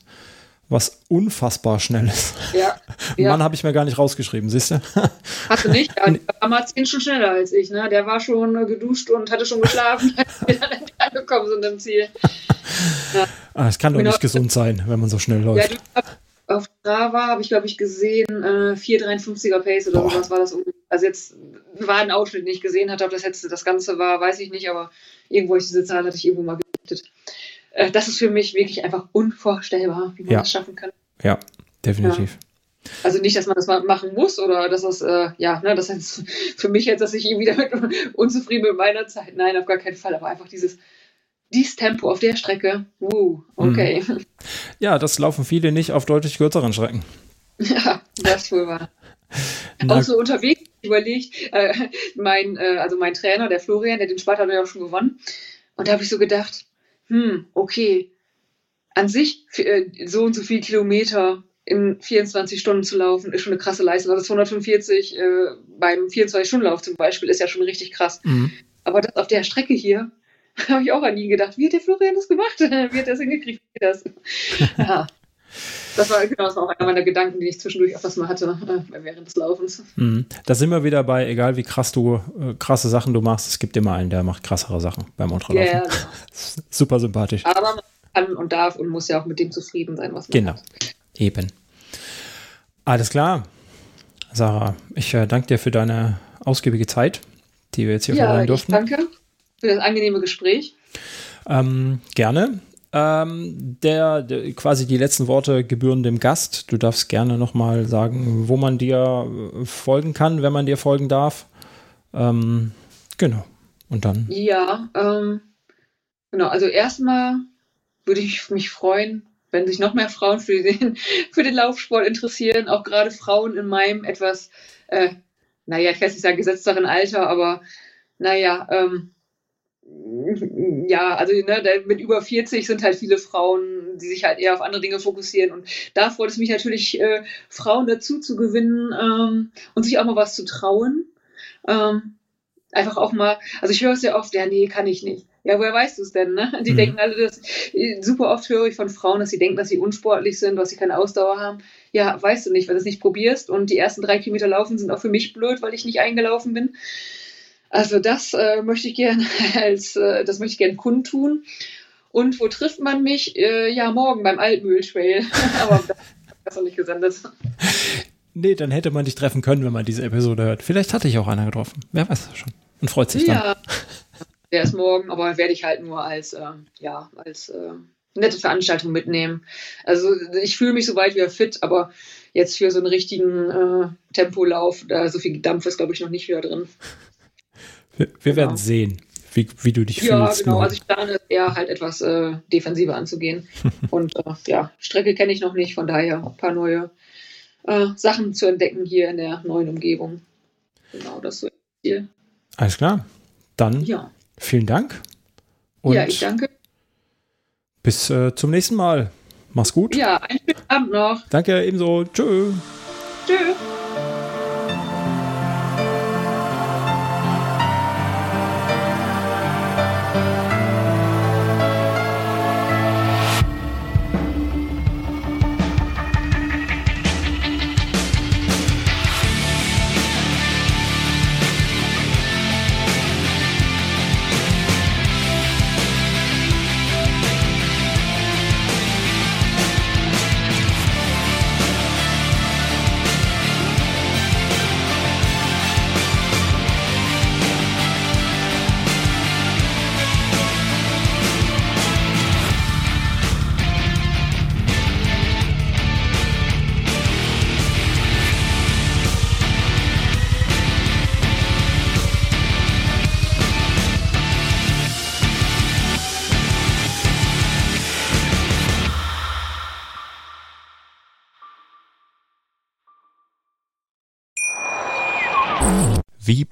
Was unfassbar schnell ist. Ja. ja. Mann, habe ich mir gar nicht rausgeschrieben, siehst du? Hast du nicht? Ja, der war Martin schon schneller als ich, ne? Der war schon geduscht und hatte schon geschlafen, als wir dann angekommen sind im Ziel. Ja. Ah, es kann doch genau. nicht gesund sein, wenn man so schnell läuft. Ja, auf Strava habe ich, glaube ich, gesehen, äh, 4,53er Pace oder Boah. sowas war das. Also jetzt war ein Outfit nicht gesehen hatte, ob das jetzt das Ganze war, weiß ich nicht, aber irgendwo ich diese Zahl hatte ich irgendwo mal gerichtet. Äh, das ist für mich wirklich einfach unvorstellbar, wie man ja. das schaffen kann. Ja, definitiv. Ja. Also nicht, dass man das mal machen muss oder dass das, äh, ja, ne, das heißt für mich jetzt, dass ich irgendwie damit unzufrieden mit meiner Zeit. Nein, auf gar keinen Fall, aber einfach dieses, dies Tempo auf der Strecke, uh, okay. Mhm. Ja, das laufen viele nicht auf deutlich kürzeren Strecken. Ja, das wohl wahr. Auch so unterwegs überlegt, äh, mein, äh, also mein Trainer, der Florian, der den Sport hat ja auch schon gewonnen. Und da habe ich so gedacht, hm, okay, an sich äh, so und so viele Kilometer in 24 Stunden zu laufen, ist schon eine krasse Leistung. Also 245 äh, beim 24-Stunden-Lauf zum Beispiel ist ja schon richtig krass. Mhm. Aber das auf der Strecke hier, habe ich auch an ihn gedacht. Wie hat der Florian das gemacht? Wie hat er das hingekriegt? Wie das? ja. Das war, genau, das war auch einer meiner Gedanken, die ich zwischendurch auch was mal hatte äh, während des Laufens. Mhm. Da sind wir wieder bei, egal wie krass du äh, krasse Sachen du machst, es gibt immer einen, der macht krassere Sachen beim Ultralaufen. Ja, genau. Super sympathisch. Aber man kann und darf und muss ja auch mit dem zufrieden sein, was man genau. hat. Genau. Eben. Alles klar. Sarah, ich äh, danke dir für deine ausgiebige Zeit, die wir jetzt hier ja, verbringen durften. Danke für das angenehme Gespräch. Ähm, gerne. Ähm, der, der, quasi die letzten Worte gebühren dem Gast. Du darfst gerne nochmal sagen, wo man dir äh, folgen kann, wenn man dir folgen darf. Ähm, genau. Und dann. Ja, ähm, genau. Also erstmal würde ich mich freuen, wenn sich noch mehr Frauen für den, für den Laufsport interessieren, auch gerade Frauen in meinem etwas, äh, naja, ich kann nicht sagen gesetzteren Alter, aber naja, ähm, ja, also ne, mit über 40 sind halt viele Frauen, die sich halt eher auf andere Dinge fokussieren. Und da freut es mich natürlich, äh, Frauen dazu zu gewinnen ähm, und sich auch mal was zu trauen. Ähm, einfach auch mal, also ich höre es ja oft, ja, nee, kann ich nicht. Ja, woher weißt du es denn? Ne? Die mhm. denken alle, dass, super oft höre ich von Frauen, dass sie denken, dass sie unsportlich sind, dass sie keine Ausdauer haben. Ja, weißt du nicht, weil du es nicht probierst. Und die ersten drei Kilometer laufen sind auch für mich blöd, weil ich nicht eingelaufen bin. Also das äh, möchte ich gerne als, äh, das möchte ich gerne kundtun. Und wo trifft man mich? Äh, ja, morgen beim Altmühltrail. Aber das ist noch nicht gesendet. Nee, dann hätte man dich treffen können, wenn man diese Episode hört. Vielleicht hatte ich auch einer getroffen. Wer weiß das schon. Und freut sich dann. Ja, der ist morgen, aber werde ich halt nur als, äh, ja, als äh, nette Veranstaltung mitnehmen. Also ich fühle mich soweit wieder fit, aber jetzt für so einen richtigen äh, Tempolauf, da so viel Dampf ist, glaube ich, noch nicht wieder drin. Wir, wir genau. werden sehen, wie, wie du dich ja, fühlst. Ja, genau. Nur. Also ich plane eher halt etwas äh, defensiver anzugehen. Und äh, ja, Strecke kenne ich noch nicht, von daher ein paar neue äh, Sachen zu entdecken hier in der neuen Umgebung. Genau, das ist so Ziel. Alles klar. Dann ja. Vielen Dank. Und ja, ich danke. Bis äh, zum nächsten Mal. Mach's gut. Ja, einen schönen Abend noch. Danke, ebenso. Tschö. Tschö.